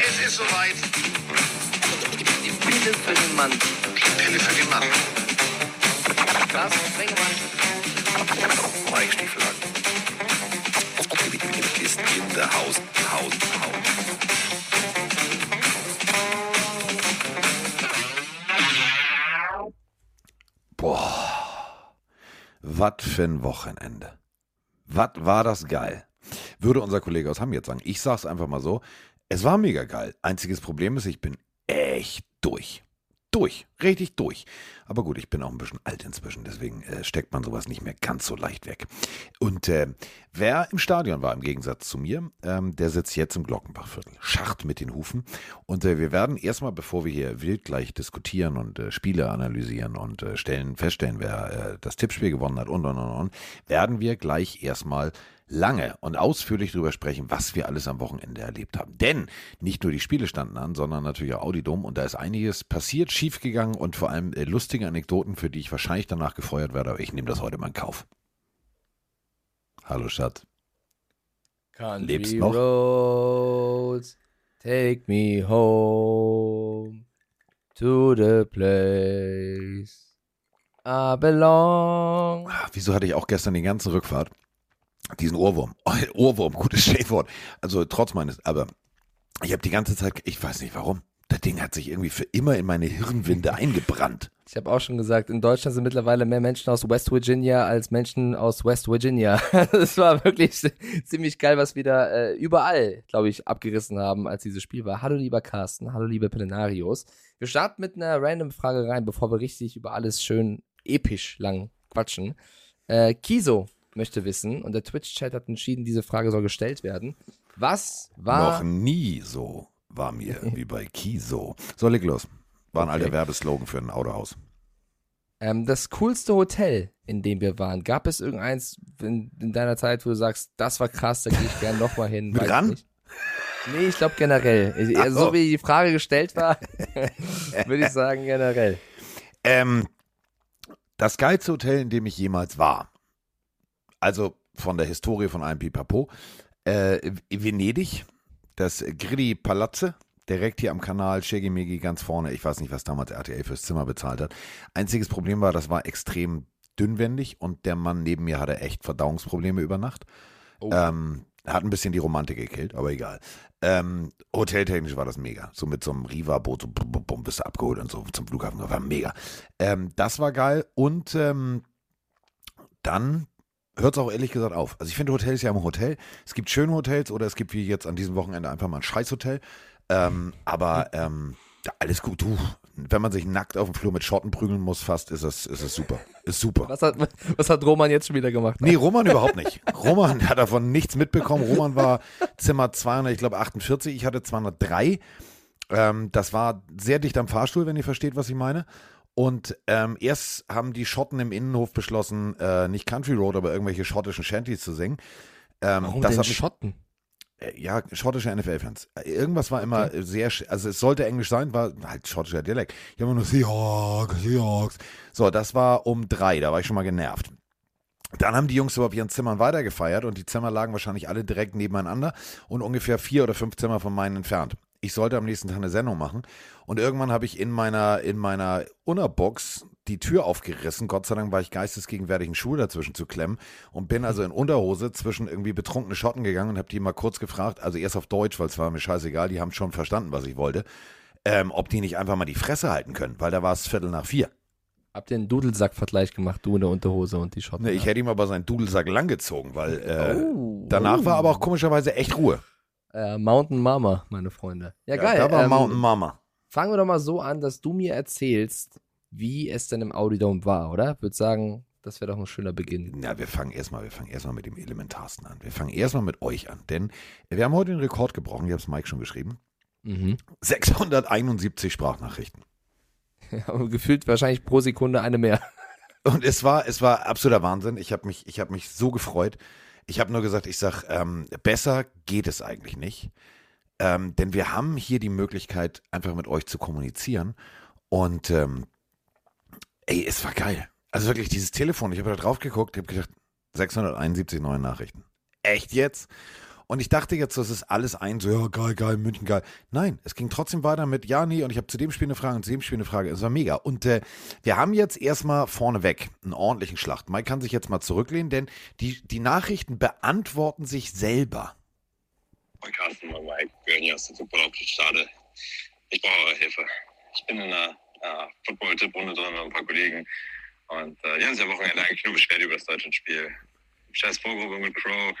Es ist soweit. Die Pille für den Mann. Die Pille für den Mann. Carsten Sprengemann. Mike Stiefel ist in der Haus. Haus. Haus. Boah, was für ein Wochenende. Was war das geil? Würde unser Kollege aus Hamm jetzt sagen. Ich sag's einfach mal so. Es war mega geil. Einziges Problem ist, ich bin echt durch. Durch. Richtig durch. Aber gut, ich bin auch ein bisschen alt inzwischen, deswegen äh, steckt man sowas nicht mehr ganz so leicht weg. Und äh, wer im Stadion war, im Gegensatz zu mir, ähm, der sitzt jetzt im Glockenbachviertel. Schacht mit den Hufen. Und äh, wir werden erstmal, bevor wir hier wild gleich diskutieren und äh, Spiele analysieren und äh, stellen, feststellen, wer äh, das Tippspiel gewonnen hat und und und und, werden wir gleich erstmal lange und ausführlich darüber sprechen, was wir alles am Wochenende erlebt haben. Denn nicht nur die Spiele standen an, sondern natürlich auch Audidom und da ist einiges passiert, schiefgegangen und vor allem äh, lustige Anekdoten, für die ich wahrscheinlich danach gefeuert werde, aber ich nehme das heute mal in Kauf. Hallo Schatz. Country Lebst noch? roads, take me home to the place I belong. Ah, Wieso hatte ich auch gestern die ganze Rückfahrt diesen Ohrwurm? Oh, Ohrwurm, gutes Stichwort. Also trotz meines, aber ich habe die ganze Zeit, ich weiß nicht warum. Das Ding hat sich irgendwie für immer in meine Hirnwinde eingebrannt. Ich habe auch schon gesagt, in Deutschland sind mittlerweile mehr Menschen aus West Virginia als Menschen aus West Virginia. Das war wirklich ziemlich geil, was wir da äh, überall, glaube ich, abgerissen haben, als dieses Spiel war. Hallo lieber Carsten, hallo liebe Plenarios. Wir starten mit einer random Frage rein, bevor wir richtig über alles schön episch lang quatschen. Äh, Kiso möchte wissen, und der Twitch-Chat hat entschieden, diese Frage soll gestellt werden. Was war Noch nie so war mir wie bei Kiso. So, leg los. War ein alter Okay. Werbeslogan für ein Autohaus. ähm, das coolste Hotel, in dem wir waren? Gab es irgendeins in, in deiner Zeit, wo du sagst, das war krass, da gehe ich gerne nochmal hin? Mit ran? nicht. Nee, ich glaube generell. Ach also, so. so wie die Frage gestellt war, würde ich sagen generell. Ähm, das geilste Hotel, in dem ich jemals war, also von der Historie von einem Pipapo, äh, Venedig, das Grilli Palazze, direkt hier am Kanal, Schegimegi ganz vorne. Ich weiß nicht, was damals RTL fürs Zimmer bezahlt hat. Einziges Problem war, das war extrem dünnwendig und der Mann neben mir hatte echt Verdauungsprobleme über Nacht. Oh. Ähm, hat ein bisschen die Romantik gekillt, aber egal. Ähm, hoteltechnisch war das mega. So mit so einem Riva-Boot, so bum, bum, bum, bist du abgeholt und so zum Flughafen. War mega. Ähm, das war geil. Und ähm, dann hört es auch ehrlich gesagt auf. Also ich finde Hotels ja im Hotel. Es gibt schöne Hotels oder es gibt wie jetzt an diesem Wochenende einfach mal ein Scheißhotel. Ähm, aber ähm, ja, alles gut. Du, wenn man sich nackt auf dem Flur mit Schotten prügeln muss, fast ist es, ist es super. Ist super. Was hat, was hat Roman jetzt schon wieder gemacht? Nee, Roman überhaupt nicht. Roman hat davon nichts mitbekommen. Roman war Zimmer 200, ich glaube 48, ich hatte 203. Ähm, das war sehr dicht am Fahrstuhl, wenn ihr versteht, was ich meine. Und ähm, erst haben die Schotten im Innenhof beschlossen, äh, nicht Country Road, aber irgendwelche schottischen Shanties zu singen. Ähm, Warum das denn Schotten? äh, Ja, schottische NFL-Fans. Äh, Irgendwas war immer sehr, sch- also es sollte Englisch sein, war halt schottischer Dialekt. Ich habe immer nur Seahawks, Seahawks. So, das war um drei, da war ich schon mal genervt. Dann haben die Jungs auf ihren Zimmern weitergefeiert und die Zimmer lagen wahrscheinlich alle direkt nebeneinander und ungefähr vier oder fünf Zimmer von meinen entfernt. Ich sollte am nächsten Tag eine Sendung machen und irgendwann habe ich in meiner, in meiner Unterbox die Tür aufgerissen. Gott sei Dank war ich geistesgegenwärtig, einen Schuh dazwischen zu klemmen und bin also in Unterhose zwischen irgendwie betrunkene Schotten gegangen und habe die mal kurz gefragt, also erst auf Deutsch, weil es war mir scheißegal, die haben schon verstanden, was ich wollte, ähm, ob die nicht einfach mal die Fresse halten können, weil da war es Viertel nach vier. Habt ihr einen Dudelsack-Vergleich gemacht, du in der Unterhose und die Schotten? Ne, ich hätte ihm aber seinen Dudelsack langgezogen, weil äh, Oh. danach war aber auch komischerweise echt Ruhe. Äh, Mountain Mama, meine Freunde. Ja, geil. Da war ähm, Mountain Mama. Fangen wir doch mal so an, dass du mir erzählst, wie es denn im Audidome war, oder? Würde sagen, das wäre doch ein schöner Beginn. Na, wir fangen erstmal, wir fangen erstmal mit dem Elementarsten an. Wir fangen erstmal mit euch an, denn wir haben heute den Rekord gebrochen, ich habe es Mike schon geschrieben. Mhm. 671 Sprachnachrichten. Aber gefühlt wahrscheinlich pro Sekunde eine mehr. Und es war, es war absoluter Wahnsinn. Ich habe mich, ich habe mich so gefreut. Ich habe nur gesagt, ich sag, ähm, besser geht es eigentlich nicht. Ähm, denn wir haben hier die Möglichkeit, einfach mit euch zu kommunizieren. Und ähm, ey, es war geil. Also wirklich, dieses Telefon, ich habe da drauf geguckt, ich habe gedacht, 671 neue Nachrichten. Echt jetzt? Und ich dachte jetzt, das ist alles ein, so, ja, geil, geil, München, geil. Nein, es ging trotzdem weiter mit, ja, nee, und ich habe zu dem Spiel eine Frage und zu dem Spiel eine Frage. Es war mega. Und äh, wir haben jetzt erstmal vorneweg einen ordentlichen Schlacht. Mike kann sich jetzt mal zurücklehnen, denn die, die Nachrichten beantworten sich selber. Moin Carsten, moin Mike, Björn hier aus dem Football-Stade. Ich brauche eure Hilfe. Ich bin in einer äh, Football-Tipprunde drin mit ein paar Kollegen und äh, die haben sich am Wochenende eigentlich nur beschwert über das deutsche Spiel. Scheiß Vorgruppe mit Crow,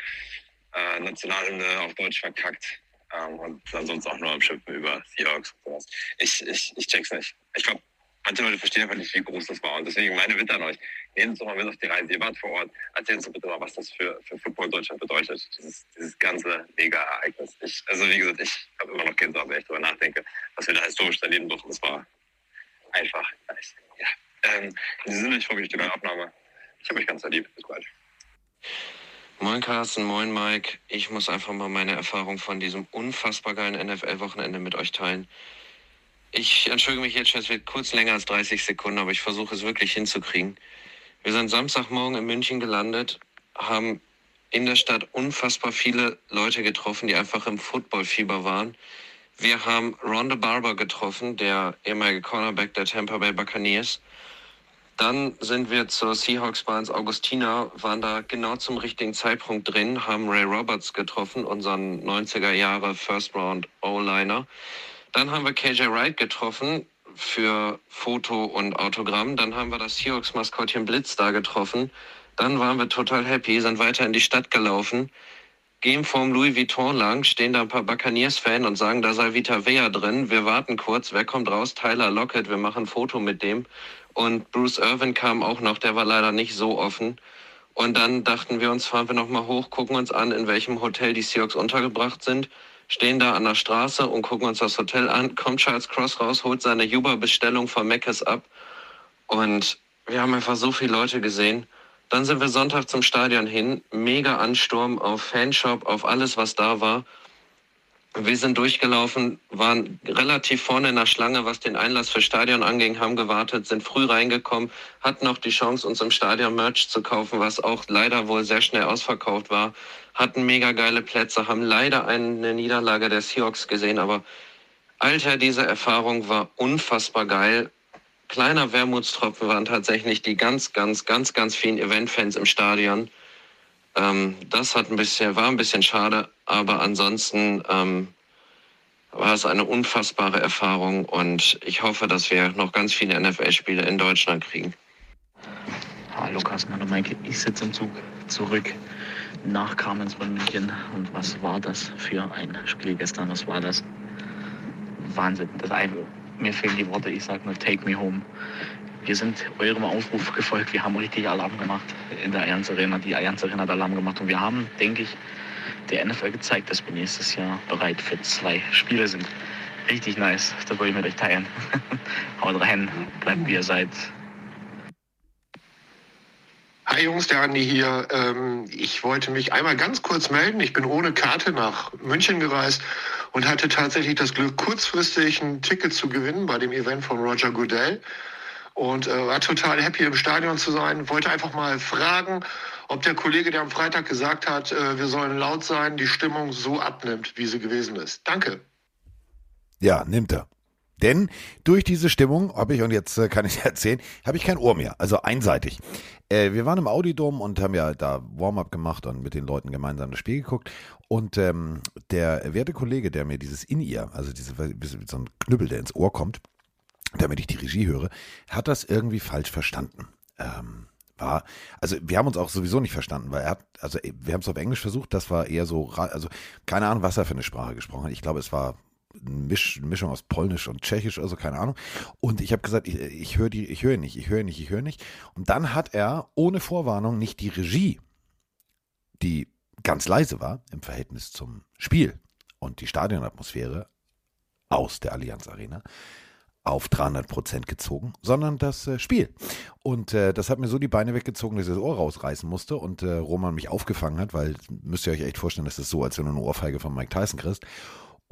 äh, Nationalhymne auf Deutsch verkackt ähm, und ansonsten auch nur am Schimpfen über Seahawks und sowas. Ich, ich, ich check's nicht. Ich glaube, manche Leute verstehen einfach nicht, wie groß das war. Und deswegen meine Bitte an euch, nehmt uns doch mal mit auf die Reise. Ihr wart vor Ort. Erzählt uns doch bitte mal, was das für, für Football Deutschland bedeutet. Dieses, dieses ganze Mega-Ereignis. Also wie gesagt, ich habe immer noch Gänsehaut, wenn ich darüber nachdenke, was wir da historisch erleben durften. Das war einfach nice. Ähm, in diesem Sinne, ich freue mich auf die neue Aufnahme. Ich habe euch ganz lieb. Bis bald. Moin Carsten, moin Mike. Ich muss einfach mal meine Erfahrung von diesem unfassbar geilen NFL-Wochenende mit euch teilen. Ich entschuldige mich jetzt schon, es wird kurz länger als 30 Sekunden, aber ich versuche es wirklich hinzukriegen. Wir sind Samstagmorgen in München gelandet, haben in der Stadt unfassbar viele Leute getroffen, die einfach im Footballfieber waren. Wir haben Ronda Barber getroffen, der ehemalige Cornerback der Tampa Bay Buccaneers. Dann sind wir zur Seahawks Bar ins Augustina, waren da genau zum richtigen Zeitpunkt drin, haben Ray Roberts getroffen, unseren 90er Jahre First Round O-Liner. Dann haben wir KJ Wright getroffen für Foto und Autogramm. Dann haben wir das Seahawks-Maskottchen Blitz da getroffen. Dann waren wir total happy, sind weiter in die Stadt gelaufen, gehen vorm Louis Vuitton lang, stehen da ein paar Buccaneers-Fans und sagen, da sei Vita Vea drin. Wir warten kurz, wer kommt raus? Tyler Lockett, wir machen ein Foto mit dem. Und Bruce Irvin kam auch noch, der war leider nicht so offen. Und dann dachten wir uns, fahren wir nochmal hoch, gucken uns an, in welchem Hotel die Seahawks untergebracht sind, stehen da an der Straße und gucken uns das Hotel an. Kommt Charles Cross raus, holt seine Uber-Bestellung von Meckes ab. Und wir haben einfach so viele Leute gesehen. Dann sind wir Sonntag zum Stadion hin. Mega Ansturm auf Fanshop, auf alles, was da war. Wir sind durchgelaufen, waren relativ vorne in der Schlange, was den Einlass für Stadion anging, haben gewartet, sind früh reingekommen, hatten noch die Chance, uns im Stadion Merch zu kaufen, was auch leider wohl sehr schnell ausverkauft war, hatten mega geile Plätze, haben leider eine Niederlage der Seahawks gesehen, aber Alter, diese Erfahrung war unfassbar geil. Kleiner Wermutstropfen waren tatsächlich die ganz, ganz, ganz, ganz vielen Eventfans im Stadion. Ähm, das hat ein bisschen, war ein bisschen schade, aber ansonsten ähm, war es eine unfassbare Erfahrung und ich hoffe, dass wir noch ganz viele NFL-Spiele in Deutschland kriegen. Hallo Carsten, hallo Maike. Ich sitze im Zug zurück nach Kamenz von München. Und was war das für ein Spiel gestern? Was war das? Wahnsinn. Das eine, mir fehlen die Worte. Ich sage nur Take me home. Wir sind eurem Aufruf gefolgt. Wir haben richtig Alarm gemacht in der Allianz Arena. Die Allianz Arena hat Alarm gemacht. Und wir haben, denke ich, der NFL gezeigt, dass wir nächstes Jahr bereit für zwei Spiele sind. Richtig nice. Das wollte ich mit euch teilen. Haut rein. Bleibt wie ihr seid. Hi Jungs, der Andi hier. Ähm, ich wollte mich einmal ganz kurz melden. Ich bin ohne Karte nach München gereist und hatte tatsächlich das Glück, kurzfristig ein Ticket zu gewinnen bei dem Event von Roger Goodell. Und äh, war total happy im Stadion zu sein. Wollte einfach mal fragen, ob der Kollege, der am Freitag gesagt hat, äh, wir sollen laut sein, die Stimmung so abnimmt, wie sie gewesen ist. Danke. Ja, nimmt er. Denn durch diese Stimmung habe ich, und jetzt äh, kann ich erzählen, habe ich kein Ohr mehr, also einseitig. Äh, wir waren im Audidom und haben ja da Warm-up gemacht und mit den Leuten gemeinsam das Spiel geguckt. Und ähm, der werte Kollege, der mir dieses In-Ear, also diese, so ein Knüppel, der ins Ohr kommt, damit ich die Regie höre, hat das irgendwie falsch verstanden. Ähm, war, also wir haben uns auch sowieso nicht verstanden, weil er hat, also wir haben es auf Englisch versucht, das war eher so, also keine Ahnung, was er für eine Sprache gesprochen hat. Ich glaube, es war Misch, Mischung aus Polnisch und Tschechisch, also keine Ahnung. Und ich habe gesagt, ich, ich höre die, ich höre nicht, ich höre nicht, ich höre nicht. Und dann hat er ohne Vorwarnung nicht die Regie, die ganz leise war im Verhältnis zum Spiel und die Stadionatmosphäre aus der Allianz Arena, auf 300 Prozent gezogen, sondern das äh, Spiel. Und äh, das hat mir so die Beine weggezogen, dass ich das Ohr rausreißen musste und äh, Roman mich aufgefangen hat, weil müsst ihr euch echt vorstellen, das ist so, als wenn du eine Ohrfeige von Mike Tyson kriegst.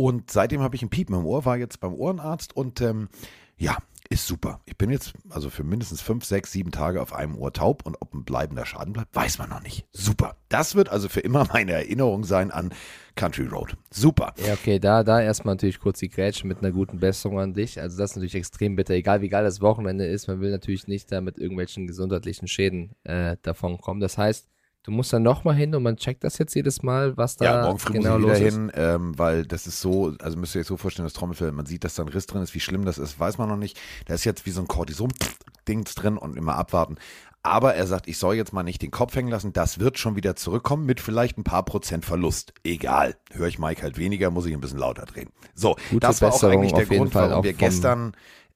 Und seitdem habe ich ein Piepen im Ohr, war jetzt beim Ohrenarzt und ähm, ja, ist super. Ich bin jetzt also für mindestens fünf, sechs, sieben Tage auf einem Ohr taub und ob ein bleibender Schaden bleibt, weiß man noch nicht. Super. Das wird also für immer meine Erinnerung sein an Country Road. Super. Ja, okay, da, da erstmal natürlich kurz die Grätsche mit einer guten Besserung an dich. Also das ist natürlich extrem bitter. Egal wie geil das Wochenende ist, man will natürlich nicht da mit irgendwelchen gesundheitlichen Schäden äh, davon kommen. Das heißt, du musst dann nochmal hin und man checkt das jetzt jedes Mal, was da Ja, morgen früh genau muss ich wieder hin, ähm, weil das ist so, also müsst ihr euch so vorstellen, das Trommelfell, man sieht, dass da ein Riss drin ist, wie schlimm das ist, weiß man noch nicht. Da ist jetzt wie so ein Cortison-Dings drin und immer abwarten. Aber er sagt, ich soll jetzt mal nicht den Kopf hängen lassen, das wird schon wieder zurückkommen mit vielleicht ein paar Prozent Verlust. Egal. Höre ich Mike halt weniger, muss ich ein bisschen lauter drehen. So, Gute das war auch Besserung eigentlich der Grund, Fall warum auch wir gestern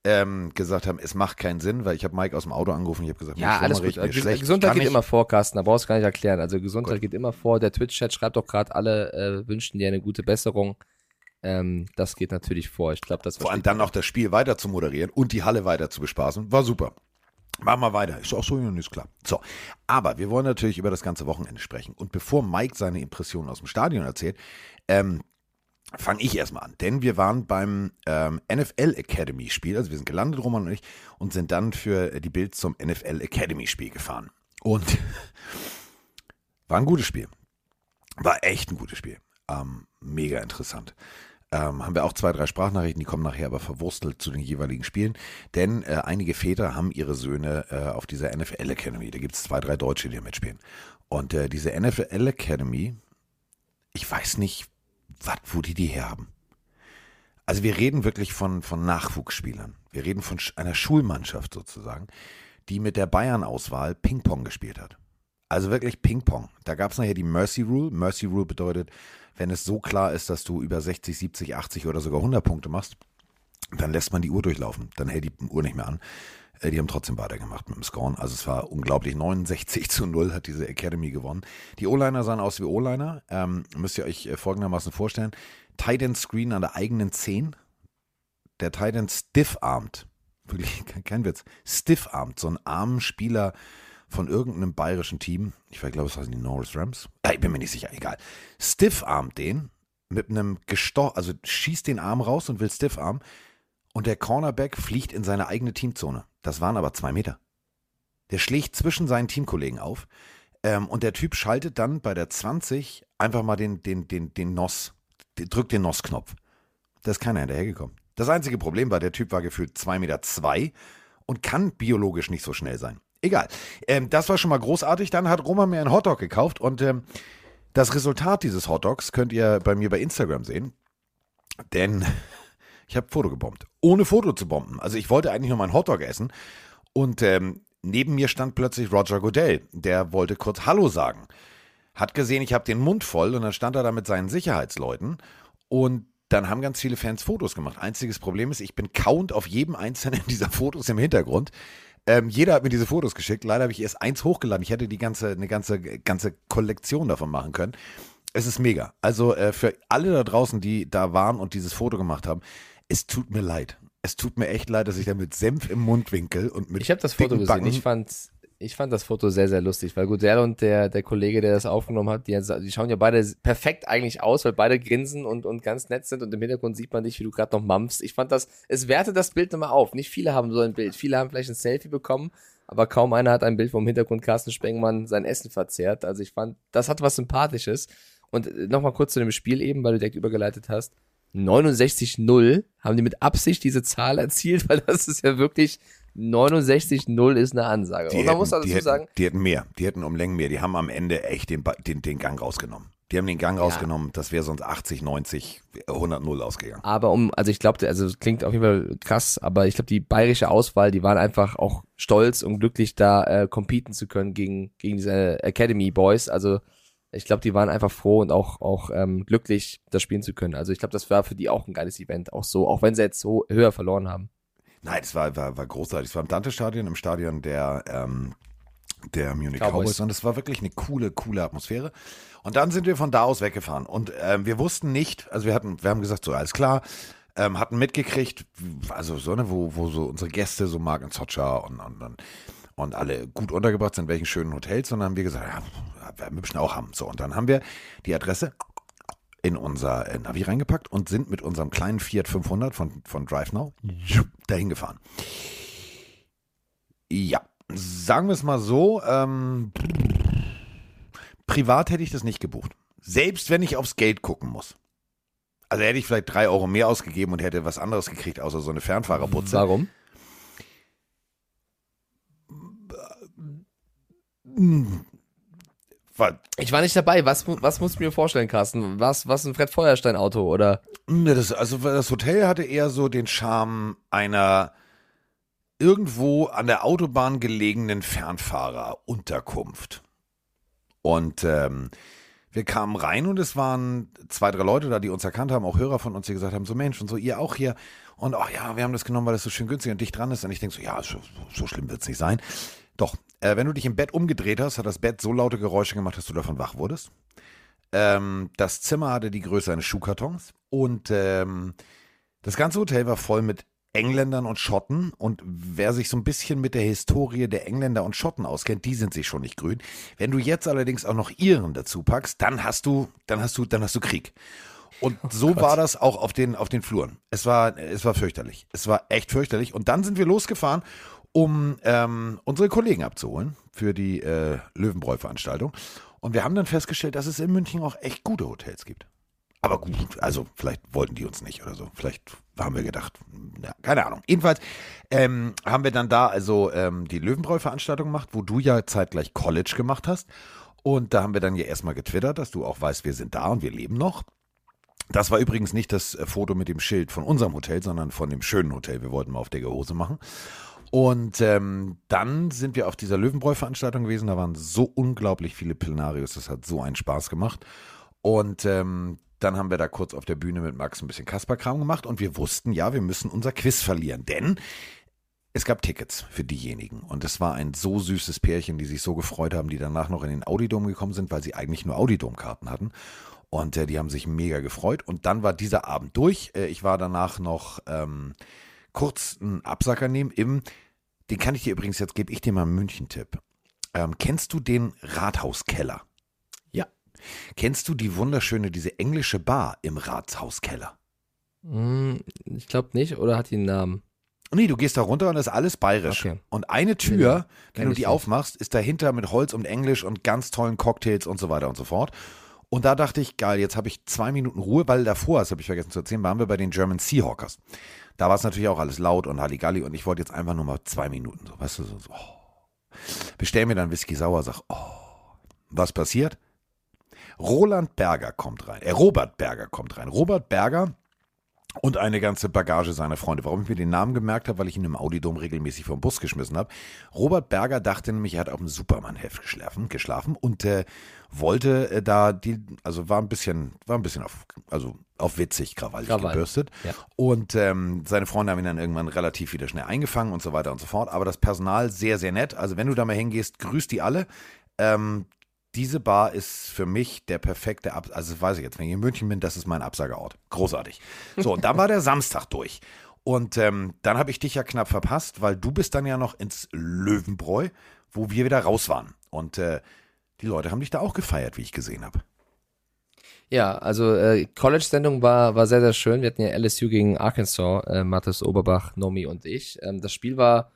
ähm, gesagt haben, es macht keinen Sinn, weil ich habe Mike aus dem Auto angerufen, ich habe gesagt, Ja, alles gut. mir Ges- schlecht, Gesundheit kann geht nicht. immer vor, Carsten. Da brauchst du gar nicht erklären. Also Gesundheit geht immer vor. Der Twitch-Chat schreibt doch gerade alle, äh, wünschen dir eine gute Besserung. Ähm, das geht natürlich vor. Ich glaube, das Vor allem dann noch das Spiel weiter zu moderieren und die Halle weiter zu bespaßen, war super. Machen wir weiter. Ist auch so, ja, ist klar. So, aber wir wollen natürlich über das ganze Wochenende sprechen. Und bevor Mike seine Impressionen aus dem Stadion erzählt, ähm, fange ich erstmal an. Denn wir waren beim ähm, NFL Academy Spiel, also wir sind gelandet, Roman und ich, und sind dann für die Bild zum NFL Academy Spiel gefahren. Und war ein gutes Spiel. War echt ein gutes Spiel. Ähm, mega interessant. Ähm, haben wir auch zwei, drei Sprachnachrichten, die kommen nachher aber verwurstelt zu den jeweiligen Spielen. Denn äh, einige Väter haben ihre Söhne äh, auf dieser NFL Academy. Da gibt es zwei, drei Deutsche, die da mitspielen. Und äh, diese NFL Academy, ich weiß nicht, wat, wo die die herhaben. Also wir reden wirklich von, von Nachwuchsspielern. Wir reden von einer Schulmannschaft sozusagen, die mit der Bayern-Auswahl Ping-Pong gespielt hat. Also wirklich Ping-Pong. Da gab es nachher die Mercy Rule. Mercy Rule bedeutet, wenn es so klar ist, dass du über 60, 70, 80 oder sogar 100 Punkte machst, dann lässt man die Uhr durchlaufen. Dann hält die Uhr nicht mehr an. Äh, Die haben trotzdem weitergemacht mit dem Scoren. Also es war unglaublich. 69 zu 0 hat diese Academy gewonnen. Die O-Liner sahen aus wie O-Liner. Ähm, müsst ihr euch äh, folgendermaßen vorstellen. Tight End Screen an der eigenen 10. Der Tight End stiff-armed. Wirklich, kein, Witz. Stiff-armed. So ein armen Spieler von irgendeinem bayerischen Team. Ich glaube, es heißen die Norris Rams. Ja, ich bin mir nicht sicher. Egal. Stiff-armed den mit einem Gestor, also schießt den Arm raus und will Stiff-arm. Und der Cornerback fliegt in seine eigene Teamzone. Das waren aber zwei Meter. Der schlägt zwischen seinen Teamkollegen auf. Ähm, und der Typ schaltet dann bei der 20 einfach mal den, den, den, den NOS, drückt den NOS-Knopf. Da ist keiner hinterhergekommen. Das einzige Problem war, der Typ war gefühlt zwei Meter zwei und kann biologisch nicht so schnell sein. Egal. Ähm, das war schon mal großartig. Dann hat Roman mir einen Hotdog gekauft und ähm, das Resultat dieses Hotdogs könnt ihr bei mir bei Instagram sehen. Denn ich habe Foto gebombt. Ohne Foto zu bomben. Also ich wollte eigentlich nur meinen Hotdog essen. Und ähm, neben mir stand plötzlich Roger Goodell. Der wollte kurz Hallo sagen. Hat gesehen, ich habe den Mund voll und dann stand er da mit seinen Sicherheitsleuten. Und dann haben ganz viele Fans Fotos gemacht. Einziges Problem ist, ich bin count auf jedem einzelnen dieser Fotos im Hintergrund. Ähm, jeder hat mir diese Fotos geschickt. Leider habe ich erst eins hochgeladen. Ich hätte die ganze, eine ganze, ganze Kollektion davon machen können. Es ist mega. Also äh, für alle da draußen, die da waren und dieses Foto gemacht haben, es tut mir leid. Es tut mir echt leid, dass ich da mit Senf im Mundwinkel und mit Ich habe das Foto gesehen. Backen- Ich fand, ich fand das Foto sehr, sehr lustig, weil Gudel und der, der Kollege, der das aufgenommen hat, die, die schauen ja beide perfekt eigentlich aus, weil beide grinsen und, und ganz nett sind und im Hintergrund sieht man dich, wie du gerade noch mampfst. Ich fand das, es wertet das Bild nochmal auf. Nicht viele haben so ein Bild. Viele haben vielleicht ein Selfie bekommen, aber kaum einer hat ein Bild vom Hintergrund Carsten Spengmann sein Essen verzehrt. Also ich fand, das hat was Sympathisches. Und nochmal kurz zu dem Spiel eben, weil du direkt übergeleitet hast. 69-0 haben die mit Absicht diese Zahl erzielt, weil das ist ja wirklich 69-0 ist eine Ansage. Die Und man hätten, muss dazu hätten, sagen, die hätten mehr. Die hätten um Längen mehr. Die haben am Ende echt den, den, den Gang rausgenommen. Die haben den Gang rausgenommen. Das wäre sonst 80, 90, 100, 0 ausgegangen. aber um, also ich glaube, also es klingt auf jeden Fall krass, aber ich glaube, die bayerische Auswahl, die waren einfach auch stolz und glücklich, da äh, competen zu können gegen, gegen diese Academy Boys. Also ich glaube, die waren einfach froh und auch, auch ähm, glücklich, das spielen zu können. Also ich glaube, das war für die auch ein geiles Event, auch so, auch wenn sie jetzt so höher verloren haben. Nein, es war, war, war großartig. Es war im Dante-Stadion, im Stadion der, ähm, der Munich Cowboys. Cowboys. Und es war wirklich eine coole, coole Atmosphäre. Und dann sind wir von da aus weggefahren. Und ähm, wir wussten nicht, also wir hatten, wir haben gesagt, so alles klar, ähm, hatten mitgekriegt, also so, ne, wo, wo so unsere Gäste, so Mark und Socha und, und, und, und alle gut untergebracht sind, in welchen schönen Hotels. Und dann haben wir gesagt, ja, wir müssen auch haben. So, und dann haben wir die Adresse in unser äh, Navi reingepackt und sind mit unserem kleinen Fiat 500 von, von DriveNow dahin gefahren. Ja, sagen wir es mal so, ähm, privat hätte ich das nicht gebucht. Selbst wenn ich aufs Geld gucken muss. Also hätte ich vielleicht drei Euro mehr ausgegeben und hätte was anderes gekriegt, außer so eine Fernfahrerputze. Warum? Ich war nicht dabei. Was, was musst du mir vorstellen, Carsten? Was, was ein Fred Feuerstein-Auto oder? Ne, Das, also das Hotel hatte eher so den Charme einer irgendwo an der Autobahn gelegenen Fernfahrerunterkunft. Und ähm, wir kamen rein und es waren zwei, drei Leute da, die uns erkannt haben, auch Hörer von uns, die gesagt haben, so Mensch und so, ihr auch hier. Und ach ja, wir haben das genommen, weil das so schön günstig und dicht dran ist. Und ich denke so, ja, so, so schlimm wird es nicht sein. Doch, äh, wenn du dich im Bett umgedreht hast, hat das Bett so laute Geräusche gemacht, dass du davon wach wurdest. Ähm, das Zimmer hatte die Größe eines Schuhkartons und ähm, das ganze Hotel war voll mit Engländern und Schotten und wer sich so ein bisschen mit der Historie der Engländer und Schotten auskennt, die sind sich schon nicht grün. Wenn du jetzt allerdings auch noch Iren dazu packst, dann hast du, dann hast du, dann hast du Krieg. Und so war das auch auf den, auf den Fluren. Es war, es war fürchterlich. Es war echt fürchterlich. Und dann sind wir losgefahren, um ähm, unsere Kollegen abzuholen für die äh, Löwenbräu-Veranstaltung. Und wir haben dann festgestellt, dass es in München auch echt gute Hotels gibt. Aber gut, also vielleicht wollten die uns nicht oder so. Vielleicht haben wir gedacht, ja, keine Ahnung. Jedenfalls ähm, haben wir dann da also ähm, die Löwenbräu-Veranstaltung gemacht, wo du ja zeitgleich College gemacht hast. Und da haben wir dann ja erstmal getwittert, dass du auch weißt, wir sind da und wir leben noch. Das war übrigens nicht das äh, Foto mit dem Schild von unserem Hotel, sondern von dem schönen Hotel. Wir wollten mal auf dicke Hose machen. Und ähm, dann sind wir auf dieser Löwenbräu-Veranstaltung gewesen. Da waren so unglaublich viele Plenarios. Das hat so einen Spaß gemacht. Und ähm, dann haben wir da kurz auf der Bühne mit Max ein bisschen Kasperkram gemacht. Und wir wussten, ja, wir müssen unser Quiz verlieren. Denn es gab Tickets für diejenigen. Und es war ein so süßes Pärchen, die sich so gefreut haben, die danach noch in den Audidom gekommen sind, weil sie eigentlich nur Audidom-Karten hatten. Und äh, die haben sich mega gefreut. Und dann war dieser Abend durch. Äh, ich war danach noch ähm, kurz einen Absacker nehmen im, den kann ich dir übrigens, jetzt gebe ich dir mal einen München-Tipp. Ähm, kennst du den Rathauskeller? Ja. Kennst du die wunderschöne, diese englische Bar im Rathauskeller? Hm, ich glaube nicht, oder hat die einen Namen? Nee, du gehst da runter und das ist alles bayerisch. Okay. Und eine Nee, Tür, kenn wenn du die nicht. aufmachst, ist dahinter mit Holz und Englisch und ganz tollen Cocktails und so weiter und so fort. Und da dachte ich, geil, jetzt habe ich zwei Minuten Ruhe, weil davor, das habe ich vergessen zu erzählen, waren wir bei den German Seahawkers. Da war es natürlich auch alles laut und Halligalli und ich wollte jetzt einfach nur mal zwei Minuten, so, weißt du, so, so oh. bestell mir dann Whisky sauer, sag, oh, was passiert? Roland Berger kommt rein, äh, Robert Berger kommt rein. Robert Berger und eine ganze Bagage seiner Freunde. Warum ich mir den Namen gemerkt habe, weil ich ihn im Audidom regelmäßig vom Bus geschmissen habe. Robert Berger dachte nämlich, er hat auf dem Superman-Heft geschlafen, geschlafen und äh, wollte äh, da die, also war ein bisschen, war ein bisschen auf, also auf witzig, krawallig Krawall. gebürstet. Ja. Und ähm, seine Freunde haben ihn dann irgendwann relativ wieder schnell eingefangen und so weiter und so fort. Aber das Personal sehr, sehr nett. Also wenn du da mal hingehst, grüß die alle. Ähm, diese Bar ist für mich der perfekte Ab also weiß ich jetzt, wenn ich in München bin, das ist mein Absageort. Großartig. So, und dann war der Samstag durch. Und ähm, dann habe ich dich ja knapp verpasst, weil du bist dann ja noch ins Löwenbräu, wo wir wieder raus waren. Und äh, die Leute haben dich da auch gefeiert, wie ich gesehen habe. Ja, also äh, College-Sendung war, war sehr, sehr schön. Wir hatten ja LSU gegen Arkansas, äh, Mathis Oberbach, Nomi und ich. Ähm, das Spiel war,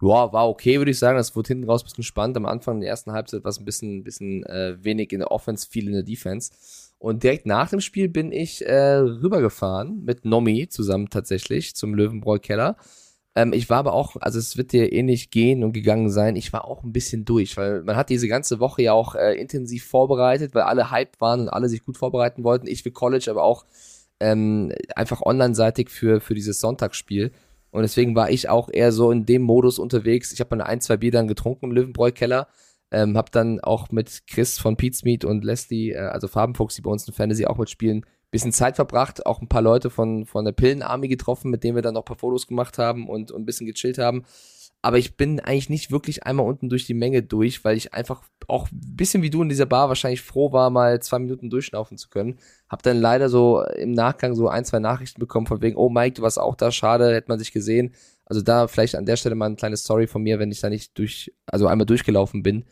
ja, war okay, würde ich sagen. Das wurde hinten raus ein bisschen spannend. Am Anfang in der ersten Halbzeit war es ein bisschen, bisschen äh, wenig in der Offense, viel in der Defense. Und direkt nach dem Spiel bin ich äh, rübergefahren mit Nomi zusammen tatsächlich zum Löwenbräu-Keller. Ähm, ich war aber auch, also es wird dir ähnlich gehen und gegangen sein. Ich war auch ein bisschen durch, weil man hat diese ganze Woche ja auch äh, intensiv vorbereitet, weil alle hyped waren und alle sich gut vorbereiten wollten. Ich für College, aber auch ähm, einfach online-seitig für, für dieses Sonntagsspiel. Und deswegen war ich auch eher so in dem Modus unterwegs. Ich habe mal ein, zwei Bier dann getrunken im Löwenbräu-Keller. Ähm, hab dann auch mit Chris von Pete's Meat und Leslie, äh, also Farbenfuchs, die bei uns in Fantasy auch mitspielen, bisschen Zeit verbracht, auch ein paar Leute von, von der Pillenarmy getroffen, mit denen wir dann noch ein paar Fotos gemacht haben und, und ein bisschen gechillt haben. Aber ich bin eigentlich nicht wirklich einmal unten durch die Menge durch, weil ich einfach auch ein bisschen wie du in dieser Bar wahrscheinlich froh war, mal zwei Minuten durchschnaufen zu können. Hab dann leider so im Nachgang so ein, zwei Nachrichten bekommen von wegen, oh Mike, du warst auch da, schade, hätte man sich gesehen. Also da vielleicht an der Stelle mal ein kleines Story von mir, wenn ich da nicht durch, also einmal durchgelaufen bin.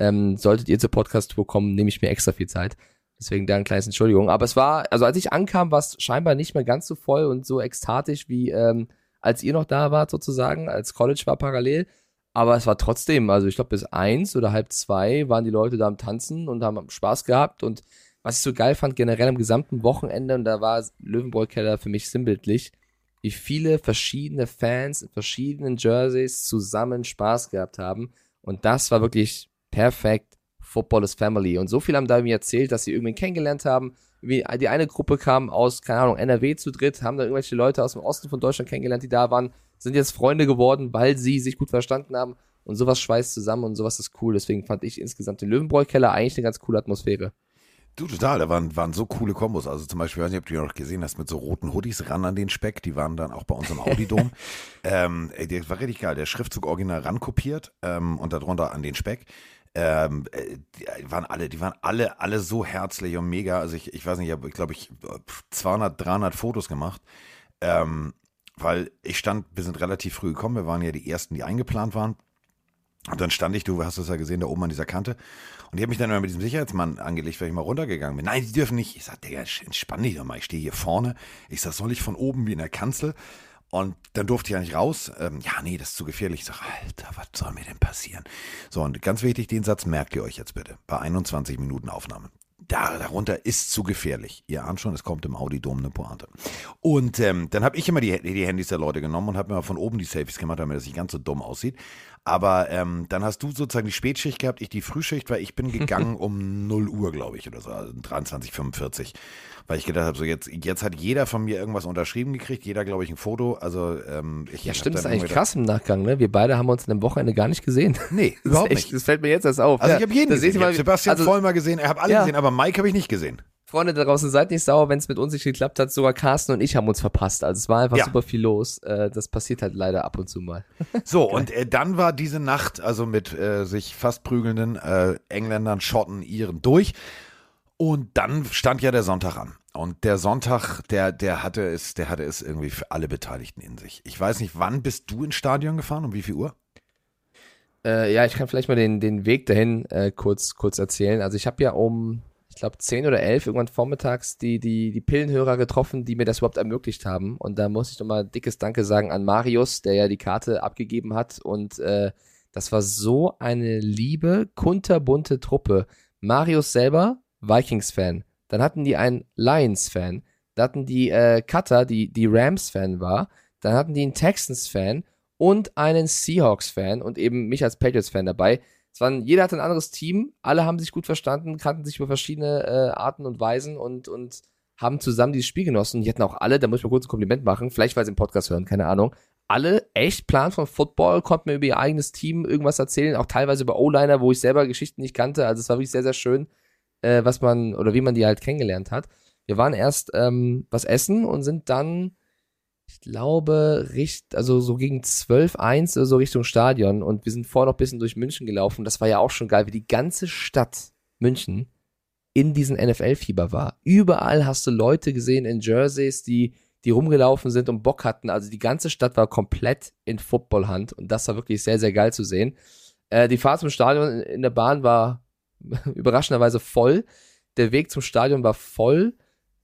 Ähm, solltet ihr zur Podcast-Tour kommen, nehme ich mir extra viel Zeit. Deswegen da ein kleines Entschuldigung. Aber es war, also als ich ankam, war es scheinbar nicht mehr ganz so voll und so ekstatisch wie ähm, als ihr noch da wart sozusagen, als College war parallel. Aber es war trotzdem, also ich glaube bis eins oder halb zwei waren die Leute da am Tanzen und haben Spaß gehabt. Und was ich so geil fand, generell am gesamten Wochenende, und da war Löwenbräu-Keller für mich sinnbildlich, wie viele verschiedene Fans in verschiedenen Jerseys zusammen Spaß gehabt haben. Und das war wirklich perfekt. Football is Family. Und so viel haben da mir erzählt, dass sie irgendwen kennengelernt haben. Wie die eine Gruppe kam aus, keine Ahnung, NRW zu dritt, haben da irgendwelche Leute aus dem Osten von Deutschland kennengelernt, die da waren, sind jetzt Freunde geworden, weil sie sich gut verstanden haben. Und sowas schweißt zusammen und sowas ist cool. Deswegen fand ich insgesamt den Löwenbräu-Keller eigentlich eine ganz coole Atmosphäre. Du, total, da waren, waren so coole Kombos. Also zum Beispiel, ich weiß nicht, ob du die noch gesehen hast, mit so roten Hoodies ran an den Speck, die waren dann auch bei uns im Audidom. ähm, ey, der war richtig geil. Der Schriftzug original rankopiert ähm, und darunter an den Speck. Ähm, äh, die waren alle, die waren alle, alle so herzlich und mega. Also ich, ich weiß nicht, ich habe, glaube ich, 200, 300 Fotos gemacht. Ähm, weil ich stand, wir sind relativ früh gekommen, wir waren ja die ersten, die eingeplant waren. Und dann stand ich, du hast es ja gesehen, da oben an dieser Kante. Und ich habe mich dann immer mit diesem Sicherheitsmann angelegt, weil ich mal runtergegangen bin. Nein, die dürfen nicht. Ich sag, Digga, entspann dich doch mal. Ich stehe hier vorne. Ich sag, soll ich von oben wie in der Kanzel? Und dann durfte ich ja nicht raus. Ähm, ja, nee, das ist zu gefährlich. Ich sag, Alter, was soll mir denn passieren? So, und ganz wichtig, den Satz merkt ihr euch jetzt bitte. Bei 21 Minuten Aufnahme da, darunter ist zu gefährlich. Ihr ahnt schon, es kommt im Audi-Dom eine Pointe. Und ähm, dann habe ich immer die, die Handys der Leute genommen und habe mir von oben die Selfies gemacht, damit das nicht ganz so dumm aussieht. Aber ähm, dann hast du sozusagen die Spätschicht gehabt, ich die Frühschicht, weil ich bin gegangen um 0 Uhr, glaube ich, oder so, also 23.45 weil ich gedacht habe, so jetzt, jetzt hat jeder von mir irgendwas unterschrieben gekriegt, jeder, glaube ich, ein Foto. Also ähm, ich Ja, stimmt, das ist eigentlich krass im Nachgang, ne? Wir beide haben uns in dem Wochenende gar nicht gesehen. Nee, überhaupt echt, nicht. Das fällt mir jetzt erst auf. Also ja, ich habe jeden gesehen. Ich hab mal, Sebastian also, Vollmer gesehen, ich habe alle Ja. gesehen, aber Mike habe ich nicht gesehen. Freunde da draußen, seid nicht sauer, wenn es mit uns nicht geklappt hat. Sogar Carsten und ich haben uns verpasst. Also es war einfach Ja. super viel los. Äh, das passiert halt leider ab und zu mal. So, und äh, dann war diese Nacht, also mit äh, sich fast prügelnden äh, Engländern, Schotten, Iren durch. Und dann stand ja der Sonntag an. Und der Sonntag, der, der hatte es, der hatte es irgendwie für alle Beteiligten in sich. Ich weiß nicht, wann bist du ins Stadion gefahren? Um wie viel Uhr? Äh, ja, ich kann vielleicht mal den, den Weg dahin äh, kurz, kurz erzählen. Also ich habe ja um, ich glaube, 10 oder 11 irgendwann vormittags die, die, die Pillenhörer getroffen, die mir das überhaupt ermöglicht haben. Und da muss ich nochmal dickes Danke sagen an Marius, der ja die Karte abgegeben hat. Und äh, das war so eine liebe, kunterbunte Truppe. Marius selber, Vikings-Fan. Dann hatten die einen Lions-Fan. Da hatten die äh, Cutter, die, die Rams-Fan war. Dann hatten die einen Texans-Fan und einen Seahawks-Fan und eben mich als Patriots-Fan dabei. Es waren, jeder hatte ein anderes Team, alle haben sich gut verstanden, kannten sich über verschiedene äh, Arten und Weisen und, und haben zusammen dieses Spiel genossen. Die hatten auch alle, da muss ich mal kurz ein Kompliment machen, vielleicht weil sie im Podcast hören, keine Ahnung. Alle echt Plan von Football, konnten mir über ihr eigenes Team irgendwas erzählen, auch teilweise über O-Liner, wo ich selber Geschichten nicht kannte. Also es war wirklich sehr, sehr schön, äh, was man oder wie man die halt kennengelernt hat. Wir waren erst ähm, was essen und sind dann ich glaube, richt, also so gegen 12, 1 oder so Richtung Stadion und wir sind vorher noch ein bisschen durch München gelaufen. Das war ja auch schon geil, wie die ganze Stadt München in diesem NFL-Fieber war. Überall hast du Leute gesehen in Jerseys, die, die rumgelaufen sind und Bock hatten. Also die ganze Stadt war komplett in Footballhand und das war wirklich sehr, sehr geil zu sehen. Äh, die Fahrt zum Stadion in der Bahn war überraschenderweise voll. Der Weg zum Stadion war voll.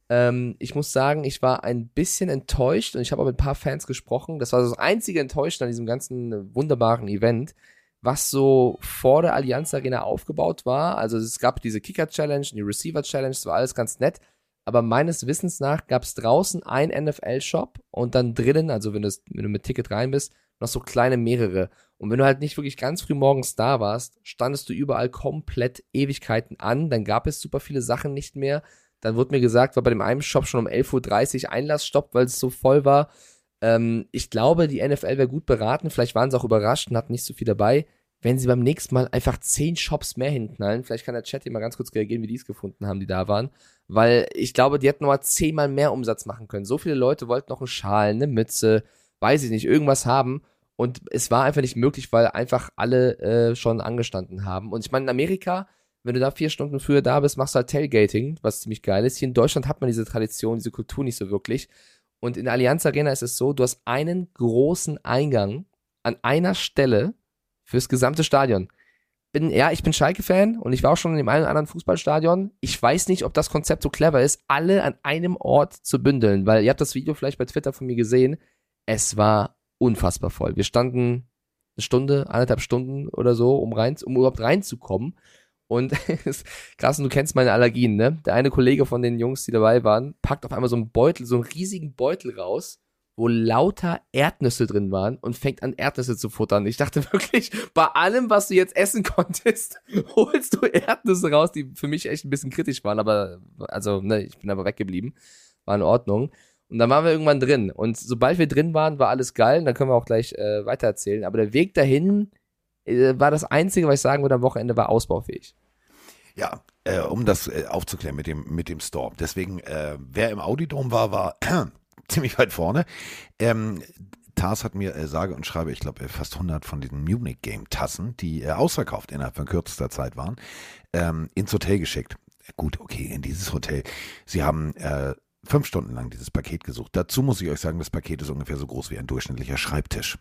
Ähm, ich muss sagen, ich war ein bisschen enttäuscht und ich habe auch mit ein paar Fans gesprochen. Das war das einzige Enttäuschen an diesem ganzen äh, wunderbaren Event, was so vor der Allianz Arena aufgebaut war. Also es gab diese Kicker-Challenge und die Receiver-Challenge, das war alles ganz nett. Aber meines Wissens nach gab es draußen einen NFL-Shop und dann drinnen, also wenn, wenn du mit Ticket rein bist, noch so kleine mehrere. Und wenn du halt nicht wirklich ganz früh morgens da warst, standest du überall komplett Ewigkeiten an. Dann gab es super viele Sachen nicht mehr. Dann wurde mir gesagt, war bei dem einen Shop schon um 11.30 Uhr Einlassstopp, weil es so voll war. Ähm, ich glaube, die NFL wäre gut beraten. Vielleicht waren sie auch überrascht und hatten nicht so viel dabei. Wenn sie beim nächsten Mal einfach zehn Shops mehr hinknallen, vielleicht kann der Chat hier mal ganz kurz reagieren, wie die es gefunden haben, die da waren. Weil ich glaube, die hätten noch mal zehnmal mehr Umsatz machen können. So viele Leute wollten noch einen Schal, eine Mütze, weiß ich nicht, irgendwas haben. Und es war einfach nicht möglich, weil einfach alle äh, schon angestanden haben. Und ich meine, in Amerika, wenn du da vier Stunden früher da bist, machst du halt Tailgating, was ziemlich geil ist. Hier in Deutschland hat man diese Tradition, diese Kultur nicht so wirklich. Und in der Allianz Arena ist es so, du hast einen großen Eingang an einer Stelle fürs gesamte Stadion. Bin, ja, ich bin Schalke-Fan und ich war auch schon in dem einen oder anderen Fußballstadion. Ich weiß nicht, ob das Konzept so clever ist, alle an einem Ort zu bündeln, weil ihr habt das Video vielleicht bei Twitter von mir gesehen. es war unfassbar voll. Wir standen eine Stunde, anderthalb Stunden oder so, um rein, um überhaupt reinzukommen. Und krass, und du kennst meine Allergien, ne? Der eine Kollege von den Jungs, die dabei waren, packt auf einmal so einen Beutel, so einen riesigen Beutel raus, wo lauter Erdnüsse drin waren und fängt an, Erdnüsse zu futtern. Ich dachte wirklich, bei allem, was du jetzt essen konntest, holst du Erdnüsse raus, die für mich echt ein bisschen kritisch waren, aber, also, ne, ich bin aber weggeblieben. War in Ordnung. Und dann waren wir irgendwann drin. Und sobald wir drin waren, war alles geil. Und dann können wir auch gleich äh, weitererzählen. Aber der Weg dahin war das Einzige, was ich sagen würde am Wochenende, war ausbaufähig. Ja, äh, um das äh, aufzuklären mit dem, mit dem Store. Deswegen, äh, wer im Audidom war, war ziemlich weit vorne. Ähm, Tars hat mir, äh, sage und schreibe, ich glaube, fast 100 von diesen Munich Game Tassen, die äh, ausverkauft innerhalb von kürzester Zeit waren, ähm, ins Hotel geschickt. Gut, okay, in dieses Hotel. Sie haben äh, fünf Stunden lang dieses Paket gesucht. Dazu muss ich euch sagen, das Paket ist ungefähr so groß wie ein durchschnittlicher Schreibtisch.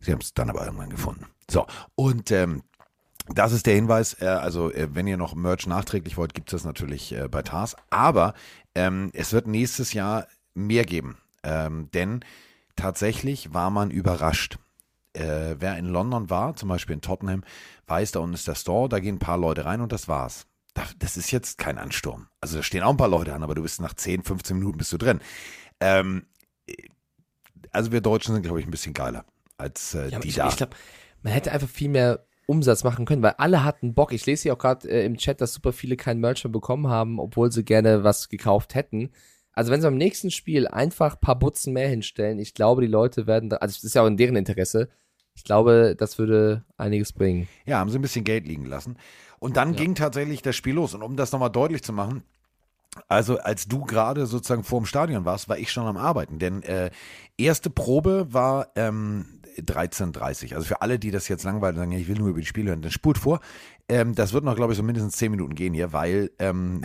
Sie haben es dann aber irgendwann gefunden. So, und ähm, das ist der Hinweis. Äh, also, äh, wenn ihr noch Merch nachträglich wollt, gibt es das natürlich äh, bei TARS. Aber ähm, es wird nächstes Jahr mehr geben. Ähm, denn tatsächlich war man überrascht. Äh, wer in London war, zum Beispiel in Tottenham, weiß, da unten ist der Store, da gehen ein paar Leute rein und das war's das ist jetzt kein Ansturm. Also da stehen auch ein paar Leute an, aber du bist nach 10, 15 Minuten bist du drin. Ähm, also wir Deutschen sind, glaube ich, ein bisschen geiler als äh, Ja, die ich, da. ich glaube, man hätte einfach viel mehr Umsatz machen können, weil alle hatten Bock. Ich lese hier auch gerade äh, im Chat, dass super viele kein Merch mehr bekommen haben, obwohl sie gerne was gekauft hätten. Also wenn sie beim nächsten Spiel einfach ein paar Butzen mehr hinstellen, ich glaube, die Leute werden, da, also es ist ja auch in deren Interesse. Ich glaube, das würde einiges bringen. Ja, haben sie ein bisschen Geld liegen lassen. Und dann Ja. ging tatsächlich das Spiel los. Und um das nochmal deutlich zu machen, also als du gerade sozusagen vor dem Stadion warst, war ich schon am Arbeiten. Denn äh, erste Probe war ähm, 13.30 Also für alle, die das jetzt langweilig sagen, ja, ich will nur über die Spiele hören, dann spult vor. Ähm, das wird noch, glaube ich, so mindestens 10 Minuten gehen hier, weil ähm,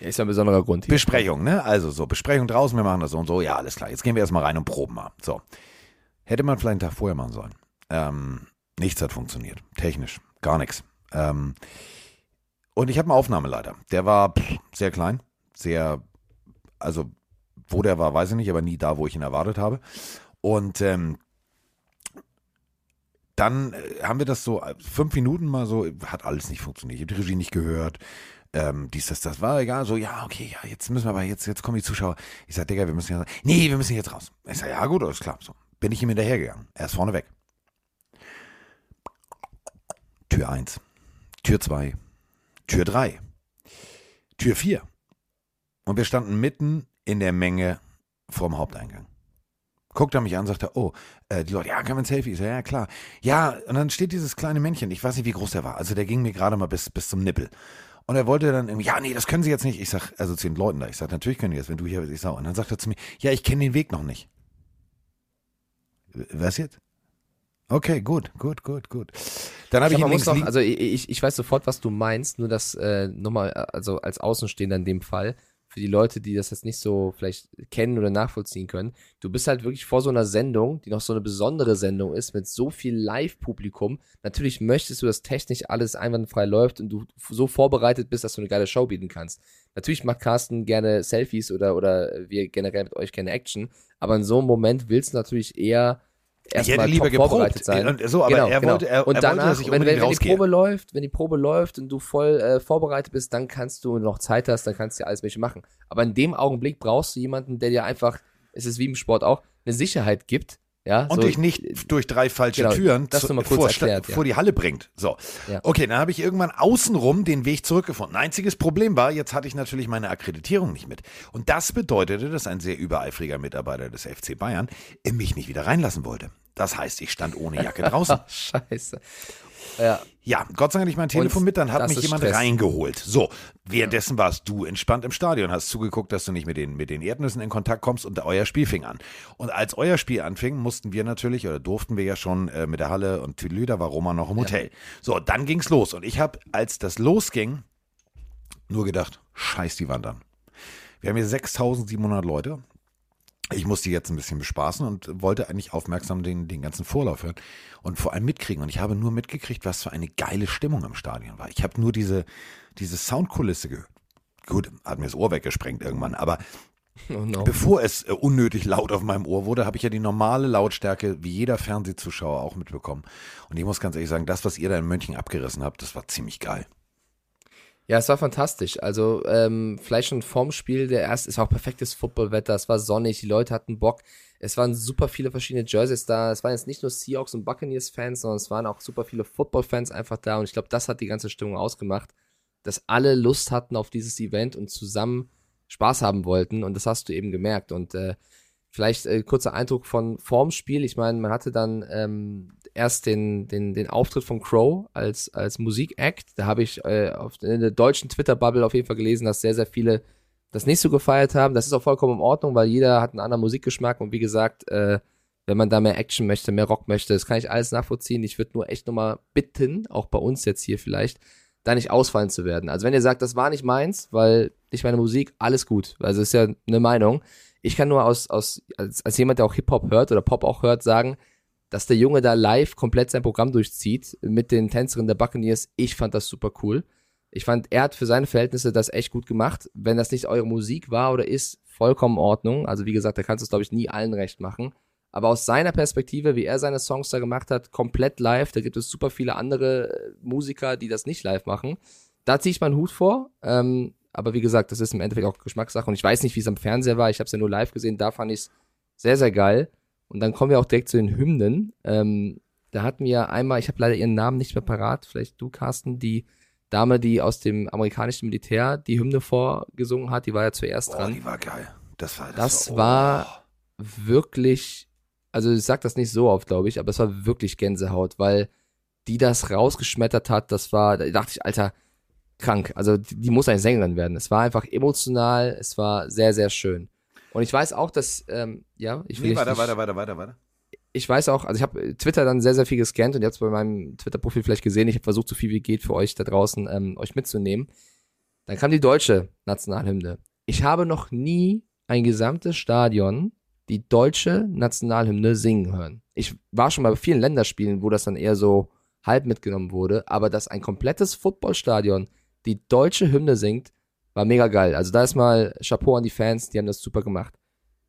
Ja, ist ja ein besonderer Grund hier. Besprechung, ne? Also so, Besprechung draußen, wir machen das so und so. Ja, alles klar. Jetzt gehen wir erstmal rein und proben mal. So. Hätte man vielleicht einen Tag vorher machen sollen. Ähm, nichts hat funktioniert. Technisch. Gar nichts. Ähm, und ich habe einen Aufnahmeleiter. Der war pff, sehr klein. Sehr, also wo der war, weiß ich nicht, aber nie da, wo ich ihn erwartet habe. Und ähm, dann äh, haben wir das so äh, fünf Minuten mal so, hat alles nicht funktioniert. Ich habe die Regie nicht gehört. Ähm, dies, das, das war egal. So, ja, okay, ja, jetzt müssen wir aber, jetzt, jetzt kommen die Zuschauer. Ich sag, Digga, wir müssen jetzt, nee, wir müssen jetzt raus. Ich sag, ja, gut, alles klar. So, bin ich ihm hinterhergegangen. Er ist vorne weg. Tür 1, Tür 2, Tür 3, Tür 4. Und wir standen mitten in der Menge vorm Haupteingang. Guckt er mich an, sagt er, oh, äh, die Leute, ja, können wir ein Selfie? Ich sag, ja, klar. Ja, und dann steht dieses kleine Männchen, ich weiß nicht, wie groß der war. Also der ging mir gerade mal bis, bis zum Nippel. Und er wollte dann irgendwie, ja, nee, das können Sie jetzt nicht. Ich sag, also zu den Leuten da, ich sag, natürlich können die das, wenn du hier bist. Ich sag, und dann sagt er zu mir, ja, ich kenne den Weg noch nicht. Was jetzt? Okay, gut, gut, gut, gut. Dann habe ich, links noch, also ich, ich, weiß sofort, was du meinst, nur das äh, nochmal, also als Außenstehender in dem Fall, für die Leute, die das jetzt nicht so vielleicht kennen oder nachvollziehen können, du bist halt wirklich vor so einer Sendung, die noch so eine besondere Sendung ist, mit so viel Live-Publikum. Natürlich möchtest du, dass technisch alles einwandfrei läuft und du so vorbereitet bist, dass du eine geile Show bieten kannst. Natürlich macht Carsten gerne Selfies oder, oder wir generell mit euch gerne Action, aber in so einem Moment willst du natürlich eher erstmal lieber vorbereitet sein. Und so, aber Genau, er genau. wollte, er, und danach, wollte, dass ich wenn, wenn, wenn die. Probe läuft, wenn die Probe läuft und du voll äh, vorbereitet bist, dann kannst du noch Zeit hast, dann kannst du ja alles welche machen. Aber in dem Augenblick brauchst du jemanden, der dir einfach, es ist wie im Sport auch, eine Sicherheit gibt. Ja, Und so, dich nicht durch drei falsche genau, Türen das zu- mal kurz vor, erklärt, ja. vor die Halle bringt. So. Ja. Okay, dann habe ich irgendwann außenrum den Weg zurückgefunden. Einziges Problem war, jetzt hatte ich natürlich meine Akkreditierung nicht mit. Und das bedeutete, dass ein sehr übereifriger Mitarbeiter des FC Bayern mich nicht wieder reinlassen wollte. Das heißt, ich stand ohne Jacke draußen. Scheiße. Ja, Ja, Gott sei Dank hatte ich mein Telefon Und mit, dann hat mich jemand Stress. reingeholt. So, währenddessen warst du entspannt im Stadion, hast zugeguckt, dass du nicht mit den, mit den Erdnüssen in Kontakt kommst und euer Spiel fing an. Und als euer Spiel anfing, mussten wir natürlich, oder durften wir ja schon äh, mit der Halle und Tülü, da war Roma noch im Hotel. So, dann ging's los. Und ich habe, als das losging, nur gedacht, scheiß die Wand an. Wir haben hier 6700 Leute. Ich musste die jetzt ein bisschen bespaßen und wollte eigentlich aufmerksam den, den ganzen Vorlauf hören und vor allem mitkriegen. Und ich habe nur mitgekriegt, was für eine geile Stimmung im Stadion war. Ich habe nur diese, diese Soundkulisse gehört. Gut, hat mir das Ohr weggesprengt irgendwann, aber Oh no. Bevor es äh, unnötig laut auf meinem Ohr wurde, habe ich ja die normale Lautstärke wie jeder Fernsehzuschauer auch mitbekommen. Und ich muss ganz ehrlich sagen, das, was ihr da in München abgerissen habt, das war ziemlich geil. Ja, es war fantastisch. Also ähm, vielleicht schon vorm Spiel der erste, es war auch perfektes Footballwetter, es war sonnig, die Leute hatten Bock. Es waren super viele verschiedene Jerseys da. Es waren jetzt nicht nur Seahawks und Buccaneers-Fans, sondern es waren auch super viele Football-Fans einfach da. Und ich glaube, das hat die ganze Stimmung ausgemacht, dass alle Lust hatten auf dieses Event und zusammen Spaß haben wollten. Und das hast du eben gemerkt. Und äh, vielleicht äh, kurzer Eindruck von vorm Spiel. Ich meine, man hatte dann ähm, erst den, den, den Auftritt von Crow als, als Musikact. Da habe ich äh, auf, in der deutschen Twitter-Bubble auf jeden Fall gelesen, dass sehr, sehr viele das nicht so gefeiert haben. Das ist auch vollkommen in Ordnung, weil jeder hat einen anderen Musikgeschmack und wie gesagt, äh, wenn man da mehr Action möchte, mehr Rock möchte, das kann ich alles nachvollziehen. Ich würde nur echt nochmal bitten, auch bei uns jetzt hier vielleicht, da nicht ausfallen zu werden. Also wenn ihr sagt, das war nicht meins, weil ich meine Musik, alles gut. Also ist ja eine Meinung. Ich kann nur aus, aus als, als jemand, der auch Hip-Hop hört oder Pop auch hört, sagen, dass der Junge da live komplett sein Programm durchzieht mit den Tänzerinnen der Buccaneers. Ich fand das super cool. Ich fand, er hat für seine Verhältnisse das echt gut gemacht. Wenn das nicht eure Musik war oder ist, vollkommen in Ordnung. Also wie gesagt, da kannst du es, glaube ich, nie allen recht machen. Aber aus seiner Perspektive, wie er seine Songs da gemacht hat, komplett live, da gibt es super viele andere äh, Musiker, die das nicht live machen. Da ziehe ich meinen Hut vor. Ähm, aber wie gesagt, das ist im Endeffekt auch Geschmackssache. Und ich weiß nicht, wie es am Fernseher war. Ich habe es ja nur live gesehen. Da fand ich es sehr, sehr geil. Und dann kommen wir auch direkt zu den Hymnen. Ähm, da hatten wir einmal, ich habe leider ihren Namen nicht mehr parat, vielleicht du, Carsten, die Dame, die aus dem amerikanischen Militär die Hymne vorgesungen hat, die war ja zuerst Oh, dran. die war geil. Das war, Das oh. war wirklich, also ich sag das nicht so oft, glaube ich, aber es war wirklich Gänsehaut, weil die das rausgeschmettert hat, das war, da dachte ich, Alter, krank. Also die, muss eine Sängerin werden. Es war einfach emotional, es war sehr, sehr schön. Und ich weiß auch, dass, ähm, ja, ich will Nee, weiter, nicht- weiter, weiter, weiter, weiter. ich weiß auch, also ich habe Twitter dann sehr, sehr viel gescannt und ihr habt es bei meinem Twitter-Profil vielleicht gesehen. Ich habe versucht, so viel wie geht für euch da draußen ähm, euch mitzunehmen. Dann kam die deutsche Nationalhymne. Ich habe noch nie ein gesamtes Stadion die deutsche Nationalhymne singen hören. Ich war schon mal bei vielen Länderspielen, wo das dann eher so halb mitgenommen wurde, aber dass ein komplettes Footballstadion die deutsche Hymne singt, war mega geil. Also da ist mal Chapeau an die Fans, die haben das super gemacht.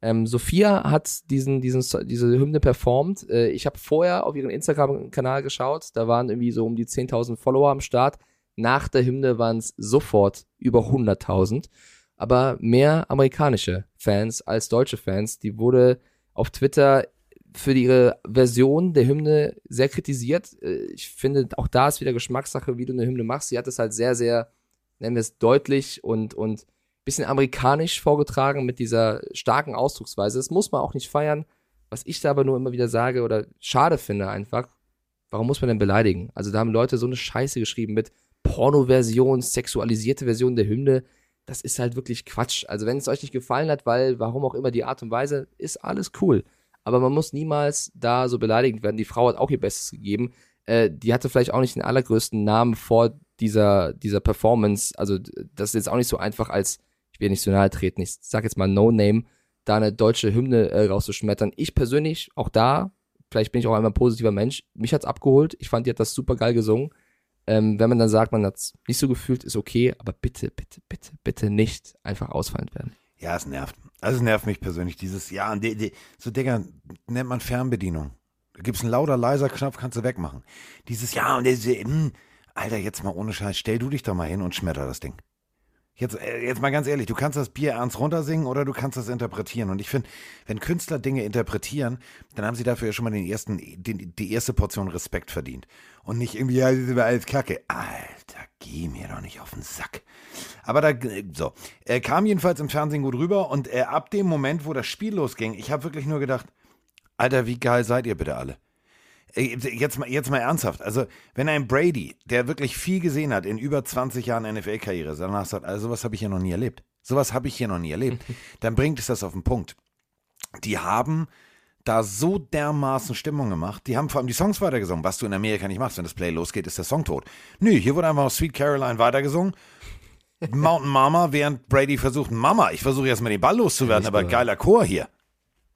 Ähm, Sophia hat diesen, diesen, diese Hymne performt. Äh, ich habe vorher auf ihren Instagram-Kanal geschaut. Da waren irgendwie so um die 10.000 Follower am Start. Nach der Hymne waren es sofort über 100.000. Aber mehr amerikanische Fans als deutsche Fans. Die wurde auf Twitter für ihre Version der Hymne sehr kritisiert. Äh, Ich finde, auch da ist wieder Geschmackssache, wie du eine Hymne machst. Sie hat es halt sehr, sehr, nennen wir es deutlich und, und bisschen amerikanisch vorgetragen mit dieser starken Ausdrucksweise. Das muss man auch nicht feiern. Was ich da aber nur immer wieder sage oder schade finde einfach, warum muss man denn beleidigen? Also da haben Leute so eine Scheiße geschrieben mit Porno-Version, sexualisierte Version der Hymne. Das ist halt wirklich Quatsch. Also wenn es euch nicht gefallen hat, weil, warum auch immer die Art und Weise, ist alles cool. Aber man muss niemals da so beleidigend werden. Die Frau hat auch ihr Bestes gegeben. Äh, die hatte vielleicht auch nicht den allergrößten Namen vor dieser, dieser Performance. Also das ist jetzt auch nicht so einfach als, ich will nicht so nahe treten, ich sag jetzt mal No Name, da eine deutsche Hymne äh, rauszuschmettern. Ich persönlich, auch da, vielleicht bin ich auch einmal ein positiver Mensch, mich hat's abgeholt. Ich fand, die hat das super geil gesungen. Ähm, wenn man dann sagt, man hat's nicht so gefühlt, ist okay, aber bitte, bitte, bitte, bitte nicht einfach ausfallend werden. Ja, es nervt. Also es nervt mich persönlich, dieses, ja, und die, die, so Digga, nennt man Fernbedienung. Da gibt's einen lauter, leiser Knopf, kannst du wegmachen. Dieses, ja, und diese, hm, Alter, jetzt mal ohne Scheiß, stell du dich doch mal hin und schmetter das Ding. Jetzt, äh, jetzt mal ganz ehrlich, du kannst das Bier ernst runtersingen oder du kannst das interpretieren. Und ich finde, wenn Künstler Dinge interpretieren, dann haben sie dafür ja schon mal den ersten, den, die erste Portion Respekt verdient. Und nicht irgendwie, ja, das ist alles Kacke. Alter, geh mir doch nicht auf den Sack. Aber da, äh, so, er kam jedenfalls im Fernsehen gut rüber und äh, ab dem Moment, wo das Spiel losging, ich habe wirklich nur gedacht, Alter, wie geil seid ihr bitte alle? Äh, Jetzt mal, jetzt mal ernsthaft. Also, wenn ein Brady, der wirklich viel gesehen hat in über 20 Jahren NFL-Karriere, danach sagt, also sowas habe ich hier noch nie erlebt. Sowas habe ich hier noch nie erlebt. Dann bringt es das auf den Punkt. Die haben da so dermaßen Stimmung gemacht. Die haben vor allem die Songs weitergesungen, was du in Amerika nicht machst. Wenn das Play losgeht, ist der Song tot. Nö, hier wurde einfach Sweet Caroline weitergesungen. Mountain Mama, während Brady versucht, Mama, ich versuche jetzt mal den Ball loszuwerden, aber geiler Chor hier.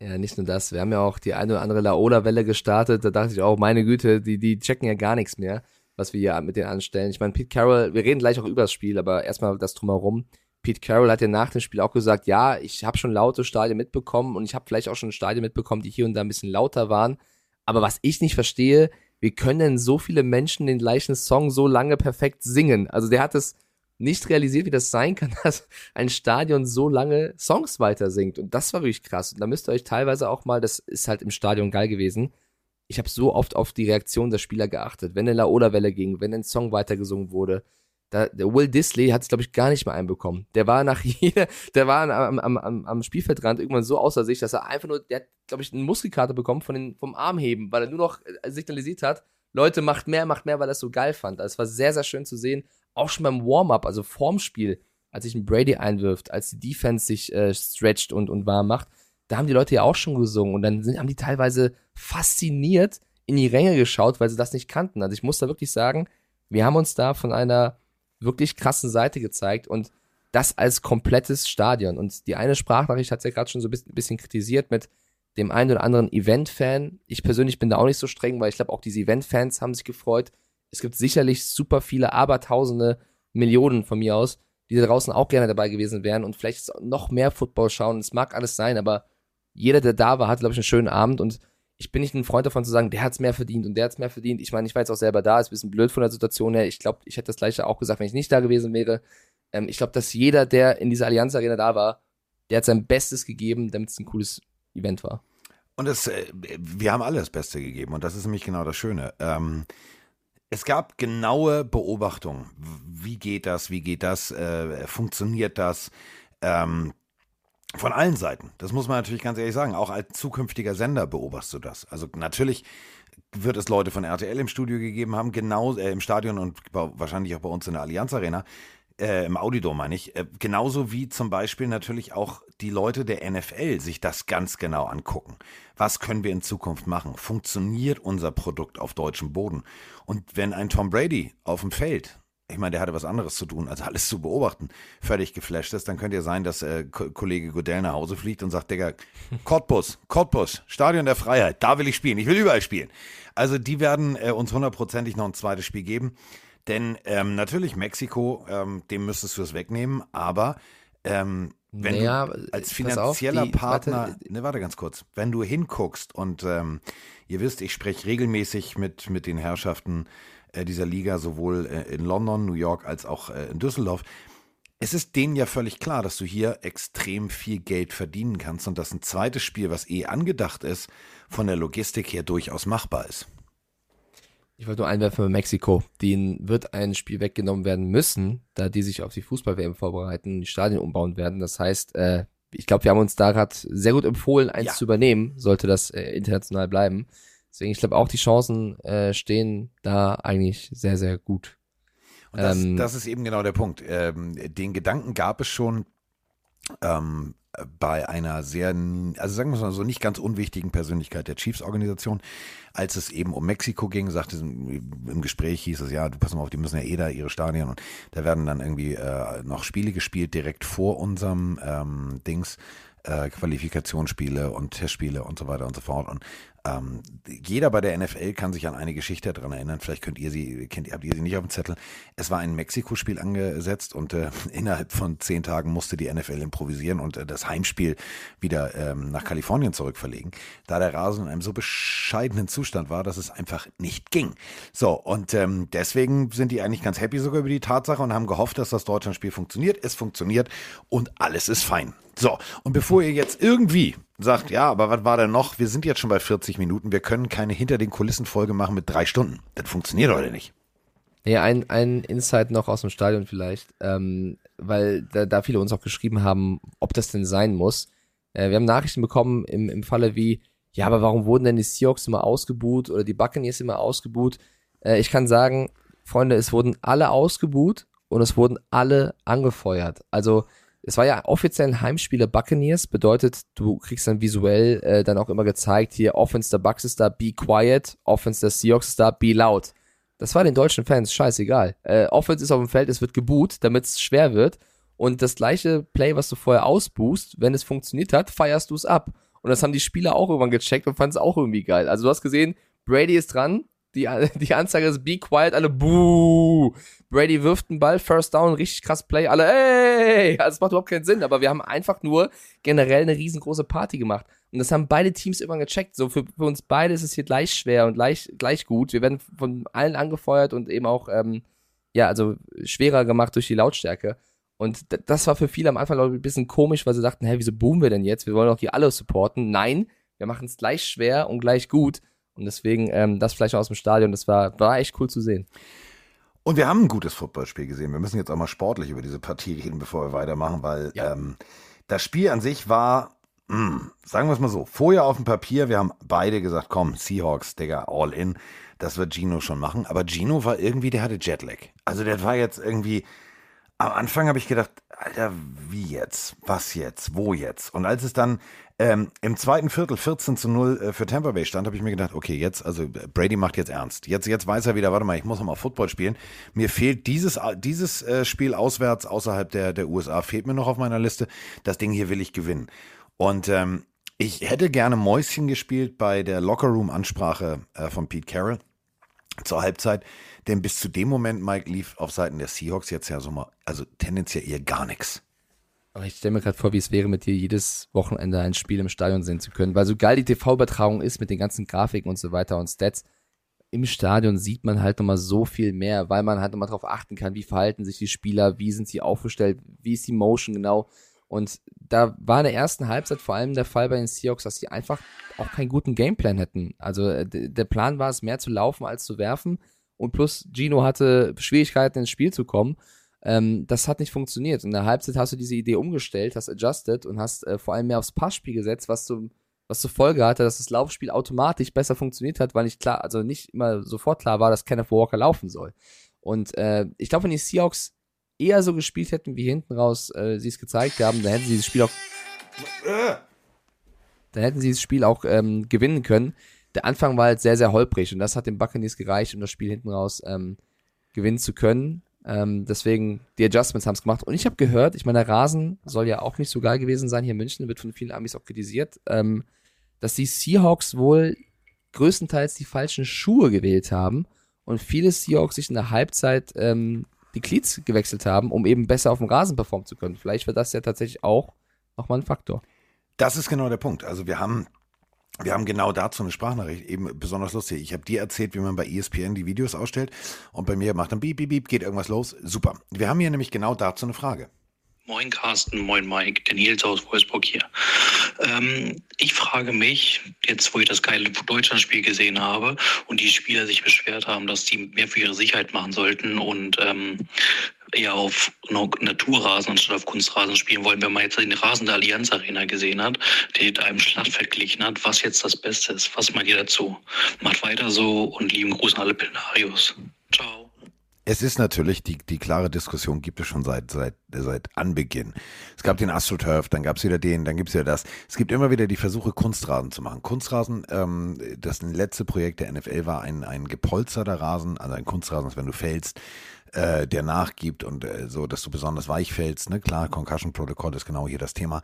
Ja, nicht nur das. Wir haben ja auch die eine oder andere Laola-Welle gestartet. Da dachte ich auch, meine Güte, die, die checken ja gar nichts mehr, was wir hier mit denen anstellen. Ich meine, Pete Carroll, wir reden gleich auch über das Spiel, aber erstmal das drumherum. Pete Carroll hat ja nach dem Spiel auch gesagt, ja, ich habe schon laute Stadien mitbekommen und ich habe vielleicht auch schon Stadien mitbekommen, die hier und da ein bisschen lauter waren. Aber was ich nicht verstehe, wie können denn so viele Menschen den gleichen Song so lange perfekt singen? Also der hat es nicht realisiert, wie das sein kann, dass ein Stadion so lange Songs weiter singt. Und das war wirklich krass. Und da müsst ihr euch teilweise auch mal, das ist halt im Stadion geil gewesen. Ich habe so oft auf die Reaktion der Spieler geachtet. Wenn eine Laola-Welle ging, wenn ein Song weitergesungen wurde, da, der Will Disley hat es, glaube ich, gar nicht mehr einbekommen. Der war nach jeder, der war am, am, am, am Spielfeldrand irgendwann so außer sich, dass er einfach nur, der hat, glaube ich, eine Muskelkarte bekommen von den, vom Armheben, weil er nur noch äh, signalisiert hat, Leute, macht mehr, macht mehr, weil er es so geil fand. Also es war sehr, sehr schön zu sehen. Auch schon beim Warm-up, also vorm Spiel, als sich ein Brady einwirft, als die Defense sich äh, stretcht und, und warm macht, da haben die Leute ja auch schon gesungen und dann sind, haben die teilweise fasziniert in die Ränge geschaut, weil sie das nicht kannten. Also ich muss da wirklich sagen, wir haben uns da von einer wirklich krassen Seite gezeigt und das als komplettes Stadion. Und die eine Sprachnachricht hat es ja gerade schon so ein bisschen kritisiert mit dem einen oder anderen Event-Fan. Ich persönlich bin da auch nicht so streng, weil ich glaube, auch diese Event-Fans haben sich gefreut. Es gibt sicherlich super viele, abertausende Millionen von mir aus, die da draußen auch gerne dabei gewesen wären und vielleicht noch mehr Football schauen. Es mag alles sein, aber jeder, der da war, hatte, glaube ich, einen schönen Abend und ich bin nicht ein Freund davon zu sagen, der hat es mehr verdient und der hat es mehr verdient. Ich meine, ich war jetzt auch selber da, ist ein bisschen blöd von der Situation her. Ich glaube, ich hätte das gleiche auch gesagt, wenn ich nicht da gewesen wäre. Ähm, ich glaube, dass jeder, der in dieser Allianz Arena da war, der hat sein Bestes gegeben, damit es ein cooles Event war. Und es, äh, wir haben alle das Beste gegeben und das ist nämlich genau das Schöne. Ähm, es gab genaue Beobachtungen. Wie geht das? Wie geht das? Äh, funktioniert das? Ähm, von allen Seiten. Das muss man natürlich ganz ehrlich sagen. Auch als zukünftiger Sender beobachtest du das. Also natürlich wird es Leute von RTL im Studio gegeben haben, genau äh, im Stadion und wahrscheinlich auch bei uns in der Allianz Arena, äh, im Audidom meine ich, äh, genauso wie zum Beispiel natürlich auch die Leute der NFL sich das ganz genau angucken. Was können wir in Zukunft machen? Funktioniert unser Produkt auf deutschem Boden? Und wenn ein Tom Brady auf dem Feld ich meine, der hatte was anderes zu tun, als alles zu beobachten, völlig geflasht ist, dann könnte ja sein, dass äh, Kollege Godell nach Hause fliegt und sagt, Digga, Cottbus, Cottbus, Stadion der Freiheit, da will ich spielen, ich will überall spielen. Also die werden äh, uns hundertprozentig noch ein zweites Spiel geben, denn ähm, natürlich Mexiko, ähm, dem müsstest du es wegnehmen, aber ähm, wenn naja, du als finanzieller auf, die, Partner, warte, ne, warte ganz kurz, wenn du hinguckst und ähm, ihr wisst, ich spreche regelmäßig mit, mit den Herrschaften äh, dieser Liga, sowohl äh, in London, New York als auch äh, in Düsseldorf. Es ist denen ja völlig klar, dass du hier extrem viel Geld verdienen kannst und dass ein zweites Spiel, was eh angedacht ist, von der Logistik her durchaus machbar ist. Ich wollte nur einwerfen bei Mexiko. Denen wird ein Spiel weggenommen werden müssen, da die sich auf die Fußball-WM vorbereiten, die Stadien umbauen werden. Das heißt, äh, ich glaube, wir haben uns da gerade sehr gut empfohlen, eins ja. zu übernehmen, sollte das äh, international bleiben. Deswegen, ich glaube auch, die Chancen äh, stehen da eigentlich sehr, sehr gut. Und das, ähm, das ist eben genau der Punkt. Ähm, den Gedanken gab es schon ähm, bei einer sehr, also sagen wir mal so, nicht ganz unwichtigen Persönlichkeit der Chiefs-Organisation. Als es eben um Mexiko ging, sagte im Gespräch hieß es, ja, du pass mal auf, die müssen ja eh da ihre Stadien und da werden dann irgendwie äh, noch Spiele gespielt direkt vor unserem ähm, Dings äh, Qualifikationsspiele und Testspiele und so weiter und so fort. Und ähm, jeder bei der NFL kann sich an eine Geschichte daran erinnern. Vielleicht könnt ihr sie, kennt, habt ihr sie nicht auf dem Zettel. Es war ein Mexiko-Spiel angesetzt und äh, innerhalb von zehn Tagen musste die NFL improvisieren und äh, das Heimspiel wieder ähm, nach Kalifornien zurückverlegen, da der Rasen in einem so bescheidenen Zustand war, dass es einfach nicht ging. So, und ähm, deswegen sind die eigentlich ganz happy sogar über die Tatsache und haben gehofft, dass das Deutschlandspiel funktioniert. Es funktioniert und alles ist fein. So, und bevor ihr jetzt irgendwie sagt, ja, aber was war denn noch? Wir sind jetzt schon bei 40 Minuten, wir können keine hinter den Kulissen Folge machen mit drei Stunden. Das funktioniert heute nicht. Ja, ein, ein Insight noch aus dem Stadion vielleicht, ähm, weil da, da viele uns auch geschrieben haben, ob das denn sein muss. Äh, wir haben Nachrichten bekommen im, im Falle wie, ja, aber warum wurden denn die Seahawks immer ausgebuht oder die Buccaneers immer ausgebuht? Äh, ich kann sagen, Freunde, es wurden alle ausgebuht und es wurden alle angefeuert. Also es war ja offiziell ein Heimspiel der Buccaneers, bedeutet, du kriegst dann visuell äh, dann auch immer gezeigt, hier Offense der Bucks ist da, be quiet, Offense der Seahawks ist da, be loud. Das war den deutschen Fans scheißegal. Äh, Offense ist auf dem Feld, es wird geboot, damit es schwer wird. Und das gleiche Play, was du vorher ausboost, wenn es funktioniert hat, feierst du es ab. Und das haben die Spieler auch irgendwann gecheckt und fanden es auch irgendwie geil. Also du hast gesehen, Brady ist dran, die, die Anzeige ist Be Quiet, alle Buh. Brady wirft einen Ball, First Down, richtig krass Play, alle ey. also macht überhaupt keinen Sinn, aber wir haben einfach nur generell eine riesengroße Party gemacht. Und das haben beide Teams irgendwann gecheckt. So für, für uns beide ist es hier gleich schwer und gleich, gleich gut. Wir werden von allen angefeuert und eben auch, ähm, ja, also schwerer gemacht durch die Lautstärke. Und das war für viele am Anfang ich, ein bisschen komisch, weil sie dachten, hä, wieso boomen wir denn jetzt? Wir wollen doch hier alle supporten. Nein, wir machen es gleich schwer und gleich gut. Und deswegen, ähm, das vielleicht aus dem Stadion, das war, war echt cool zu sehen. Und wir haben ein gutes Footballspiel gesehen. Wir müssen jetzt auch mal sportlich über diese Partie reden, bevor wir weitermachen, weil Ja. ähm, das Spiel an sich war, mh, sagen wir es mal so, vorher auf dem Papier, wir haben beide gesagt, komm, Seahawks, Digga, all in. Das wird Gino schon machen. Aber Gino war irgendwie, der hatte Jetlag. Also der war jetzt irgendwie, am Anfang habe ich gedacht, Alter, wie jetzt? Was jetzt? Wo jetzt? Und als es dann ähm, im zweiten Viertel 14 zu 0 äh, für Tampa Bay stand, habe ich mir gedacht, okay, jetzt, also Brady macht jetzt ernst. Jetzt, jetzt weiß er wieder, warte mal, ich muss noch mal Football spielen. Mir fehlt dieses, dieses äh, Spiel auswärts außerhalb der, der USA, fehlt mir noch auf meiner Liste. Das Ding hier will ich gewinnen. Und ähm, ich hätte gerne Mäuschen gespielt bei der Lockerroom-Ansprache äh, von Pete Carroll zur Halbzeit. Denn bis zu dem Moment, Mike, lief auf Seiten der Seahawks jetzt ja so mal, also tendenziell eher gar nichts. Aber ich stelle mir gerade vor, wie es wäre, mit dir jedes Wochenende ein Spiel im Stadion sehen zu können. Weil so geil die TV-Übertragung ist mit den ganzen Grafiken und so weiter und Stats, im Stadion sieht man halt nochmal so viel mehr, weil man halt nochmal darauf achten kann, wie verhalten sich die Spieler, wie sind sie aufgestellt, wie ist die Motion genau. Und da war in der ersten Halbzeit vor allem der Fall bei den Seahawks, dass sie einfach auch keinen guten Gameplan hätten. Also äh, der Plan war es, mehr zu laufen als zu werfen. Und plus Gino hatte Schwierigkeiten ins Spiel zu kommen. Ähm, das hat nicht funktioniert. In der Halbzeit hast du diese Idee umgestellt, hast adjusted und hast äh, vor allem mehr aufs Passspiel gesetzt, was zum was zur Folge hatte, dass das Laufspiel automatisch besser funktioniert hat, weil nicht klar, also nicht immer sofort klar war, dass Kenneth Walker laufen soll. Und äh, ich glaube, wenn die Seahawks eher so gespielt hätten, wie hinten raus äh, sie es gezeigt haben, dann hätten sie das Spiel auch dann hätten sie das Spiel auch ähm, gewinnen können. Der Anfang war halt sehr, sehr holprig und das hat den Buccaneers gereicht, um das Spiel hinten raus ähm, gewinnen zu können. Ähm, deswegen, die Adjustments haben es gemacht. Und ich habe gehört, ich meine, der Rasen soll ja auch nicht so geil gewesen sein hier in München, wird von vielen Amis auch kritisiert, ähm, dass die Seahawks wohl größtenteils die falschen Schuhe gewählt haben und viele Seahawks sich in der Halbzeit ähm, die Cleats gewechselt haben, um eben besser auf dem Rasen performen zu können. Vielleicht wird das ja tatsächlich auch nochmal ein Faktor. Das ist genau der Punkt. Also wir haben, wir haben genau dazu eine Sprachnachricht, eben besonders lustig. Ich habe dir erzählt, wie man bei ESPN die Videos ausstellt und bei mir macht dann beep, beep, beep, geht irgendwas los. Super. Wir haben hier nämlich genau dazu eine Frage. Moin Carsten, moin Mike, der Nils aus Wolfsburg hier. Ähm, ich frage mich, jetzt wo ich das geile Deutschlandspiel gesehen habe und die Spieler sich beschwert haben, dass die mehr für ihre Sicherheit machen sollten und ähm, eher auf Naturrasen anstatt auf Kunstrasen spielen wollen, wenn man jetzt den Rasen der Allianz Arena gesehen hat, der mit einem Schlacht verglichen hat, was jetzt das Beste ist. Was meint ihr dazu? Macht weiter so und lieben Gruß an alle Plenarios. Ciao. Es ist natürlich, die, die klare Diskussion gibt es schon seit, seit, seit Anbeginn. Es gab den AstroTurf, dann gab es wieder den, dann gibt es wieder das. Es gibt immer wieder die Versuche, Kunstrasen zu machen. Kunstrasen, ähm, das letzte Projekt der NFL war ein, ein gepolsterter Rasen, also ein Kunstrasen, wenn du fällst, äh, der nachgibt und äh, so, dass du besonders weich fällst. Ne? Klar, Concussion-Protokoll ist genau hier das Thema.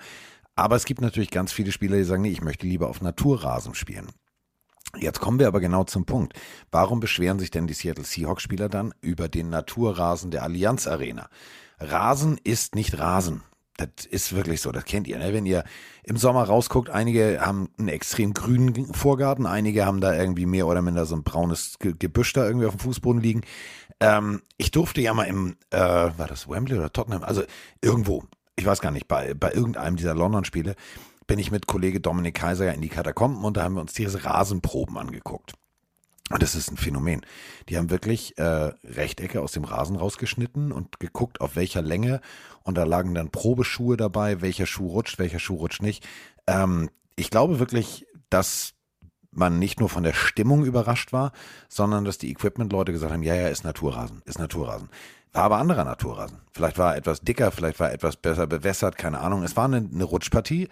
Aber es gibt natürlich ganz viele Spieler, die sagen, nee, ich möchte lieber auf Naturrasen spielen. Jetzt kommen wir aber genau zum Punkt. Warum beschweren sich denn die Seattle Seahawks-Spieler dann über den Naturrasen der Allianz Arena? Rasen ist nicht Rasen. Das ist wirklich so, das kennt ihr. Ne? Wenn ihr im Sommer rausguckt, einige haben einen extrem grünen Vorgarten, einige haben da irgendwie mehr oder minder so ein braunes Ge Gebüsch da irgendwie auf dem Fußboden liegen. Ähm, ich durfte ja mal im, äh, war das Wembley oder Tottenham? Also irgendwo, ich weiß gar nicht, bei, bei irgendeinem dieser London-Spiele bin ich mit Kollege Dominik Kaiser ja in die Katakomben und da haben wir uns diese Rasenproben angeguckt. Und das ist ein Phänomen. Die haben wirklich äh, Rechtecke aus dem Rasen rausgeschnitten und geguckt, auf welcher Länge. Und da lagen dann Probeschuhe dabei, welcher Schuh rutscht, welcher Schuh rutscht nicht. Ähm, ich glaube wirklich, dass man nicht nur von der Stimmung überrascht war, sondern dass die Equipment-Leute gesagt haben, ja, ja, ist Naturrasen, ist Naturrasen. War aber anderer Naturrasen. Vielleicht war er etwas dicker, vielleicht war er etwas besser bewässert, keine Ahnung. Es war eine, eine Rutschpartie.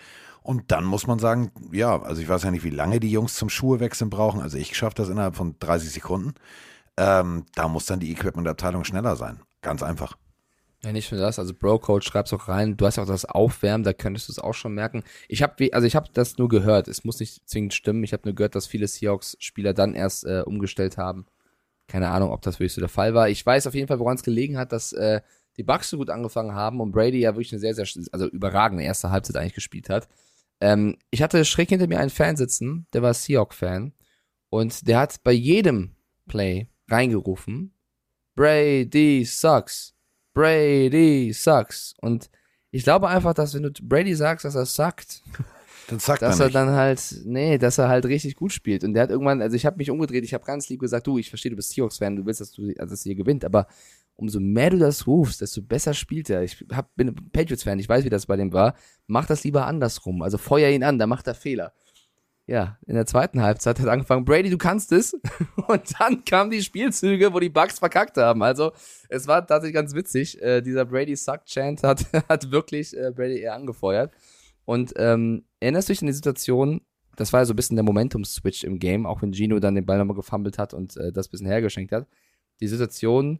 Und dann muss man sagen, ja, also ich weiß ja nicht, wie lange die Jungs zum Schuhe wechseln brauchen. Also ich schaffe das innerhalb von 30 Sekunden. Ähm, da muss dann die Equipment-Abteilung schneller sein. Ganz einfach. Ja, nicht nur das, also Bro-Code schreib's auch rein. Du hast ja auch das Aufwärmen, da könntest du es auch schon merken. Ich habe, also ich habe das nur gehört. Es muss nicht zwingend stimmen. Ich habe nur gehört, dass viele Seahawks-Spieler dann erst äh, umgestellt haben. Keine Ahnung, ob das wirklich so der Fall war. Ich weiß auf jeden Fall, woran es gelegen hat, dass äh, die Bucks so gut angefangen haben und Brady ja wirklich eine sehr, sehr, also überragende erste Halbzeit eigentlich gespielt hat. Ähm, ich hatte schräg hinter mir einen Fan sitzen, der war Seahawk-Fan. Und der hat bei jedem Play reingerufen, Brady sucks, Brady sucks. Und ich glaube einfach, dass wenn du Brady sagst, dass er suckt, Dann sagt dass er er dann halt, nee, dass er halt richtig gut spielt. Und der hat irgendwann, also ich habe mich umgedreht, ich habe ganz lieb gesagt, du, ich verstehe, du bist Seahawks-Fan, du willst, dass du, also dass ihr gewinnt, aber umso mehr du das rufst, desto besser spielt er. Ich hab, bin Patriots-Fan, ich weiß, wie das bei dem war. Mach das lieber andersrum. Also feuer ihn an, da macht er Fehler. Ja, in der zweiten Halbzeit hat er angefangen, Brady, du kannst es. Und dann kamen die Spielzüge, wo die Bugs verkackt haben. Also es war tatsächlich ganz witzig. Äh, dieser Brady Suck Chant hat, hat wirklich äh, Brady eher angefeuert. Und ähm, erinnerst du dich an die Situation, das war ja so ein bisschen der Momentum-Switch im Game, auch wenn Gino dann den Ball nochmal gefummelt hat und äh, das bisschen hergeschenkt hat. Die Situation,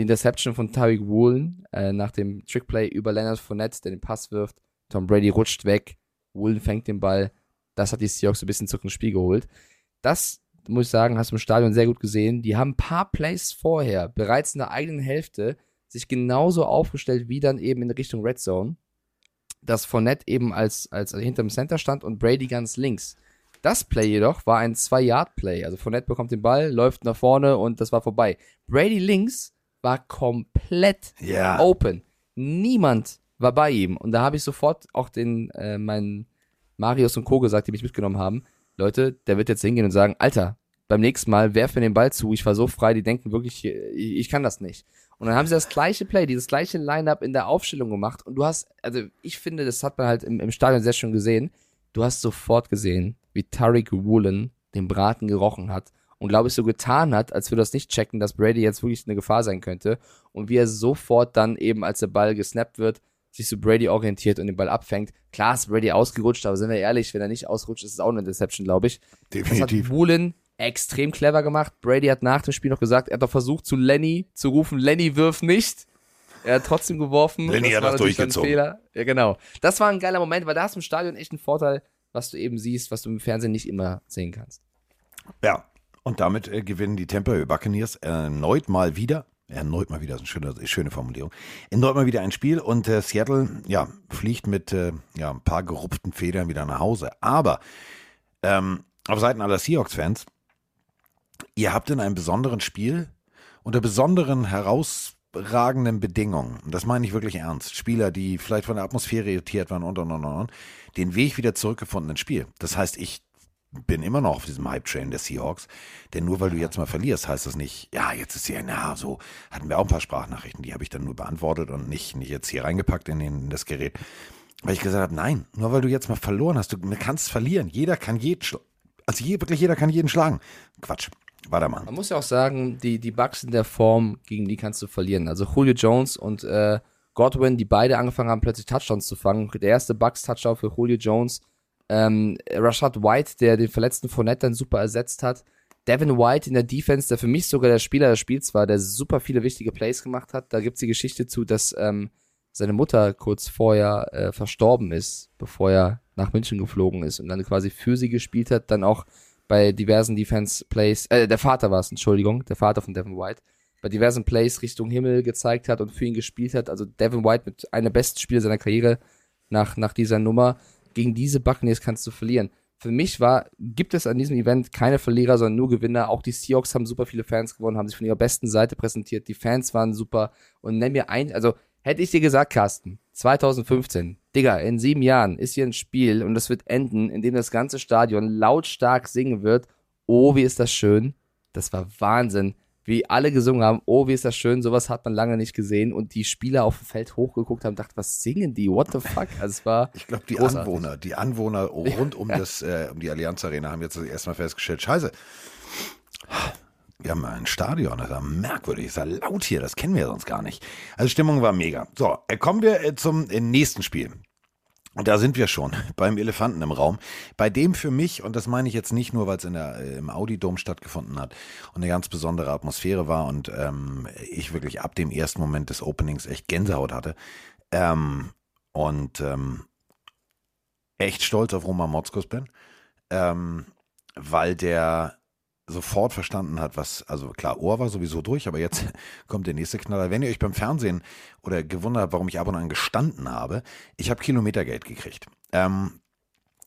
die Interception von Tyreek Woolen äh, nach dem Trickplay über Leonard Fournette, der den Pass wirft. Tom Brady rutscht weg, Woolen fängt den Ball. Das hat die Seahawks so ein bisschen zurück ins Spiel geholt. Das, muss ich sagen, hast du im Stadion sehr gut gesehen. Die haben ein paar Plays vorher, bereits in der eigenen Hälfte, sich genauso aufgestellt wie dann eben in Richtung Red Zone dass Fournette eben als, als also hinterm Center stand und Brady ganz links. Das Play jedoch war ein 2-Yard-Play. Also Fournette bekommt den Ball, läuft nach vorne und das war vorbei. Brady links war komplett Ja. open. Niemand war bei ihm. Und da habe ich sofort auch den, äh, meinen Marius und Co. gesagt, die mich mitgenommen haben. Leute, der wird jetzt hingehen und sagen, Alter, beim nächsten Mal werf mir den Ball zu, ich war so frei, die denken wirklich, ich, ich kann das nicht. Und dann haben sie das gleiche Play, dieses gleiche Line-Up in der Aufstellung gemacht. Und du hast, also ich finde, das hat man halt im, im Stadion sehr schön gesehen. Du hast sofort gesehen, wie Tariq Woolen den Braten gerochen hat und glaube ich so getan hat, als würde das nicht checken, dass Brady jetzt wirklich eine Gefahr sein könnte. Und wie er sofort dann eben, als der Ball gesnappt wird, sich zu Brady orientiert und den Ball abfängt. Klar ist Brady ausgerutscht, aber sind wir ehrlich, wenn er nicht ausrutscht, ist es auch eine Deception, glaube ich. Das Definitiv. hat Woolen extrem clever gemacht. Brady hat nach dem Spiel noch gesagt, er hat doch versucht zu Lenny zu rufen, Lenny wirf nicht. Er hat trotzdem geworfen. Lenny hat das dann ein durchgezogen. Fehler. Ja, genau. Das war ein geiler Moment, weil da hast du im Stadion echt einen Vorteil, was du eben siehst, was du im Fernsehen nicht immer sehen kannst. Ja, und damit äh, gewinnen die Tampa Bay Buccaneers erneut mal wieder. Erneut mal wieder, ist eine schöne, schöne Formulierung. Erneut mal wieder ein Spiel und äh, Seattle, ja, fliegt mit äh, ja, ein paar gerupften Federn wieder nach Hause. Aber ähm, auf Seiten aller Seahawks-Fans, ihr habt in einem besonderen Spiel unter besonderen herausragenden Bedingungen, und das meine ich wirklich ernst, Spieler, die vielleicht von der Atmosphäre irritiert waren und und und, und den Weg wieder zurückgefunden ins Spiel. Das heißt, ich bin immer noch auf diesem Hype-Train der Seahawks. Denn nur weil du jetzt mal verlierst, heißt das nicht, ja, jetzt ist ja, na, so hatten wir auch ein paar Sprachnachrichten, die habe ich dann nur beantwortet und nicht, nicht jetzt hier reingepackt in, den, in das Gerät. Weil ich gesagt habe, nein, nur weil du jetzt mal verloren hast, du kannst verlieren. Jeder kann jeden, schla- also je, wirklich jeder kann jeden schlagen. Quatsch. Weitermachen. Man muss ja auch sagen, die, die Bucks in der Form, gegen die kannst du verlieren. Also Julio Jones und äh, Godwin, die beide angefangen haben, plötzlich Touchdowns zu fangen. Der erste Bucks-Touchdown für Julio Jones. Ähm, Rashad White, der den verletzten Fournette dann super ersetzt hat. Devin White in der Defense, der für mich sogar der Spieler des Spiels war, der super viele wichtige Plays gemacht hat. Da gibt's die Geschichte zu, dass ähm, seine Mutter kurz vorher äh, verstorben ist, bevor er nach München geflogen ist und dann quasi für sie gespielt hat, dann auch bei diversen Defense Plays, äh, der Vater war es, Entschuldigung, der Vater von Devin White, bei diversen Plays Richtung Himmel gezeigt hat und für ihn gespielt hat. Also Devin White mit einer besten Spiele seiner Karriere nach, nach dieser Nummer. Gegen diese Buccaneers kannst du verlieren. Für mich war, gibt es an diesem Event keine Verlierer, sondern nur Gewinner. Auch die Seahawks haben super viele Fans gewonnen, haben sich von ihrer besten Seite präsentiert. Die Fans waren super. Und nenn mir ein, also hätte ich dir gesagt, Carsten, 2015, Digga, in sieben Jahren ist hier ein Spiel und das wird enden, in dem das ganze Stadion lautstark singen wird. Oh, wie ist das schön. Das war Wahnsinn. Wie alle gesungen haben, oh, wie ist das schön, sowas hat man lange nicht gesehen und die Spieler auf dem Feld hochgeguckt haben, dachten, was singen die? What the fuck? Also es war Ich glaube, die großartig. Anwohner, die Anwohner rund um, das, äh, um die Allianz Arena haben jetzt das erste Mal festgestellt, scheiße, wir haben ein Stadion, das ist ja merkwürdig, ist ja laut hier, das kennen wir sonst gar nicht. Also Stimmung war mega. So, äh, kommen wir äh, zum äh, nächsten Spiel. Und da sind wir schon beim Elefanten im Raum, bei dem für mich, und das meine ich jetzt nicht nur, weil es in der, äh, im Audi-Dom stattgefunden hat und eine ganz besondere Atmosphäre war und ähm, ich wirklich ab dem ersten Moment des Openings echt Gänsehaut hatte. Ähm, und ähm, echt stolz auf Roman Motzkus bin, ähm, weil der sofort verstanden hat, was, also klar, Ohr war sowieso durch, aber jetzt kommt der nächste Knaller. Wenn ihr euch beim Fernsehen oder gewundert habt, warum ich ab und an gestanden habe, ich habe Kilometergeld gekriegt. Ähm,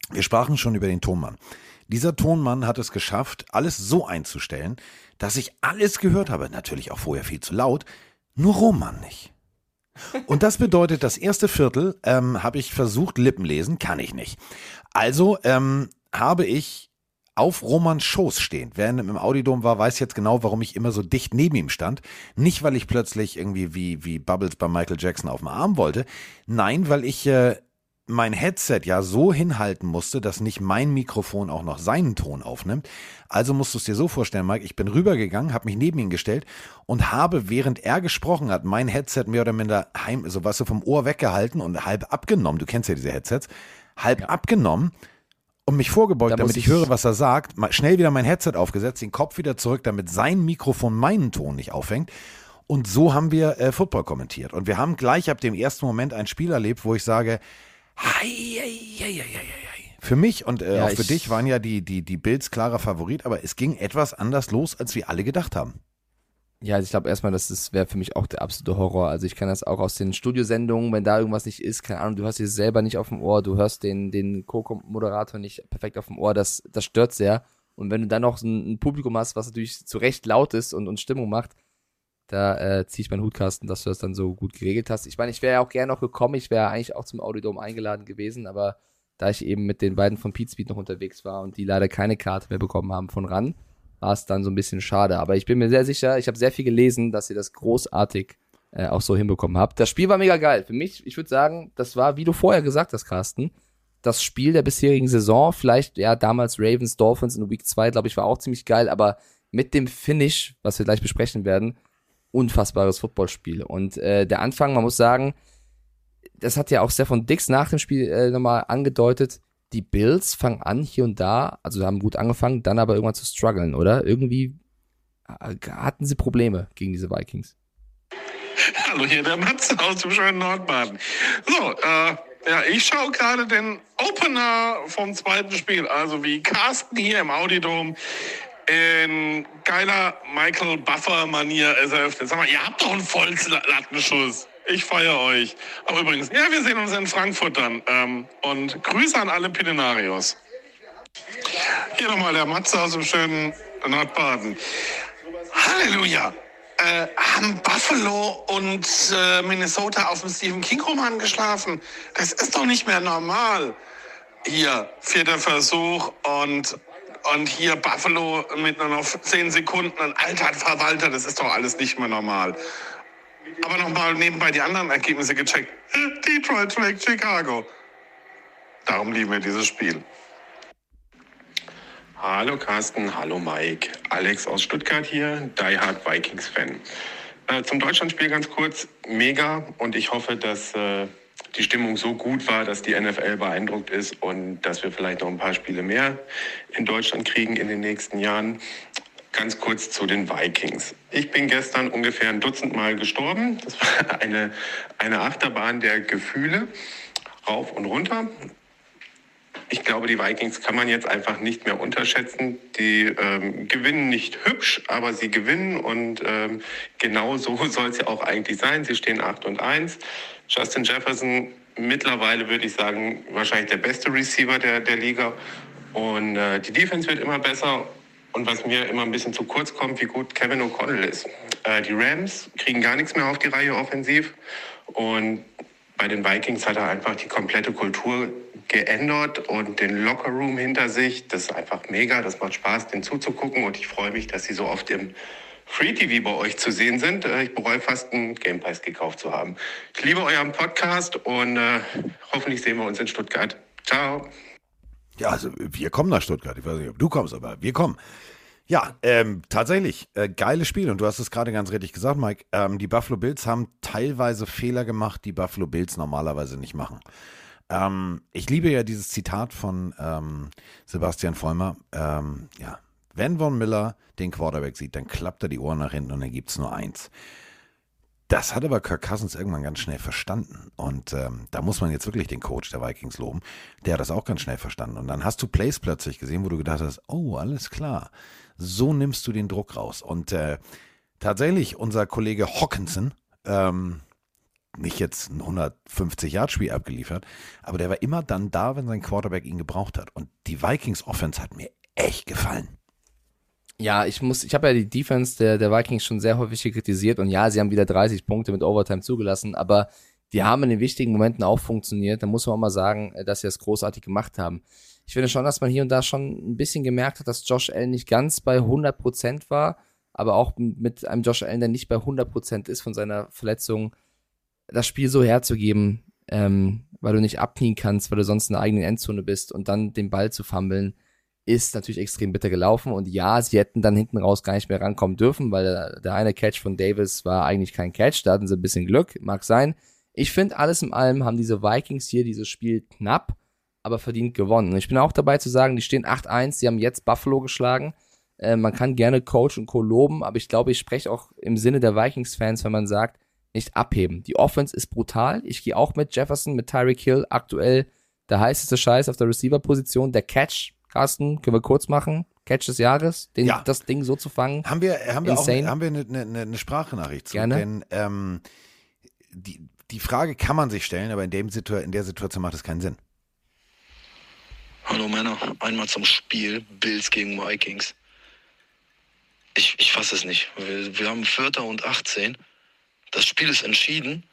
wir sprachen schon über den Tonmann. Dieser Tonmann hat es geschafft, alles so einzustellen, dass ich alles gehört habe. Natürlich auch vorher viel zu laut, nur Roman nicht. Und das bedeutet, das erste Viertel ähm, habe ich versucht, Lippenlesen, kann ich nicht. Also ähm, habe ich auf Romans Schoß stehen. Wer im Audidom war, weiß jetzt genau, warum ich immer so dicht neben ihm stand. Nicht, weil ich plötzlich irgendwie wie, wie Bubbles bei Michael Jackson auf dem Arm wollte. Nein, weil ich äh, mein Headset ja so hinhalten musste, dass nicht mein Mikrofon auch noch seinen Ton aufnimmt. Also musst du es dir so vorstellen, Mike, ich bin rübergegangen, habe mich neben ihn gestellt und habe, während er gesprochen hat, mein Headset mehr oder minder heim, so was du vom Ohr weggehalten und halb abgenommen. Du kennst ja diese Headsets. Halb ja. abgenommen und mich vorgebeugt, da damit ich, ich höre, was er sagt, schnell wieder mein Headset aufgesetzt, den Kopf wieder zurück, damit sein Mikrofon meinen Ton nicht auffängt. Und so haben wir äh, Football kommentiert. Und wir haben gleich ab dem ersten Moment ein Spiel erlebt, wo ich sage, hei, hei, hei, hei, hei. Für mich und äh, ja, auch für dich waren ja die, die, die Bills klarer Favorit, aber es ging etwas anders los, als wir alle gedacht haben. Ja, also ich glaube erstmal, das wäre für mich auch der absolute Horror. Also ich kann das auch aus den Studiosendungen, wenn da irgendwas nicht ist, keine Ahnung, du hast es selber nicht auf dem Ohr, du hörst den, den Co-Moderator nicht perfekt auf dem Ohr, das, das stört sehr. Und wenn du dann noch ein, ein Publikum hast, was natürlich zu Recht laut ist und, und Stimmung macht, da äh, ziehe ich meinen Hutkasten, dass du das dann so gut geregelt hast. Ich meine, ich wäre ja auch gerne noch gekommen, ich wäre eigentlich auch zum Audiodom eingeladen gewesen, aber da ich eben mit den beiden von Pete Speed noch unterwegs war und die leider keine Karte mehr bekommen haben von RAN, war es dann so ein bisschen schade. Aber ich bin mir sehr sicher, ich habe sehr viel gelesen, dass ihr das großartig äh, auch so hinbekommen habt. Das Spiel war mega geil. Für mich, ich würde sagen, das war, wie du vorher gesagt hast, Carsten, das Spiel der bisherigen Saison. Vielleicht, ja, damals Ravens, Dolphins in Week 2, glaube ich, war auch ziemlich geil, aber mit dem Finish, was wir gleich besprechen werden, unfassbares Footballspiel. Und äh, der Anfang, man muss sagen, das hat ja auch Stefan Dix nach dem Spiel äh, nochmal angedeutet, die Bills fangen an hier und da, also haben gut angefangen, dann aber irgendwann zu strugglen, oder? Irgendwie äh, hatten sie Probleme gegen diese Vikings. Hallo, hier der Matze aus dem schönen Nordbaden. So, äh, ja, ich schaue gerade den Opener vom zweiten Spiel, also wie Carsten hier im Audidom in geiler Michael Buffer-Manier eröffnet. Sag mal, ihr habt doch einen Vollslattenschuss. Ich feiere euch. Aber übrigens, ja, wir sehen uns in Frankfurt dann. Ähm, und Grüße an alle Pininarios. Hier nochmal der Matze aus dem schönen Nordbaden. Halleluja! Äh, haben Buffalo und äh, Minnesota auf dem Stephen King-Roman geschlafen? Das ist doch nicht mehr normal. Hier, vierter Versuch und, und hier Buffalo mit nur noch zehn Sekunden. Ein alter Verwalter, das ist doch alles nicht mehr normal. Aber nochmal nebenbei die anderen Ergebnisse gecheckt. Detroit schlägt Chicago. Darum lieben wir dieses Spiel. Hallo Carsten, hallo Mike. Alex aus Stuttgart hier, Die Hard Vikings Fan. Äh, zum Deutschlandspiel ganz kurz. Mega und ich hoffe, dass äh, die Stimmung so gut war, dass die NFL beeindruckt ist und dass wir vielleicht noch ein paar Spiele mehr in Deutschland kriegen in den nächsten Jahren. Ganz kurz zu den Vikings. Ich bin gestern ungefähr ein Dutzend Mal gestorben. Das war eine, eine Achterbahn der Gefühle, rauf und runter. Ich glaube, die Vikings kann man jetzt einfach nicht mehr unterschätzen. Die ähm, gewinnen nicht hübsch, aber sie gewinnen und ähm, genau so soll es ja auch eigentlich sein. Sie stehen 8 und 1. Justin Jefferson mittlerweile würde ich sagen, wahrscheinlich der beste Receiver der, der Liga. Und äh, die Defense wird immer besser und was mir immer ein bisschen zu kurz kommt, wie gut Kevin O'Connell ist. Äh, die Rams kriegen gar nichts mehr auf die Reihe offensiv. Und bei den Vikings hat er einfach die komplette Kultur geändert und den Lockerroom hinter sich. Das ist einfach mega. Das macht Spaß, den zuzugucken. Und ich freue mich, dass sie so oft im Free TV bei euch zu sehen sind. Äh, ich bereue fast einen Game Pass gekauft zu haben. Ich liebe euren Podcast und äh, hoffentlich sehen wir uns in Stuttgart. Ciao. Ja, also wir kommen nach Stuttgart. Ich weiß nicht, ob du kommst, aber wir kommen. Ja, ähm, tatsächlich, äh, geiles Spiel. Und du hast es gerade ganz richtig gesagt, Mike. Ähm, die Buffalo Bills haben teilweise Fehler gemacht, die Buffalo Bills normalerweise nicht machen. Ähm, ich liebe ja dieses Zitat von ähm, Sebastian Vollmer. Ähm, ja, wenn Von Miller den Quarterback sieht, dann klappt er die Ohren nach hinten und dann gibt es nur eins. Das hat aber Kirk Cousins irgendwann ganz schnell verstanden. Und ähm, da muss man jetzt wirklich den Coach der Vikings loben. Der hat das auch ganz schnell verstanden. Und dann hast du Plays plötzlich gesehen, wo du gedacht hast, oh, alles klar. So nimmst du den Druck raus. Und äh, tatsächlich, unser Kollege Hawkinson, ähm, nicht jetzt ein 150-Yard-Spiel abgeliefert, aber der war immer dann da, wenn sein Quarterback ihn gebraucht hat. Und die Vikings-Offense hat mir echt gefallen. Ja, ich muss, ich habe ja die Defense der, der Vikings schon sehr häufig kritisiert und ja, sie haben wieder 30 Punkte mit Overtime zugelassen, aber die haben in den wichtigen Momenten auch funktioniert. Da muss man auch mal sagen, dass sie das großartig gemacht haben. Ich finde schon, dass man hier und da schon ein bisschen gemerkt hat, dass Josh Allen nicht ganz bei 100% war, aber auch mit einem Josh Allen, der nicht bei 100% ist von seiner Verletzung, das Spiel so herzugeben, ähm, weil du nicht abknien kannst, weil du sonst in der eigenen Endzone bist und dann den Ball zu fummeln, ist natürlich extrem bitter gelaufen. Und ja, sie hätten dann hinten raus gar nicht mehr rankommen dürfen, weil der eine Catch von Davis war eigentlich kein Catch. Da hatten sie ein bisschen Glück, mag sein. Ich finde, alles in allem haben diese Vikings hier dieses Spiel knapp, aber verdient gewonnen. Ich bin auch dabei zu sagen, die stehen 8-1, sie haben jetzt Buffalo geschlagen. Äh, man kann gerne Coach und Co. loben, aber ich glaube, ich spreche auch im Sinne der Vikings-Fans, wenn man sagt, nicht abheben. Die Offense ist brutal. Ich gehe auch mit Jefferson, mit Tyreek Hill aktuell der heißeste Scheiß auf der Receiver-Position. Der Catch Carsten, können wir kurz machen? Catch des Jahres, den, ja. das Ding so zu fangen. Haben wir, haben wir Insane. auch haben wir eine, eine, eine Sprachnachricht zu? Gerne. Denn ähm, die, die Frage kann man sich stellen, aber in, dem Situ in der Situation macht es keinen Sinn. Hallo Männer, einmal zum Spiel Bills gegen Vikings. Ich, ich fasse es nicht. Wir, wir haben Vierter und 18. Das Spiel ist entschieden.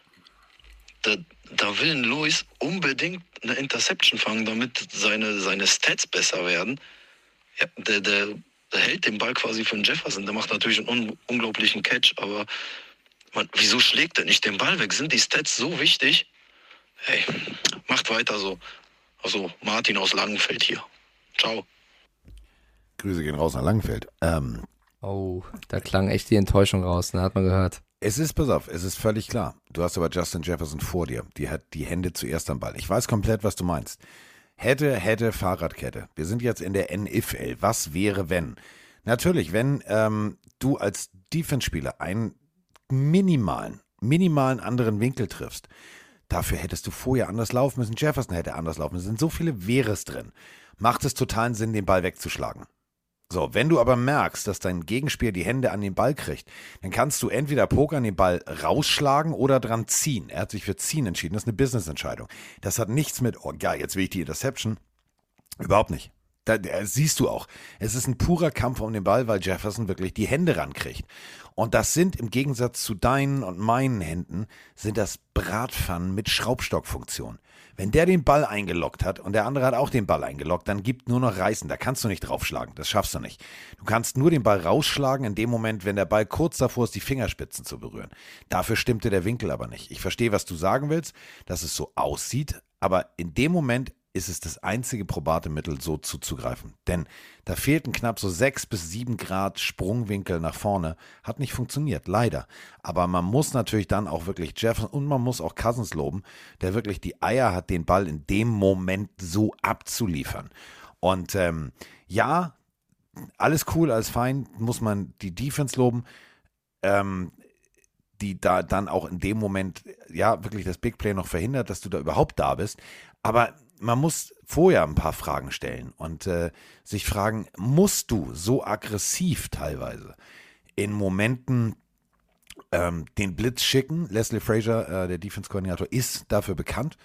Da, da will ein Luis unbedingt eine Interception fangen, damit seine, seine Stats besser werden. Ja, der, der, der hält den Ball quasi für einen Jefferson. Der macht natürlich einen un unglaublichen Catch, aber man, wieso schlägt er nicht den Ball weg? Sind die Stats so wichtig? Hey, macht weiter so. Also Martin aus Langenfeld hier. Ciao. Grüße gehen raus nach Langenfeld. Ähm, oh, da klang echt die Enttäuschung raus, ne? hat man gehört. Es ist, pass auf, es ist völlig klar. Du hast aber Justin Jefferson vor dir. Die hat die Hände zuerst am Ball. Ich weiß komplett, was du meinst. Hätte, hätte, Fahrradkette. Wir sind jetzt in der NFL. Was wäre, wenn? Natürlich, wenn ähm, du als Defense-Spieler einen minimalen, minimalen anderen Winkel triffst, dafür hättest du vorher anders laufen müssen. Jefferson hätte anders laufen müssen. Es sind so viele Wehres drin. Macht es totalen Sinn, den Ball wegzuschlagen. So, wenn du aber merkst, dass dein Gegenspieler die Hände an den Ball kriegt, dann kannst du entweder Pokern den Ball rausschlagen oder dran ziehen. Er hat sich für ziehen entschieden. Das ist eine Business-Entscheidung. Das hat nichts mit, oh ja, jetzt will ich die Interception. Überhaupt nicht. Da, da, siehst du auch. Es ist ein purer Kampf um den Ball, weil Jefferson wirklich die Hände rankriegt. Und das sind im Gegensatz zu deinen und meinen Händen, sind das Bratpfannen mit Schraubstockfunktion. Wenn der den Ball eingeloggt hat und der andere hat auch den Ball eingeloggt, dann gibt nur noch Reißen. Da kannst du nicht draufschlagen. Das schaffst du nicht. Du kannst nur den Ball rausschlagen in dem Moment, wenn der Ball kurz davor ist, die Fingerspitzen zu berühren. Dafür stimmte der Winkel aber nicht. Ich verstehe, was du sagen willst, dass es so aussieht, aber in dem Moment ist es das einzige probate Mittel, so zuzugreifen. Denn da fehlten knapp so sechs bis sieben Grad Sprungwinkel nach vorne. Hat nicht funktioniert, leider. Aber man muss natürlich dann auch wirklich Jefferson und man muss auch Cousins loben, der wirklich die Eier hat, den Ball in dem Moment so abzuliefern. Und ähm, ja, alles cool, alles fein, muss man die Defense loben. Ähm, die da dann auch in dem Moment ja wirklich das Big Play noch verhindert, dass du da überhaupt da bist. Aber man muss vorher ein paar Fragen stellen und äh, sich fragen, musst du so aggressiv teilweise in Momenten ähm, den Blitz schicken? Leslie Frazier, äh, der Defense-Koordinator, ist dafür bekannt.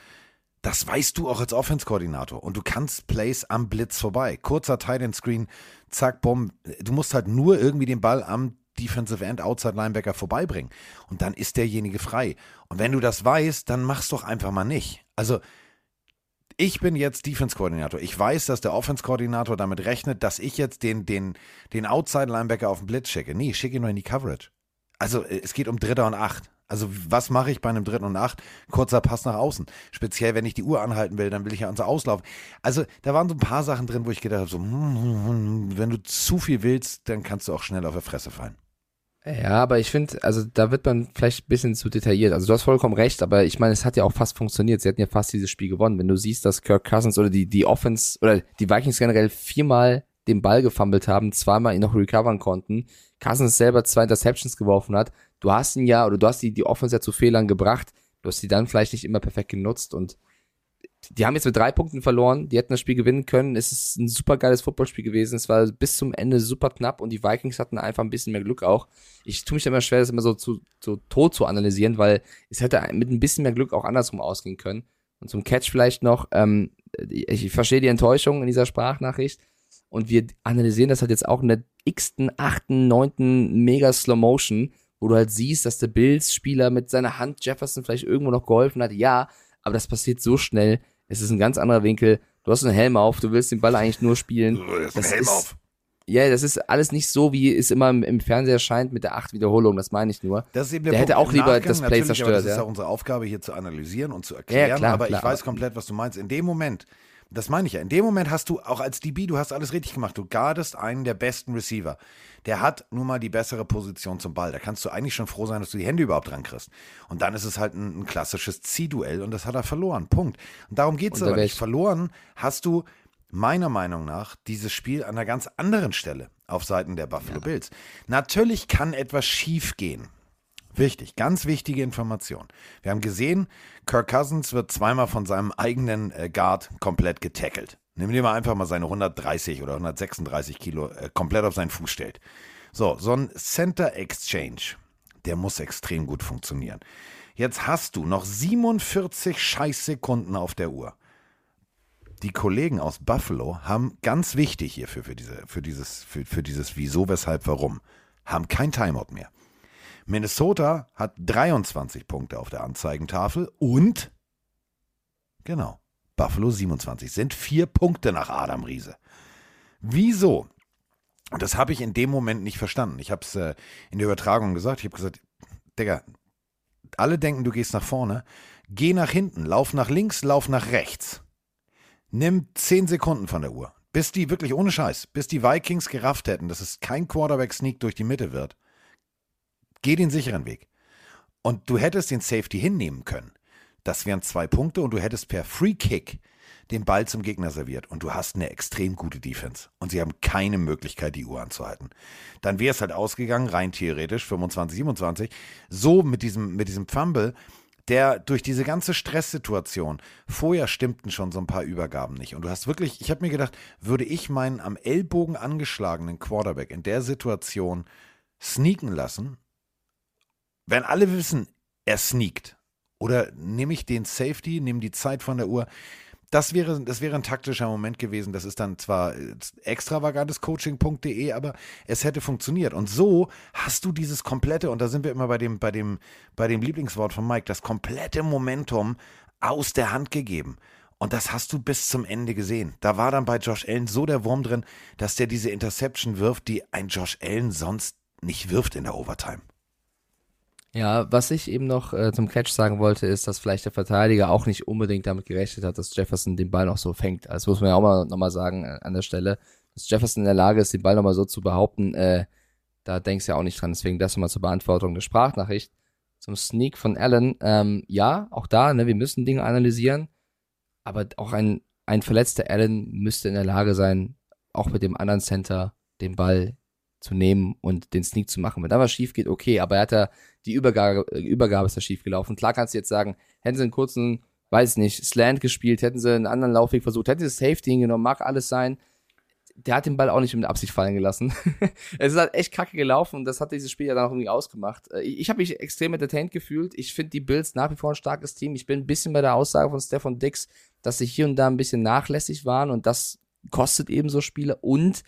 Das weißt du auch als Offense-Koordinator. Und du kannst Plays am Blitz vorbei. Kurzer Tight-End-Screen, zack, bumm. Du musst halt nur irgendwie den Ball am Defensive End, Outside Linebacker vorbeibringen. Und dann ist derjenige frei. Und wenn du das weißt, dann mach's doch einfach mal nicht. Also, ich bin jetzt Defense-Koordinator. Ich weiß, dass der Offense-Koordinator damit rechnet, dass ich jetzt den, den, den Outside-Linebacker auf den Blitz schicke. Nee, ich schicke ihn nur in die Coverage. Also äh, es geht um Dritter und Acht. Also was mache ich bei einem Dritten und Acht? Kurzer Pass nach außen. Speziell, wenn ich die Uhr anhalten will, dann will ich ja unser Auslauf. Also da waren so ein paar Sachen drin, wo ich gedacht habe, so, hm, hm, hm, wenn du zu viel willst, dann kannst du auch schnell auf der Fresse fallen. Ja, aber ich finde, also da wird man vielleicht ein bisschen zu detailliert. Also du hast vollkommen recht, aber ich meine, es hat ja auch fast funktioniert. Sie hatten ja fast dieses Spiel gewonnen. Wenn du siehst, dass Kirk Cousins oder die, die Offense oder die Vikings generell viermal den Ball gefummelt haben, zweimal ihn noch recovern konnten, Cousins selber zwei Interceptions geworfen hat, du hast ihn ja, oder du hast die, die Offense ja zu Fehlern gebracht, du hast sie dann vielleicht nicht immer perfekt genutzt und die haben jetzt mit drei Punkten verloren, die hätten das Spiel gewinnen können. Es ist ein super geiles Footballspiel gewesen. Es war bis zum Ende super knapp und die Vikings hatten einfach ein bisschen mehr Glück auch. Ich tue mich da immer schwer, das immer so zu, so tot zu analysieren, weil es hätte mit ein bisschen mehr Glück auch andersrum ausgehen können. Und zum Catch vielleicht noch, ähm, ich, verstehe die Enttäuschung in dieser Sprachnachricht und wir analysieren das halt jetzt auch in der x-ten, achten, neunten Mega Slow Motion, wo du halt siehst, dass der Bills-Spieler mit seiner Hand Jefferson vielleicht irgendwo noch geholfen hat. Ja, aber das passiert so schnell. Es ist ein ganz anderer Winkel. Du hast einen Helm auf, du willst den Ball eigentlich nur spielen. Das ist ein Helm ist, auf. Ja, das ist alles nicht so, wie es immer im, im Fernseher scheint mit der acht Wiederholung, das meine ich nur. Das ist eben der, der Punkt. hätte auch lieber Nachgang das Play zerstört. Das ist ja Ja. unsere Aufgabe, hier zu analysieren und zu erklären. Ja, klar, aber klar, ich weiß komplett, was du meinst. In dem Moment, das meine ich ja, in dem Moment hast du auch als DB, du hast alles richtig gemacht. Du guardest einen der besten Receiver. Der hat nun mal die bessere Position zum Ball. Da kannst du eigentlich schon froh sein, dass du die Hände überhaupt dran kriegst. Und dann ist es halt ein, ein klassisches Ziehduell und das hat er verloren. Punkt. Und darum geht es aber nicht. ich- Verloren hast du meiner Meinung nach dieses Spiel an einer ganz anderen Stelle auf Seiten der Buffalo Bills. Natürlich kann etwas schief gehen. Wichtig, ganz wichtige Information. Wir haben gesehen, Kirk Cousins wird zweimal von seinem eigenen äh, Guard komplett getackelt. Nimm dir mal einfach mal seine 130 oder 136 Kilo äh, komplett auf seinen Fuß stellt. So, so ein Center Exchange, der muss extrem gut funktionieren. Jetzt hast du noch 47 Scheißsekunden auf der Uhr. Die Kollegen aus Buffalo haben ganz wichtig hierfür, für, diese, für, dieses, für, für dieses Wieso, Weshalb, Warum, haben kein Timeout mehr. Minnesota hat 23 Punkte auf der Anzeigentafel und, genau, Buffalo 27. Sind vier Punkte nach Adam Riese. Wieso? Das habe ich in dem Moment nicht verstanden. Ich habe es äh, in der Übertragung gesagt. Ich habe gesagt, Digga, alle denken, du gehst nach vorne. Geh nach hinten, lauf nach links, lauf nach rechts. Nimm 10 Sekunden von der Uhr. Bis die, wirklich ohne Scheiß, bis die Vikings gerafft hätten, dass es kein Quarterback-Sneak durch die Mitte wird. Geh den sicheren Weg. Und du hättest den Safety hinnehmen können. Das wären zwei Punkte und du hättest per Free Kick den Ball zum Gegner serviert und du hast eine extrem gute Defense und sie haben keine Möglichkeit, die Uhr anzuhalten. Dann wäre es halt ausgegangen, rein theoretisch, 25, 27. So mit diesem, mit diesem Fumble, der durch diese ganze Stresssituation, vorher stimmten schon so ein paar Übergaben nicht. Und du hast wirklich, ich habe mir gedacht, würde ich meinen am Ellbogen angeschlagenen Quarterback in der Situation sneaken lassen, wenn alle wissen, er sneakt, oder nehme ich den Safety, nehme die Zeit von der Uhr, das wäre, das wäre ein taktischer Moment gewesen. Das ist dann zwar äh, extravagantes.coaching.de, aber es hätte funktioniert. Und so hast du dieses komplette, und da sind wir immer bei dem, bei dem, bei dem Lieblingswort von Mike, das komplette Momentum aus der Hand gegeben. Und das hast du bis zum Ende gesehen. Da war dann bei Josh Allen so der Wurm drin, dass der diese Interception wirft, die ein Josh Allen sonst nicht wirft in der Overtime. Ja, was ich eben noch äh, zum Catch sagen wollte, ist, dass vielleicht der Verteidiger auch nicht unbedingt damit gerechnet hat, dass Jefferson den Ball noch so fängt. Also muss man ja auch mal nochmal sagen äh, an der Stelle, dass Jefferson in der Lage ist, den Ball nochmal so zu behaupten, äh, da denkst du ja auch nicht dran. Deswegen das nochmal zur Beantwortung der Sprachnachricht. Zum Sneak von Allen, ähm, ja, auch da, ne, wir müssen Dinge analysieren, aber auch ein, ein verletzter Allen müsste in der Lage sein, auch mit dem anderen Center den Ball zu nehmen und den Sneak zu machen. Wenn da was schief geht, okay, aber er hat ja die Übergabe, äh, Übergabe ist da schief gelaufen. Klar kannst du jetzt sagen, hätten sie einen kurzen, weiß nicht, Slant gespielt, hätten sie einen anderen Laufweg versucht, hätten sie Safety hingenommen, mag alles sein. Der hat den Ball auch nicht mit Absicht fallen gelassen. es ist halt echt kacke gelaufen und das hat dieses Spiel ja dann auch irgendwie ausgemacht. Äh, Ich, ich habe mich extrem entertained gefühlt. Ich finde die Bills nach wie vor ein starkes Team. Ich bin ein bisschen bei der Aussage von Stefan Dix, dass sie hier und da ein bisschen nachlässig waren und das kostet eben so Spiele und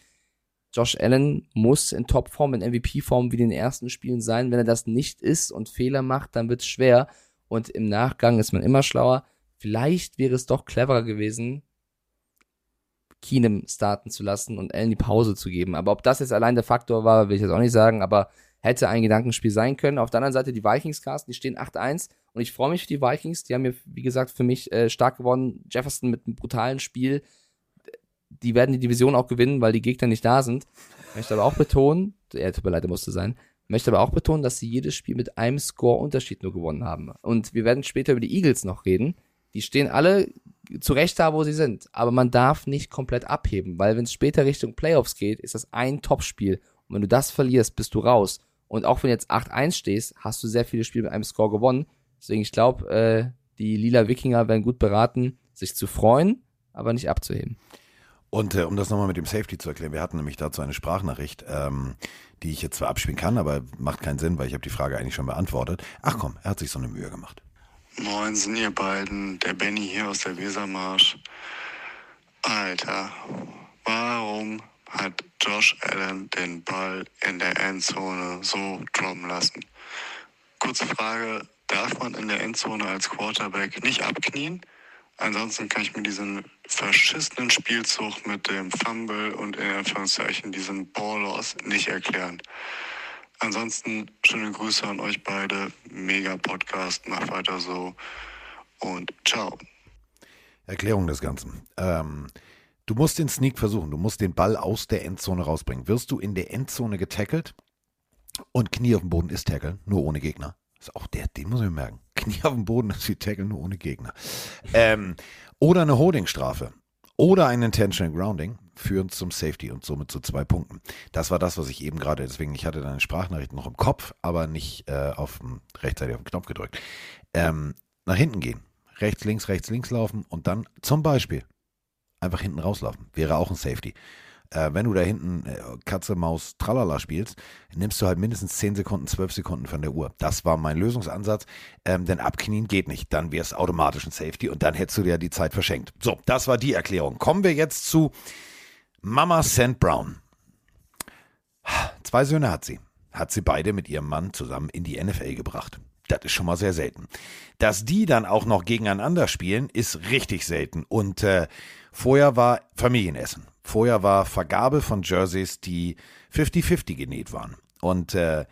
Josh Allen muss in Topform, in MVP-Form wie in den ersten Spielen sein. Wenn er das nicht ist und Fehler macht, dann wird es schwer. Und im Nachgang ist man immer schlauer. Vielleicht wäre es doch cleverer gewesen, Keenum starten zu lassen und Allen die Pause zu geben. Aber ob das jetzt allein der Faktor war, will ich jetzt auch nicht sagen. Aber hätte ein Gedankenspiel sein können. Auf der anderen Seite die Vikings, Carsten, die stehen 8-1. Und ich freue mich für die Vikings. Die haben mir, wie gesagt, für mich äh, stark gewonnen. Jefferson mit einem brutalen Spiel die werden die Division auch gewinnen, weil die Gegner nicht da sind. Möchte aber auch betonen, er tut mir leid, musste sein, möchte aber auch betonen, dass sie jedes Spiel mit einem Score-Unterschied nur gewonnen haben. Und wir werden später über die Eagles noch reden. Die stehen alle zu Recht da, wo sie sind. Aber man darf nicht komplett abheben, weil wenn es später Richtung Playoffs geht, ist das ein Topspiel. Und wenn du das verlierst, bist du raus. Und auch wenn du jetzt 8-1 stehst, hast du sehr viele Spiele mit einem Score gewonnen. Deswegen, ich glaube, äh, die lila Wikinger werden gut beraten, sich zu freuen, aber nicht abzuheben. Und äh, um das nochmal mit dem Safety zu erklären, wir hatten nämlich dazu eine Sprachnachricht, ähm, die ich jetzt zwar abspielen kann, aber macht keinen Sinn, weil ich habe die Frage eigentlich schon beantwortet. Ach komm, er hat sich so eine Mühe gemacht. Moin, sind ihr beiden, der Benny hier aus der Wesermarsch. Alter, warum hat Josh Allen den Ball in der Endzone so droppen lassen? Kurze Frage, darf man in der Endzone als Quarterback nicht abknien? Ansonsten kann ich mir diesen verschissenen Spielzug mit dem Fumble und in Anführungszeichen diesen Ball-Loss nicht erklären. Ansonsten schöne Grüße an euch beide. Mega Podcast, macht weiter so und ciao. Erklärung des Ganzen. Ähm, du musst den Sneak versuchen, du musst den Ball aus der Endzone rausbringen. Wirst du in der Endzone getackelt und Knie auf dem Boden ist Tackle, nur ohne Gegner. Ist auch der, den muss ich mir merken. Knie auf dem Boden ist wie Tackle, nur ohne Gegner. Ähm, oder eine Holdingstrafe. Oder ein Intentional Grounding führen zum Safety und somit zu zwei Punkten. Das war das, was ich eben gerade, deswegen, ich hatte deine Sprachnachricht noch im Kopf, aber nicht äh, auf, rechtzeitig auf den Knopf gedrückt. Ähm, nach hinten gehen. Rechts, links, rechts, links laufen und dann zum Beispiel einfach hinten rauslaufen. Wäre auch ein Safety. Äh, wenn du da hinten äh, Katze, Maus, Tralala spielst, nimmst du halt mindestens 10 Sekunden, 12 Sekunden von der Uhr. Das war mein Lösungsansatz, ähm, denn abknien geht nicht. Dann wäre es automatisch ein Safety und dann hättest du dir die Zeit verschenkt. So, das war die Erklärung. Kommen wir jetzt zu Mama St. Brown. Zwei Söhne hat sie. Hat sie beide mit ihrem Mann zusammen in die NFL gebracht. Das ist schon mal sehr selten. Dass die dann auch noch gegeneinander spielen, ist richtig selten. Und äh, vorher war Familienessen. Vorher war Vergabe von Jerseys, die 50-50 genäht waren. Und äh,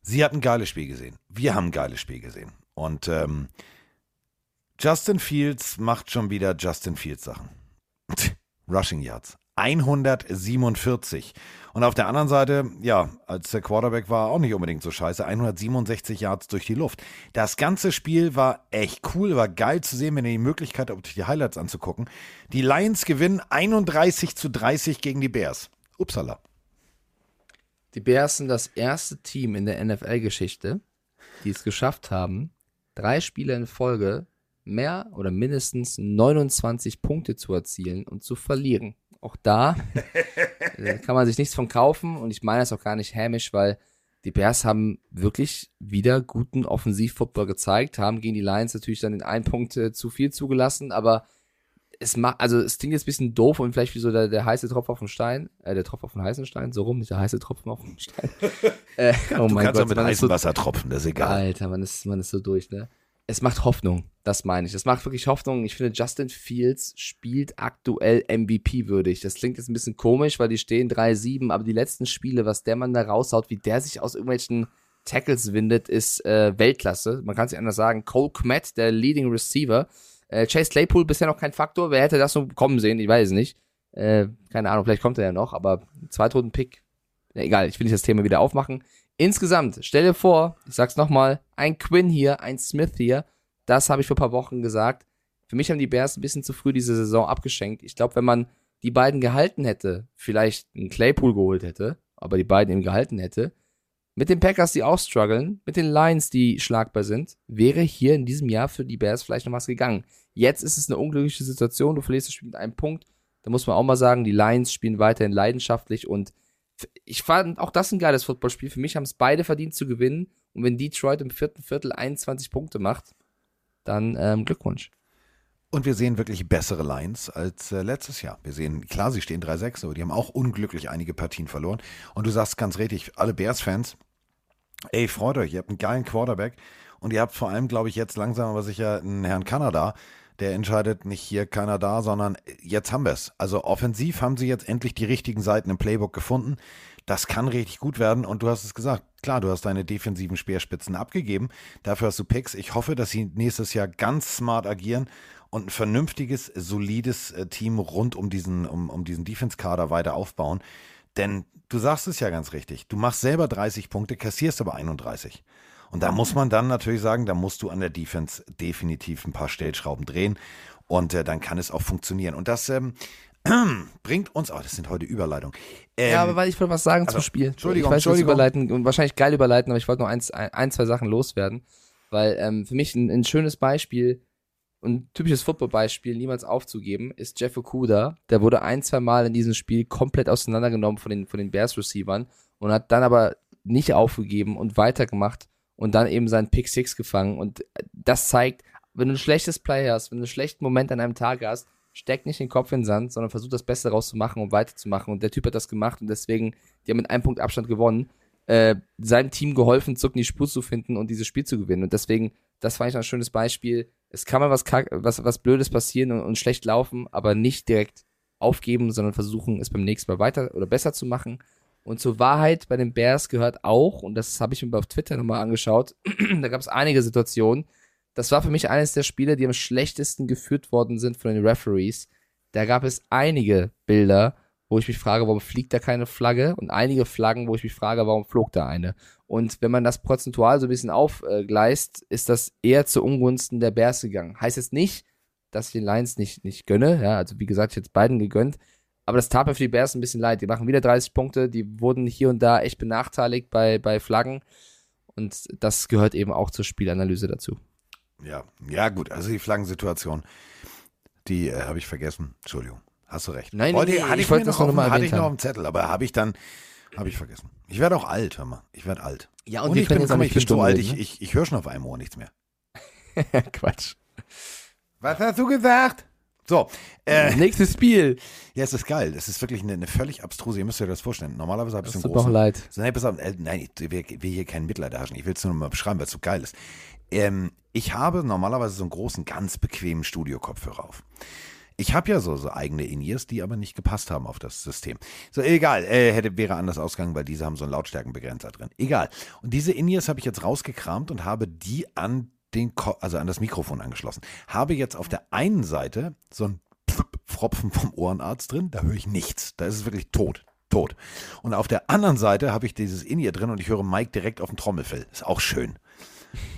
sie hat ein geiles Spiel gesehen. Wir haben ein geiles Spiel gesehen. Und ähm, Justin Fields macht schon wieder Justin Fields Sachen. Rushing Yards. 147. Und auf der anderen Seite, ja, als der Quarterback war auch nicht unbedingt so scheiße, 167 Yards durch die Luft. Das ganze Spiel war echt cool, war geil zu sehen, wenn ihr die Möglichkeit habt, euch die Highlights anzugucken. Die Lions gewinnen 31 zu 30 gegen die Bears. Upsala. Die Bears sind das erste Team in der NFL-Geschichte, die es geschafft haben, drei Spiele in Folge mehr oder mindestens 29 Punkte zu erzielen und zu verlieren. Auch da äh, kann man sich nichts von kaufen und ich meine das auch gar nicht hämisch, weil die Bears haben wirklich wieder guten Offensivfootball gezeigt, haben gegen die Lions natürlich dann den einen Punkt äh, zu viel zugelassen, aber es macht, also es klingt jetzt ein bisschen doof und vielleicht wie so der, der heiße Tropf auf den Stein, äh, der Tropf auf den heißen Stein, so rum, nicht der heiße Tropfen auf den Stein. äh, oh du mein kannst Gott, auch mit heißem so, Wasser tropfen, das ist egal. Alter, man ist, man ist so durch, ne? Es macht Hoffnung, das meine ich. Es macht wirklich Hoffnung. Ich finde, Justin Fields spielt aktuell MVP-würdig. Das klingt jetzt ein bisschen komisch, weil die stehen 3-7, aber die letzten Spiele, was der Mann da raushaut, wie der sich aus irgendwelchen Tackles windet, ist äh, Weltklasse. Man kann es nicht anders sagen. Cole Kmet, der Leading Receiver. Äh, Chase Claypool bisher noch kein Faktor. Wer hätte das so kommen sehen? Ich weiß es nicht. Äh, keine Ahnung, vielleicht kommt er ja noch, aber Zweitrunden-Pick. Ja, egal, ich will nicht das Thema wieder aufmachen. Insgesamt, stell dir vor, ich sag's nochmal, ein Quinn hier, ein Smith hier, das habe ich vor ein paar Wochen gesagt. Für mich haben die Bears ein bisschen zu früh diese Saison abgeschenkt. Ich glaube, wenn man die beiden gehalten hätte, vielleicht einen Claypool geholt hätte, aber die beiden eben gehalten hätte, mit den Packers, die auch strugglen, mit den Lions, die schlagbar sind, wäre hier in diesem Jahr für die Bears vielleicht noch was gegangen. Jetzt ist es eine unglückliche Situation, du verlierst das Spiel mit einem Punkt. Da muss man auch mal sagen, die Lions spielen weiterhin leidenschaftlich und ich fand auch das ein geiles Footballspiel. Für mich haben es beide verdient zu gewinnen. Und wenn Detroit im vierten Viertel 21 Punkte macht, dann ähm, Glückwunsch. Und wir sehen wirklich bessere Lines als äh, letztes Jahr. Wir sehen, klar, sie stehen 3-6, aber die haben auch unglücklich einige Partien verloren. Und du sagst ganz richtig, alle Bears-Fans, ey, freut euch, ihr habt einen geilen Quarterback und ihr habt vor allem, glaube ich, jetzt langsam aber sicher einen Herrn Kanada, der entscheidet nicht hier keiner da, sondern jetzt haben wir es. Also offensiv haben sie jetzt endlich die richtigen Seiten im Playbook gefunden. Das kann richtig gut werden und du hast es gesagt. Klar, du hast deine defensiven Speerspitzen abgegeben. Dafür hast du Picks. Ich hoffe, dass sie nächstes Jahr ganz smart agieren und ein vernünftiges, solides äh, Team rund um diesen, um, um diesen Defense-Kader weiter aufbauen. Denn du sagst es ja ganz richtig. Du machst selber 30 Punkte, kassierst aber 31. Und da muss man dann natürlich sagen, da musst du an der Defense definitiv ein paar Stellschrauben drehen und äh, dann kann es auch funktionieren. Und das ähm, bringt uns, oh, das sind heute Überleitungen. Ähm, ja, aber weil ich wollte was sagen also, zum Spiel. Entschuldigung, ich weiß, Entschuldigung. Überleiten und wahrscheinlich geil überleiten, aber ich wollte noch eins, ein, ein, zwei Sachen loswerden. Weil ähm, für mich ein, ein schönes Beispiel und ein typisches Football-Beispiel, niemals aufzugeben, ist Jeff Okuda. Der wurde ein, zwei Mal in diesem Spiel komplett auseinandergenommen von den, von den Bears-Receivern und hat dann aber nicht aufgegeben und weitergemacht und dann eben seinen Pick Six gefangen. Und das zeigt, wenn du ein schlechtes Play hast, wenn du einen schlechten Moment an einem Tag hast, steck nicht den Kopf in den Sand, sondern versuch das Beste rauszumachen und weiterzumachen. Und der Typ hat das gemacht und deswegen, die haben mit einem Punkt Abstand gewonnen, äh, seinem Team geholfen, zurück in die Spur zu finden und dieses Spiel zu gewinnen. Und deswegen, das fand ich ein schönes Beispiel. Es kann mal was, was, was Blödes passieren und, und schlecht laufen, aber nicht direkt aufgeben, sondern versuchen, es beim nächsten Mal weiter oder besser zu machen. Und zur Wahrheit bei den Bears gehört auch, und das habe ich mir auf Twitter nochmal angeschaut, da gab es einige Situationen, das war für mich eines der Spiele, die am schlechtesten geführt worden sind von den Referees. Da gab es einige Bilder, wo ich mich frage, warum fliegt da keine Flagge? Und einige Flaggen, wo ich mich frage, warum flog da eine? Und wenn man das prozentual so ein bisschen aufgleist, ist das eher zu Ungunsten der Bears gegangen. Heißt jetzt nicht, dass ich den Lions nicht, nicht gönne. Ja, also wie gesagt, ich hätte beiden gegönnt. Aber das tat mir für die Bears ein bisschen leid. Die machen wieder 30 Punkte. Die wurden hier und da echt benachteiligt bei, bei Flaggen. Und das gehört eben auch zur Spielanalyse dazu. Ja, ja gut, also die Flaggensituation, die äh, habe ich vergessen. Entschuldigung, hast du recht. Nein, Wollte, nee, hatte ich ich, wollte das noch noch mal hatte ich noch dem Zettel, aber habe ich dann, habe ich vergessen. Ich werde auch alt, hör mal. Ich werde alt. Ja, und, und ich bin, nicht ich bin so alt, Stunden ich, ich, ich höre schon auf einem Ohr nichts mehr. Quatsch. Was hast du gesagt? So, äh, Nächstes Spiel. ja, es ist geil. Das ist wirklich eine, eine völlig abstruse, ihr müsst euch das vorstellen. Normalerweise habe ich so auch großen, leid. So, nein, pass auf, äh, nein, ich will, will hier kein Mitleid herrschen. Ich will es nur mal beschreiben, weil es so geil ist. Ähm, ich habe normalerweise so einen großen, ganz bequemen Studio-Kopfhörer auf. Ich habe ja so, so eigene In-Ears, die aber nicht gepasst haben auf das System. So, egal, äh, hätte, wäre anders ausgegangen, weil diese haben so einen Lautstärkenbegrenzer drin. Egal. Und diese In-Ears habe ich jetzt rausgekramt und habe die an den, Ko also an das Mikrofon angeschlossen. Habe jetzt auf der einen Seite so ein Pfropfen vom Ohrenarzt drin, da höre ich nichts. Da ist es wirklich tot. Tot. Und auf der anderen Seite habe ich dieses In-Ear drin und ich höre Mike direkt auf dem Trommelfell. Ist auch schön.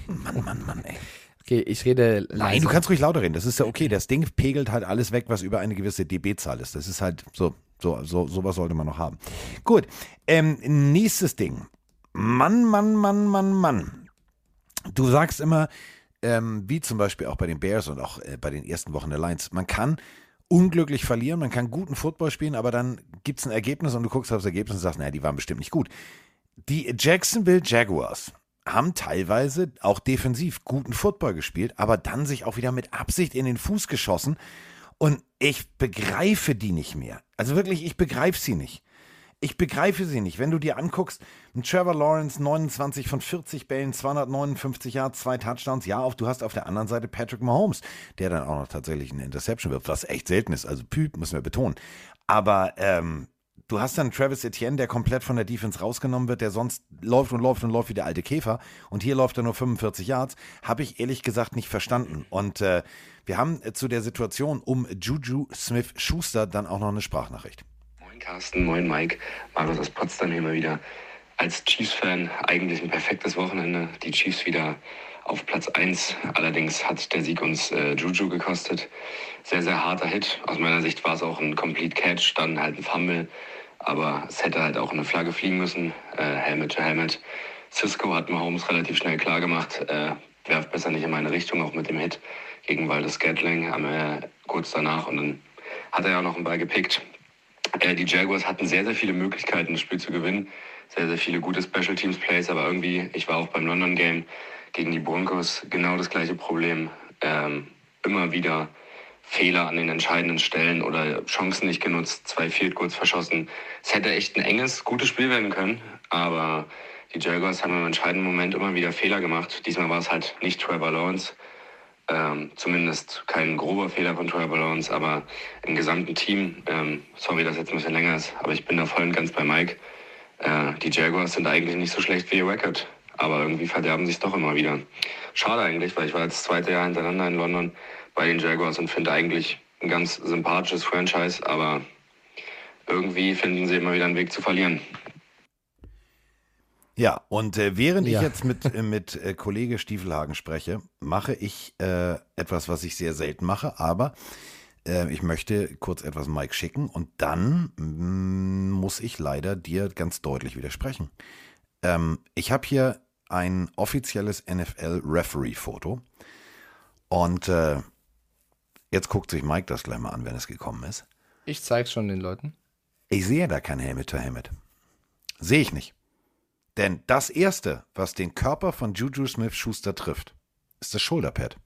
Mann, Mann, Mann, ey. Okay, ich rede leise. Nein, du kannst ruhig lauter reden. Das ist ja okay. Das Ding pegelt halt alles weg, was über eine gewisse dB-Zahl ist. Das ist halt so, so, so, sowas sollte man noch haben. Gut. Ähm, nächstes Ding. Mann, Mann, Mann, Mann, Mann. Du sagst immer, ähm, wie zum Beispiel auch bei den Bears und auch äh, bei den ersten Wochen der Lions, man kann unglücklich verlieren, man kann guten Football spielen, aber dann gibt es ein Ergebnis und du guckst auf das Ergebnis und sagst, naja, die waren bestimmt nicht gut. Die Jacksonville Jaguars haben teilweise auch defensiv guten Football gespielt, aber dann sich auch wieder mit Absicht in den Fuß geschossen. Und ich begreife die nicht mehr. Also wirklich, ich begreife sie nicht. Ich begreife sie nicht. Wenn du dir anguckst, Trevor Lawrence, 29 von 40 Bällen, 259 Yards, zwei Touchdowns. Ja, auf, du hast auf der anderen Seite Patrick Mahomes, der dann auch noch tatsächlich eine Interception wirft, was echt selten ist. Also Püp, müssen wir betonen. Aber ähm, du hast dann Travis Etienne, der komplett von der Defense rausgenommen wird, der sonst läuft und läuft und läuft wie der alte Käfer. Und hier läuft er nur 45 Yards. Habe ich ehrlich gesagt nicht verstanden. Und äh, wir haben äh, zu der Situation um Juju Smith-Schuster dann auch noch eine Sprachnachricht. Carsten, moin Mike. Marius aus Potsdam hier mal wieder. Als Chiefs-Fan eigentlich ein perfektes Wochenende. Die Chiefs wieder auf Platz 1. Allerdings hat der Sieg uns äh, Juju gekostet. Sehr, sehr harter Hit. Aus meiner Sicht war es auch ein Complete Catch, dann halt ein Fumble. Aber es hätte halt auch eine Flagge fliegen müssen. Äh, Helmet to Helmet. Cisco hat Mahomes relativ schnell klar gemacht. Äh, werft besser nicht in meine Richtung, auch mit dem Hit gegen Waldes Gatling. Am, äh, kurz danach. Und dann hat er ja auch noch einen Ball gepickt. Äh, die Jaguars hatten sehr, sehr viele Möglichkeiten, das Spiel zu gewinnen. Sehr, sehr viele gute Special Teams Plays, aber irgendwie, ich war auch beim London Game gegen die Broncos, genau das gleiche Problem. Ähm, immer wieder Fehler an den entscheidenden Stellen oder Chancen nicht genutzt, zwei Field Goals verschossen. Es hätte echt ein enges, gutes Spiel werden können, aber die Jaguars haben im entscheidenden Moment immer wieder Fehler gemacht. Diesmal war es halt nicht Trevor Lawrence, ähm, zumindest kein grober Fehler von Trevor Lawrence, aber im gesamten Team, ähm, sorry, dass jetzt ein bisschen länger ist, aber ich bin da voll und ganz bei Mike. Äh, die Jaguars sind eigentlich nicht so schlecht wie ihr Record, aber irgendwie verderben sie es doch immer wieder. Schade eigentlich, weil ich war jetzt das zweite Jahr hintereinander in London bei den Jaguars und finde eigentlich ein ganz sympathisches Franchise, aber irgendwie finden sie immer wieder einen Weg zu verlieren. Ja, und äh, während Ja. ich jetzt mit, äh, mit äh, Kollege Stiefelhagen spreche, mache ich äh, etwas, was ich sehr selten mache, aber Äh, ich möchte kurz etwas Mike schicken und dann mm, muss ich leider dir ganz deutlich widersprechen. Ähm, ich habe hier ein offizielles NFL-Referee-Foto und äh, jetzt guckt sich Mike das gleich mal an, wenn es gekommen ist. Ich zeig's schon den Leuten. Ich sehe da kein Helmet to Helmet. Sehe ich nicht. Denn das erste, was den Körper von Juju Smith Schuster trifft, ist das Shoulderpad.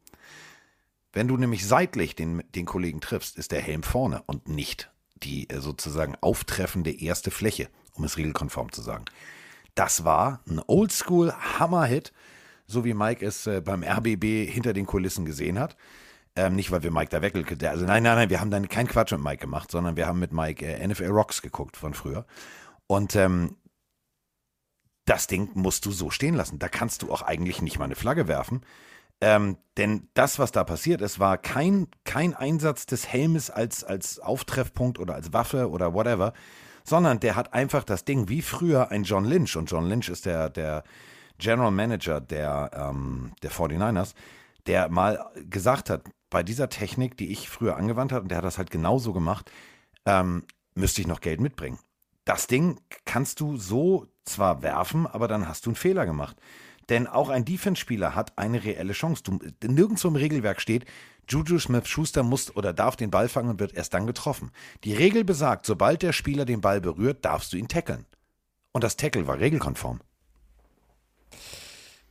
Wenn du nämlich seitlich den, den Kollegen triffst, ist der Helm vorne und nicht die äh, sozusagen auftreffende erste Fläche, um es regelkonform zu sagen. Das war ein Oldschool Hammer-Hit, so wie Mike es äh, beim RBB hinter den Kulissen gesehen hat. Ähm, nicht, weil wir Mike da weg, also nein, nein, nein, wir haben dann keinen Quatsch mit Mike gemacht, sondern wir haben mit Mike äh, NFL Rocks geguckt von früher. Und ähm, das Ding musst du so stehen lassen. Da kannst du auch eigentlich nicht mal eine Flagge werfen. Ähm, denn das, was da passiert ist, war kein, kein Einsatz des Helmes als, als Auftreffpunkt oder als Waffe oder whatever, sondern der hat einfach das Ding wie früher ein John Lynch, und John Lynch ist der, der General Manager der, ähm, der 49ers, der mal gesagt hat, bei dieser Technik, die ich früher angewandt habe, und der hat das halt genauso gemacht, ähm, müsste ich noch Geld mitbringen. Das Ding kannst du so zwar werfen, aber dann hast du einen Fehler gemacht. Denn auch ein Defense-Spieler hat eine reelle Chance. Du, nirgendwo im Regelwerk steht, Juju Smith-Schuster muss oder darf den Ball fangen und wird erst dann getroffen. Die Regel besagt, sobald der Spieler den Ball berührt, darfst du ihn tackeln. Und das Tackle war regelkonform.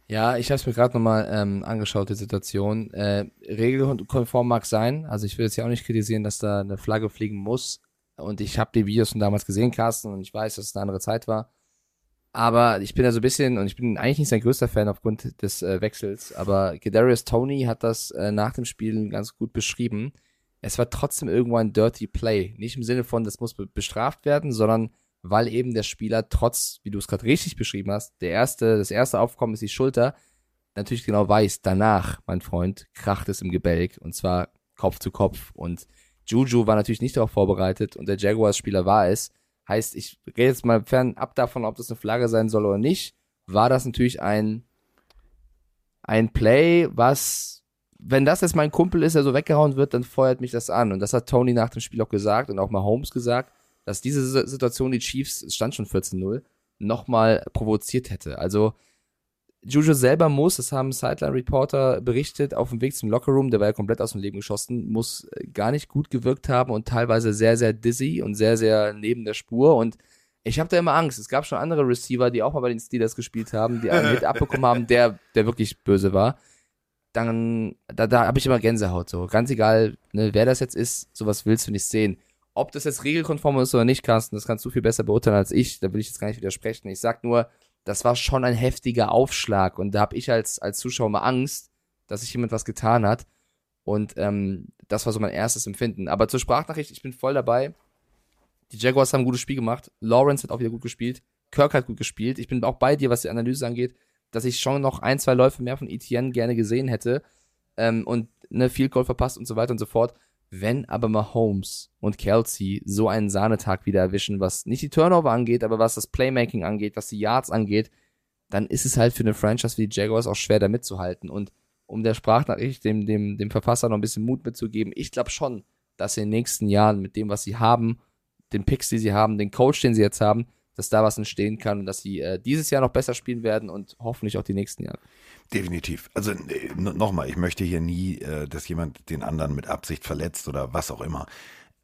Ja, ich habe es mir gerade nochmal ähm, angeschaut, die Situation. Äh, regelkonform mag sein. Also ich will jetzt ja auch nicht kritisieren, dass da eine Flagge fliegen muss. Und ich habe die Videos von damals gesehen, Carsten, und ich weiß, dass es eine andere Zeit war. Aber ich bin da so ein bisschen, und ich bin eigentlich nicht sein größter Fan aufgrund des äh, Wechsels, aber Gedarius Tony hat das äh, nach dem Spiel ganz gut beschrieben. Es war trotzdem irgendwo ein Dirty Play. Nicht im Sinne von, das muss bestraft werden, sondern weil eben der Spieler trotz, wie du es gerade richtig beschrieben hast, der erste, das erste Aufkommen ist die Schulter, natürlich genau weiß, danach, mein Freund, kracht es im Gebälk und zwar Kopf zu Kopf und Juju war natürlich nicht darauf vorbereitet und der Jaguars-Spieler war es. Heißt, ich rede jetzt mal fernab davon, ob das eine Flagge sein soll oder nicht, war das natürlich ein, ein Play, was, wenn das jetzt mein Kumpel ist, der so weggehauen wird, dann feuert mich das an. Und das hat Tony nach dem Spiel auch gesagt und auch mal Holmes gesagt dass diese Situation die Chiefs, es stand schon 14-0, nochmal provoziert hätte. Also Juju selber muss, das haben Sideline-Reporter berichtet, auf dem Weg zum Lockerroom, der war ja komplett aus dem Leben geschossen, muss äh, gar nicht gut gewirkt haben und teilweise sehr, sehr dizzy und sehr, sehr neben der Spur und ich habe da immer Angst. Es gab schon andere Receiver, die auch mal bei den Steelers gespielt haben, die einen Hit abbekommen haben, der, der wirklich böse war. Dann, da, da habe ich immer Gänsehaut so. Ganz egal, ne, wer das jetzt ist, sowas willst du nicht sehen. Ob das jetzt regelkonform ist oder nicht, Carsten, das kannst du viel besser beurteilen als ich. Da will ich jetzt gar nicht widersprechen. Ich sag nur, das war schon ein heftiger Aufschlag und da habe ich als, als Zuschauer mal Angst, dass sich jemand was getan hat. Und ähm, das war so mein erstes Empfinden. Aber zur Sprachnachricht, ich bin voll dabei. Die Jaguars haben ein gutes Spiel gemacht. Lawrence hat auch wieder gut gespielt. Kirk hat gut gespielt. Ich bin auch bei dir, was die Analyse angeht, dass ich schon noch ein, zwei Läufe mehr von Etienne gerne gesehen hätte. Ähm, und ne, Field Goal verpasst und so weiter und so fort. Wenn aber Mahomes und Kelsey so einen Sahnetag wieder erwischen, was nicht die Turnover angeht, aber was das Playmaking angeht, was die Yards angeht, dann ist es halt für eine Franchise wie die Jaguars auch schwer, da mitzuhalten. Und um der Sprachnachricht dem, dem, dem Verfasser noch ein bisschen Mut mitzugeben, ich glaube schon, dass sie in den nächsten Jahren mit dem, was sie haben, den Picks, die sie haben, den Coach, den sie jetzt haben, dass da was entstehen kann und dass sie äh, dieses Jahr noch besser spielen werden und hoffentlich auch die nächsten Jahre. Definitiv. Also äh, nochmal, ich möchte hier nie, äh, dass jemand den anderen mit Absicht verletzt oder was auch immer.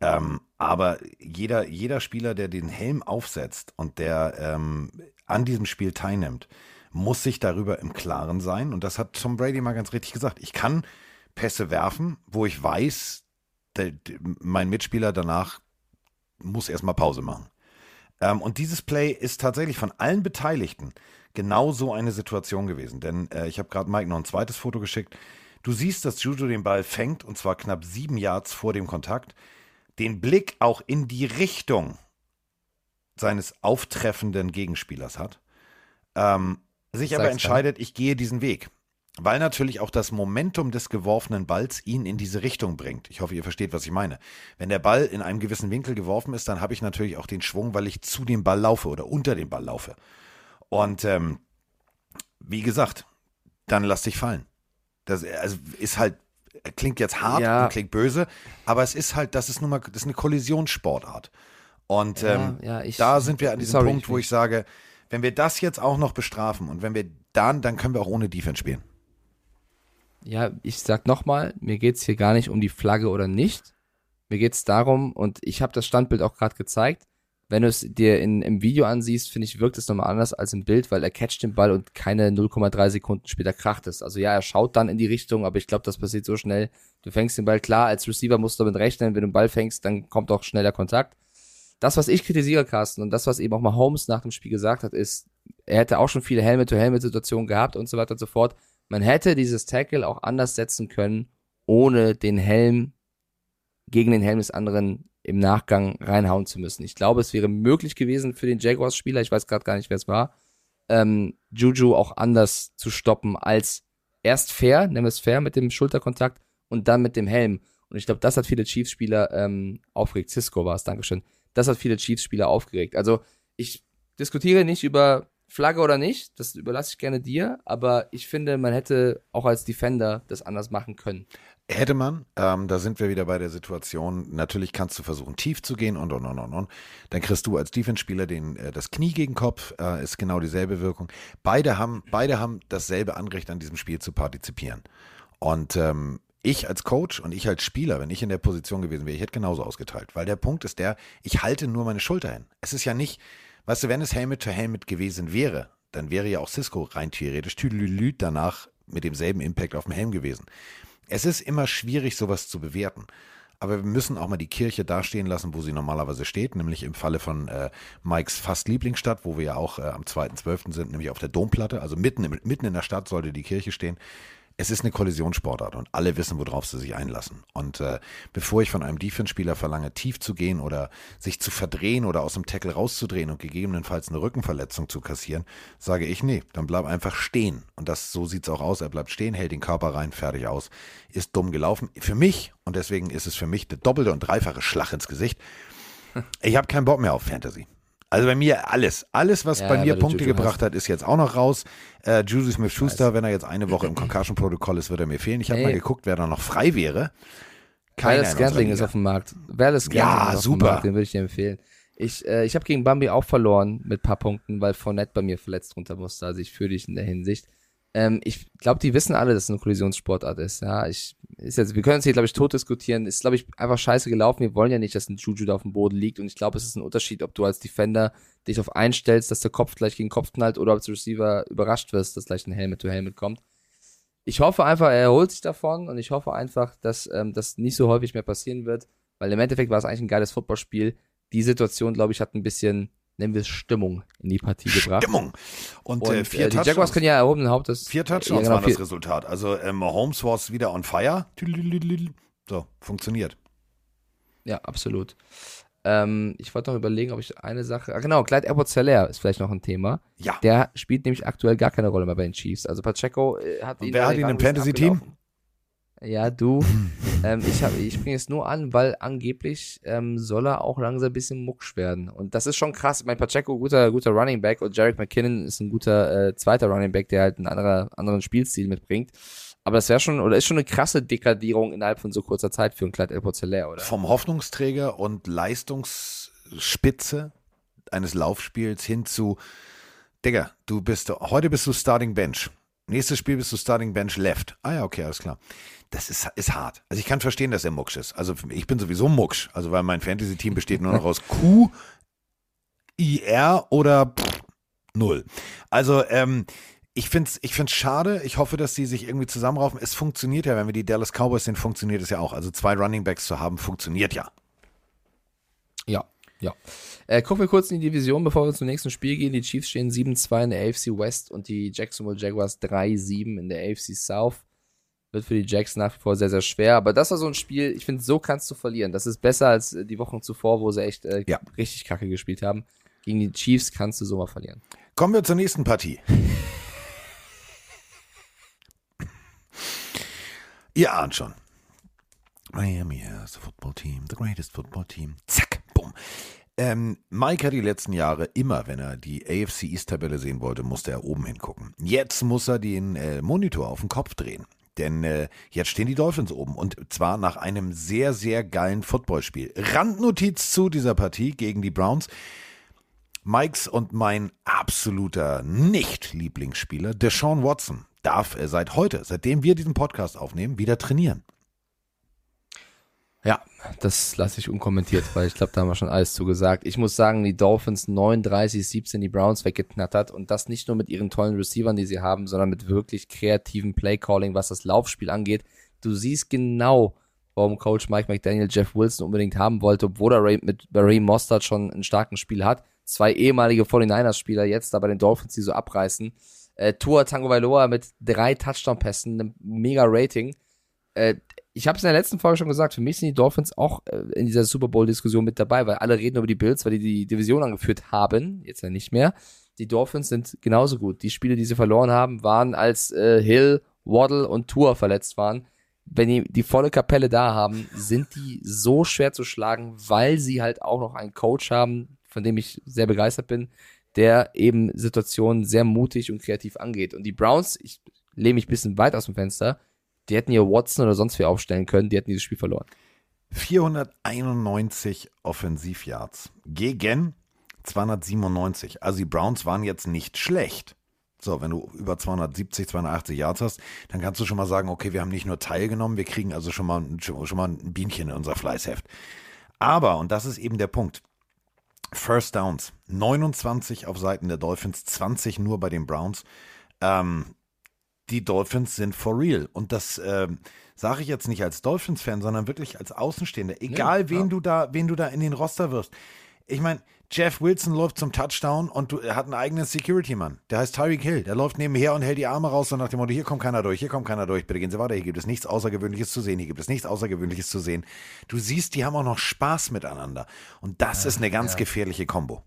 Ähm, aber jeder, jeder Spieler, der den Helm aufsetzt und der ähm, an diesem Spiel teilnimmt, muss sich darüber im Klaren sein. Und das hat Tom Brady mal ganz richtig gesagt. Ich kann Pässe werfen, wo ich weiß, der, mein Mitspieler danach muss erstmal Pause machen. Ähm, und dieses Play ist tatsächlich von allen Beteiligten genau so eine Situation gewesen. Denn äh, ich habe gerade Mike noch ein zweites Foto geschickt. Du siehst, dass Juju den Ball fängt und zwar knapp sieben Yards vor dem Kontakt. Den Blick auch in die Richtung seines auftreffenden Gegenspielers hat. Ähm, sich aber entscheidet, ich gehe diesen Weg. Weil natürlich auch das Momentum des geworfenen Balls ihn in diese Richtung bringt. Ich hoffe, ihr versteht, was ich meine. Wenn der Ball in einem gewissen Winkel geworfen ist, dann habe ich natürlich auch den Schwung, weil ich zu dem Ball laufe oder unter dem Ball laufe. Und ähm, wie gesagt, dann lass dich fallen. Das also ist halt klingt jetzt hart Ja. und klingt böse, aber es ist halt, das ist nun mal, das ist eine Kollisionssportart. Und Ja, ähm, ja, ich- da sind wir an diesem sorry, Punkt, ich wo ich sage, wenn wir das jetzt auch noch bestrafen und wenn wir dann, dann können wir auch ohne Defense spielen. Ja, ich sag nochmal, mir geht's hier gar nicht um die Flagge oder nicht. Mir geht's darum, und ich habe das Standbild auch gerade gezeigt, wenn du es dir in, im Video ansiehst, finde ich, wirkt es nochmal anders als im Bild, weil er catcht den Ball und keine 0,3 Sekunden später kracht es. Also ja, er schaut dann in die Richtung, aber ich glaube, das passiert so schnell. Du fängst den Ball klar, als Receiver musst du damit rechnen, wenn du den Ball fängst, dann kommt auch schneller Kontakt. Das, was ich kritisiere, Carsten, und das, was eben auch mal Holmes nach dem Spiel gesagt hat, ist, er hätte auch schon viele Helmet-to-Helmet-Situationen gehabt und so weiter und so fort. Man hätte dieses Tackle auch anders setzen können, ohne den Helm gegen den Helm des anderen im Nachgang reinhauen zu müssen. Ich glaube, es wäre möglich gewesen für den Jaguars-Spieler, ich weiß gerade gar nicht, wer es war, ähm, Juju auch anders zu stoppen als erst fair, wir es fair mit dem Schulterkontakt und dann mit dem Helm. Und ich glaube, das hat viele Chiefs-Spieler ähm, aufgeregt. Cisco war es, Dankeschön. Das hat viele Chiefs-Spieler aufgeregt. Also ich diskutiere nicht über Flagge oder nicht, das überlasse ich gerne dir, aber ich finde, man hätte auch als Defender das anders machen können. Hätte man, ähm, da sind wir wieder bei der Situation, natürlich kannst du versuchen, tief zu gehen und und und und und. Dann kriegst du als Defense-Spieler äh, das Knie gegen Kopf, äh, ist genau dieselbe Wirkung. Beide haben, beide haben dasselbe Anrecht an diesem Spiel zu partizipieren. Und ähm, ich als Coach und ich als Spieler, wenn ich in der Position gewesen wäre, ich hätte genauso ausgeteilt. Weil der Punkt ist der, ich halte nur meine Schulter hin. Es ist ja nicht, weißt du, wenn es Helmet to Helmet gewesen wäre, dann wäre ja auch Cisco rein theoretisch Tüdelülü danach mit demselben Impact auf dem Helm gewesen. Es ist immer schwierig, sowas zu bewerten. Aber wir müssen auch mal die Kirche dastehen lassen, wo sie normalerweise steht, nämlich im Falle von äh, Mikes fast Lieblingsstadt, wo wir ja auch äh, am 2.12. sind, nämlich auf der Domplatte. Also mitten, im, mitten in der Stadt sollte die Kirche stehen. Es ist eine Kollisionssportart und alle wissen, worauf sie sich einlassen. Und äh, bevor ich von einem Defense-Spieler verlange, tief zu gehen oder sich zu verdrehen oder aus dem Tackle rauszudrehen und gegebenenfalls eine Rückenverletzung zu kassieren, sage ich, nee, dann bleib einfach stehen. Und das so sieht's auch aus. Er bleibt stehen, hält den Körper rein, fertig aus. Ist dumm gelaufen. Für mich, und deswegen ist es für mich der doppelte und dreifache Schlag ins Gesicht. Ich habe keinen Bock mehr auf Fantasy. Also bei mir alles. Alles, was Ja, bei mir Punkte Juju gebracht hast. hat, ist jetzt auch noch raus. Äh, Juicy Smith-Schuster, wenn er jetzt eine Woche im Concussion-Protokoll ist, wird er mir fehlen. Ich habe mal geguckt, wer da noch frei wäre. Keiner Wallace Scantling ist auf dem Markt. Wallace Scantling Ja, ist auf super. dem Markt, den würde ich dir empfehlen. Ich, äh, ich habe gegen Bambi auch verloren mit paar Punkten, weil Fournette bei mir verletzt runter musste. Also ich fühle dich in der Hinsicht. Ähm, ich glaube, die wissen alle, dass es eine Kollisionssportart ist. Ja, ich ist jetzt, wir können uns hier, glaube ich, tot diskutieren. Ist, glaube ich, einfach scheiße gelaufen. Wir wollen ja nicht, dass ein Juju da auf dem Boden liegt. Und ich glaube, es ist ein Unterschied, ob du als Defender dich darauf einstellst, dass der Kopf gleich gegen den Kopf knallt oder ob als Receiver überrascht wirst, dass gleich ein Helmet-to-Helmet kommt. Ich hoffe einfach, er erholt sich davon und ich hoffe einfach, dass ähm, das nicht so häufig mehr passieren wird, weil im Endeffekt war es eigentlich ein geiles Footballspiel. Die Situation, glaube ich, hat ein bisschen, nennen wir es Stimmung in die Partie gebracht. Stimmung. Und, Und äh, äh, vier die Jaguars können ja erhobenen Hauptes. Vier Touchdowns ja, genau, waren das Resultat. Also ähm, Holmes war es wieder on fire. So, funktioniert. Ja, absolut. Ähm, ich wollte noch überlegen, ob ich eine Sache. Ah, genau, Clyde Edwards Zeller ist vielleicht noch ein Thema. Ja. Der spielt nämlich aktuell gar keine Rolle mehr bei den Chiefs. Also Pacheco äh, hat Und wer hat ihn im Fantasy-Team? Ja, du. ähm, ich hab, ich bringe es nur an, weil angeblich ähm, soll er auch langsam ein bisschen mucksch werden. Und das ist schon krass. Mein Pacheco, guter, guter Running Back und Jarek McKinnon ist ein guter äh, zweiter Running Back, der halt einen anderer, anderen Spielstil mitbringt. Aber das wäre schon, oder ist schon eine krasse Dekadierung innerhalb von so kurzer Zeit für einen Clyde Edwards Zeller, oder? Vom Hoffnungsträger und Leistungsspitze eines Laufspiels hin zu, Digga, du bist, heute bist du Starting Bench. Nächstes Spiel bist du Starting Bench Left. Ah ja, okay, alles klar. Das ist, ist hart. Also ich kann verstehen, dass er mucksch ist. Also ich bin sowieso mucksch. Also weil mein Fantasy-Team besteht nur noch aus Q, IR oder pff, Null. Also ähm, ich finde es ich find's schade. Ich hoffe, dass sie sich irgendwie zusammenraufen. Es funktioniert ja, wenn wir die Dallas Cowboys sind, funktioniert es ja auch. Also zwei Running Backs zu haben, funktioniert ja. Ja, ja. Äh, gucken wir kurz in die Division, bevor wir zum nächsten Spiel gehen. Die Chiefs stehen 7-2 in der AFC West und die Jacksonville Jaguars 3-7 in der AFC South. Wird für die Jacks nach wie vor sehr, sehr schwer. Aber das war so ein Spiel, ich finde, so kannst du verlieren. Das ist besser als äh, die Wochen zuvor, wo sie echt äh, Ja. richtig kacke gespielt haben. Gegen die Chiefs kannst du so mal verlieren. Kommen wir zur nächsten Partie. Ihr ahnt schon. Miami has a football team, the greatest football team. Zack, bumm. Ähm, Mike hat die letzten Jahre immer, wenn er die AFC East Tabelle sehen wollte, musste er oben hingucken. Jetzt muss er den äh, Monitor auf den Kopf drehen. Denn äh, jetzt stehen die Dolphins oben und zwar nach einem sehr, sehr geilen Footballspiel. Randnotiz zu dieser Partie gegen die Browns. Mikes und mein absoluter Nicht-Lieblingsspieler, Deshaun Watson, darf äh, seit heute, seitdem wir diesen Podcast aufnehmen, wieder trainieren. Ja, das lasse ich unkommentiert, weil ich glaube, da haben wir schon alles zugesagt. Ich muss sagen, die Dolphins 39, 17 die Browns weggeknattert und das nicht nur mit ihren tollen Receivern, die sie haben, sondern mit wirklich kreativen Playcalling, was das Laufspiel angeht. Du siehst genau, warum Coach Mike McDaniel Jeff Wilson unbedingt haben wollte, obwohl er mit Barry Mostert schon ein starkes Spiel hat. Zwei ehemalige 49ers-Spieler jetzt da bei den Dolphins, die so abreißen. Äh, Tua Tango Vailoa mit drei Touchdown-Pässen, einem mega Rating. Äh, ich habe es in der letzten Folge schon gesagt, für mich sind die Dolphins auch äh, in dieser Super Bowl-Diskussion mit dabei, weil alle reden über die Bills, weil die die Division angeführt haben, jetzt ja nicht mehr. Die Dolphins sind genauso gut. Die Spiele, die sie verloren haben, waren als äh, Hill, Waddle und Tour verletzt waren. Wenn die die volle Kapelle da haben, sind die so schwer zu schlagen, weil sie halt auch noch einen Coach haben, von dem ich sehr begeistert bin, der eben Situationen sehr mutig und kreativ angeht. Und die Browns, ich lehne mich ein bisschen weit aus dem Fenster, die hätten hier Watson oder sonst wer aufstellen können, die hätten dieses Spiel verloren. 491 Offensivyards gegen 297. Also die Browns waren jetzt nicht schlecht. So, wenn du über 270, 280 Yards hast, dann kannst du schon mal sagen, okay, wir haben nicht nur teilgenommen, wir kriegen also schon mal, schon mal ein Bienchen in unser Fleißheft. Aber, und das ist eben der Punkt, First Downs, 29 auf Seiten der Dolphins, 20 nur bei den Browns. Ähm, die Dolphins sind for real. Und das ähm, sage ich jetzt nicht als Dolphins-Fan, sondern wirklich als Außenstehender. Egal, nee, wen, ja. du da, wen du da in den Roster wirst. Ich meine, Jeff Wilson läuft zum Touchdown und du, er hat einen eigenen Security-Mann. Der heißt Tyreek Hill. Der läuft nebenher und hält die Arme raus und nach dem Motto, hier kommt keiner durch, hier kommt keiner durch, bitte gehen Sie weiter, hier gibt es nichts Außergewöhnliches zu sehen, hier gibt es nichts Außergewöhnliches zu sehen. Du siehst, die haben auch noch Spaß miteinander. Und das ja, ist eine ganz ja. gefährliche Kombo.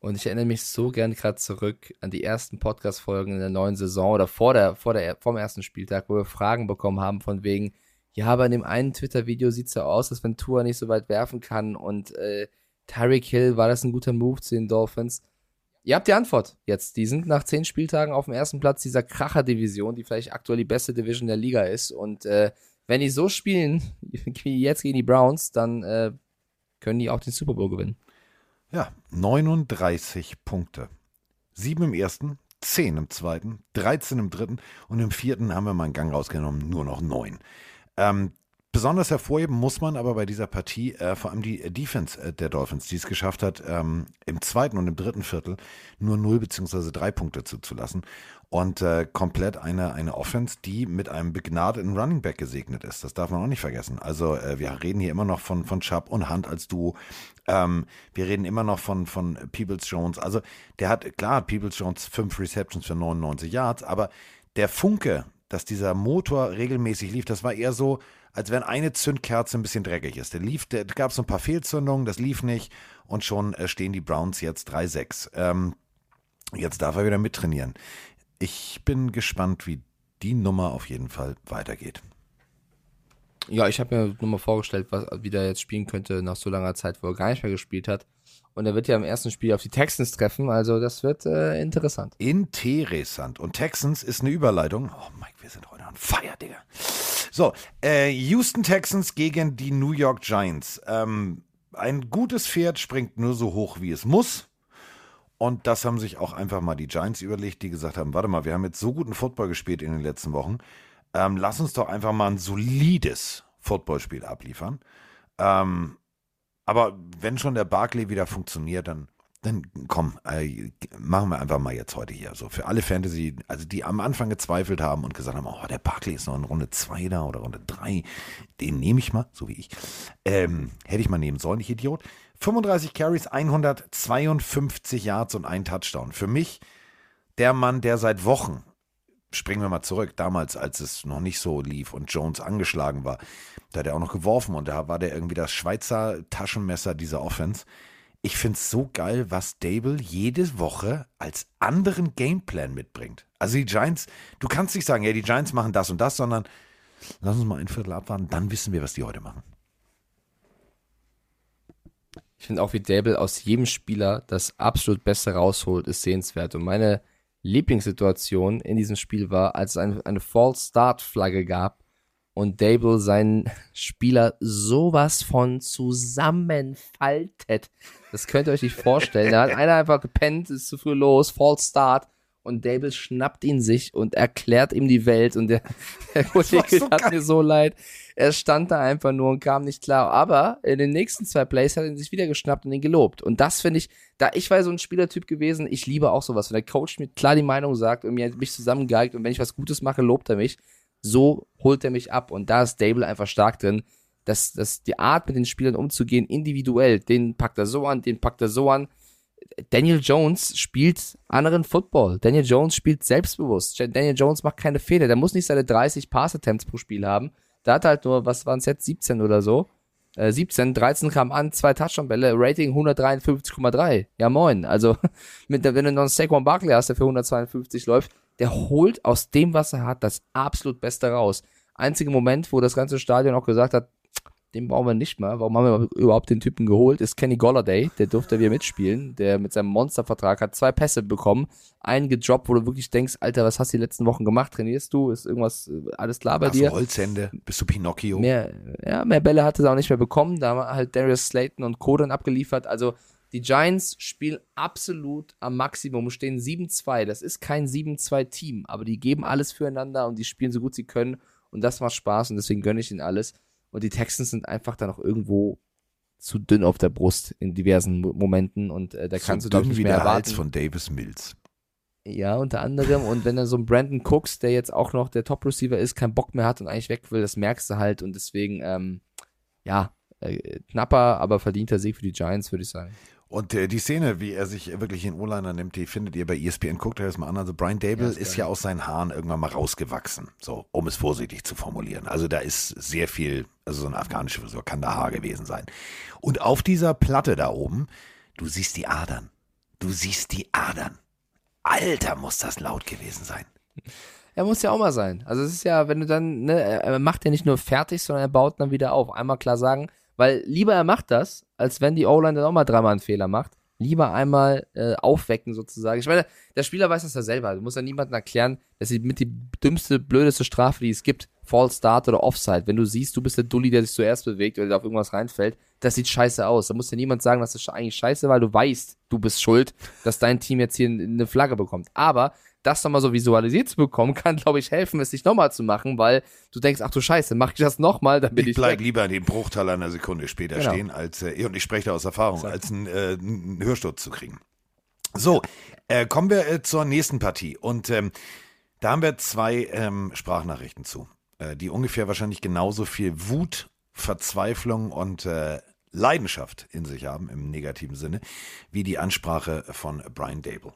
Und ich erinnere mich so gern gerade zurück an die ersten Podcast-Folgen in der neuen Saison oder vor der, vor der, vom ersten Spieltag, wo wir Fragen bekommen haben von wegen, ja, aber in dem einen Twitter-Video sieht es so aus, als wenn Tua nicht so weit werfen kann und äh, Tyreek Hill, war das ein guter Move zu den Dolphins? Ihr habt die Antwort jetzt. Die sind nach zehn Spieltagen auf dem ersten Platz dieser Kracher-Division, die vielleicht aktuell die beste Division der Liga ist. Und äh, wenn die so spielen wie jetzt gegen die Browns, dann äh, können die auch den Super Bowl gewinnen. Ja, 39 Punkte. Sieben im ersten, zehn im zweiten, 13 im dritten und im vierten haben wir mal einen Gang rausgenommen, nur noch neun. Ähm, besonders hervorheben muss man aber bei dieser Partie äh, vor allem die Defense äh, der Dolphins, die es geschafft hat, ähm, im zweiten und im dritten Viertel nur 0 bzw. 3 Punkte zuzulassen und äh, komplett eine, eine Offense, die mit einem begnadeten Running Back gesegnet ist. Das darf man auch nicht vergessen. Also äh, wir reden hier immer noch von, von Chubb und Hunt als Duo. Ähm, wir reden immer noch von, von Peoples Jones. Also der hat, klar, Peoples Jones fünf Receptions für 99 Yards, aber der Funke, dass dieser Motor regelmäßig lief, das war eher so, als wenn eine Zündkerze ein bisschen dreckig ist. Der lief, da gab es so ein paar Fehlzündungen, das lief nicht und schon äh, stehen die Browns jetzt 3-6. Ähm, jetzt darf er wieder mittrainieren. Ich bin gespannt, wie die Nummer auf jeden Fall weitergeht. Ja, ich habe mir nur mal vorgestellt, was, wie der jetzt spielen könnte nach so langer Zeit, wo er gar nicht mehr gespielt hat. Und er wird ja im ersten Spiel auf die Texans treffen, also das wird äh, interessant. Interessant. Und Texans ist eine Überleitung. Oh Mike, wir sind heute an Feier, Digga. So, äh, Houston Texans gegen die New York Giants. Ähm, ein gutes Pferd springt nur so hoch, wie es muss. Und das haben sich auch einfach mal die Giants überlegt, die gesagt haben, warte mal, wir haben jetzt so guten Football gespielt in den letzten Wochen. Ähm, lass uns doch einfach mal ein solides Footballspiel abliefern. Ähm, aber wenn schon der Barclay wieder funktioniert, dann, dann komm, äh, machen wir einfach mal jetzt heute hier. So für alle Fantasy, also die am Anfang gezweifelt haben und gesagt haben, oh, der Barclay ist noch in Runde 2 da oder Runde 3, den nehme ich mal, so wie ich. Ähm, hätte ich mal nehmen sollen, ich Idiot. 35 Carries, 152 Yards und ein Touchdown. Für mich der Mann, der seit Wochen springen wir mal zurück, damals, als es noch nicht so lief und Jones angeschlagen war, da hat er auch noch geworfen und da war der irgendwie das Schweizer Taschenmesser dieser Offense. Ich finde es so geil, was Dable jede Woche als anderen Gameplan mitbringt. Also die Giants, du kannst nicht sagen, ja, die Giants machen das und das, sondern lass uns mal ein Viertel abwarten, dann wissen wir, was die heute machen. Ich finde auch, wie Dable aus jedem Spieler das absolut Beste rausholt, ist sehenswert. Und meine Lieblingssituation in diesem Spiel war, als es eine, eine False Start Flagge gab und Dable seinen Spieler sowas von zusammenfaltet. Das könnt ihr euch nicht vorstellen. Da hat einer einfach gepennt, ist zu früh los, False Start und Dable schnappt ihn sich und erklärt ihm die Welt und der, der Kollege so hat mir so leid. Er stand da einfach nur und kam nicht klar. Aber in den nächsten zwei Plays hat er ihn sich wieder geschnappt und ihn gelobt. Und das finde ich, da ich war so ein Spielertyp gewesen, ich liebe auch sowas. Wenn der Coach mir klar die Meinung sagt und mir mich zusammengeigt und wenn ich was Gutes mache, lobt er mich. So holt er mich ab. Und da ist Dable einfach stark drin. dass, dass die Art, mit den Spielern umzugehen, individuell, den packt er so an, den packt er so an. Daniel Jones spielt anderen Football. Daniel Jones spielt selbstbewusst. Daniel Jones macht keine Fehler. Der muss nicht seine 30 Pass-Attempts pro Spiel haben. Da hat halt nur, was waren es jetzt, 17 oder so. Äh, 17, 13 kam an, zwei Touchdown-Bälle, Rating 153,3. Ja moin. Also, mit, wenn du noch einen Saquon Barkley hast, der für 152 läuft, der holt aus dem, was er hat, das absolut Beste raus. Einziger Moment, wo das ganze Stadion auch gesagt hat, den brauchen wir nicht mehr. Warum haben wir überhaupt den Typen geholt? Ist Kenny Golladay, der durfte wieder mitspielen. Der mit seinem Monstervertrag hat zwei Pässe bekommen, einen gedroppt, wo du wirklich denkst, Alter, was hast du die letzten Wochen gemacht? Trainierst du? Ist irgendwas äh, alles klar bei du dir? Holzhände? Bist du Pinocchio? Mehr, ja, mehr Bälle hatte sie auch nicht mehr bekommen. Da haben halt Darius Slayton und Co. dann abgeliefert. Also die Giants spielen absolut am Maximum, stehen 7-2. Das ist kein 7-2-Team, aber die geben alles füreinander und die spielen so gut sie können. Und das macht Spaß und deswegen gönne ich ihnen alles. Und die Texans sind einfach dann auch irgendwo zu dünn auf der Brust in diversen Mo- Momenten und äh, da so kannst du doch dünn nicht wie mehr der erwarten. Hals von Davis Mills. Ja, unter anderem. Und wenn dann so ein Brandon Cooks, der jetzt auch noch der Top-Receiver ist, keinen Bock mehr hat und eigentlich weg will, das merkst du halt. Und deswegen, ähm, ja, äh, knapper, aber verdienter Sieg für die Giants, würde ich sagen. Und äh, die Szene, wie er sich wirklich in O-Liner nimmt, die findet ihr bei ESPN. Guckt euch das mal an. Also Brian Dable Ja, ist, ist ja aus seinen Haaren irgendwann mal rausgewachsen. So, um es vorsichtig zu formulieren. Also da ist sehr viel, also so eine afghanische Frisur kann da Haar gewesen sein. Und auf dieser Platte da oben, du siehst die Adern. Du siehst die Adern. Alter, muss das laut gewesen sein. Er muss ja auch mal sein. Also es ist ja, wenn du dann, ne, er macht ja nicht nur fertig, sondern er baut dann wieder auf. Einmal klar sagen, weil lieber er macht das, als wenn die O-Line dann auch mal dreimal einen Fehler macht. Lieber einmal äh, aufwecken sozusagen. Ich meine, der Spieler weiß das ja selber. Du musst ja niemandem erklären, dass sie mit die dümmste, blödeste Strafe, die es gibt, False Start oder Offside. Wenn du siehst, du bist der Dulli, der sich zuerst bewegt oder der auf irgendwas reinfällt, das sieht scheiße aus. Da muss ja niemand sagen, dass das eigentlich scheiße, weil du weißt, du bist schuld, dass dein Team jetzt hier eine Flagge bekommt. Aber das nochmal so visualisiert zu bekommen, kann, glaube ich, helfen, es nicht nochmal zu machen, weil du denkst, ach du Scheiße, mach ich das nochmal, dann bin ich, Ich bleib weg. lieber den Bruchteil einer Sekunde später Genau. stehen, als, äh, und ich spreche da aus Erfahrung, als einen, äh, einen Hörsturz zu kriegen. So, äh, kommen wir äh, zur nächsten Partie. Und ähm, da haben wir zwei ähm, Sprachnachrichten zu, äh, die ungefähr wahrscheinlich genauso viel Wut, Verzweiflung und äh, Leidenschaft in sich haben, im negativen Sinne, wie die Ansprache von Brian Dable.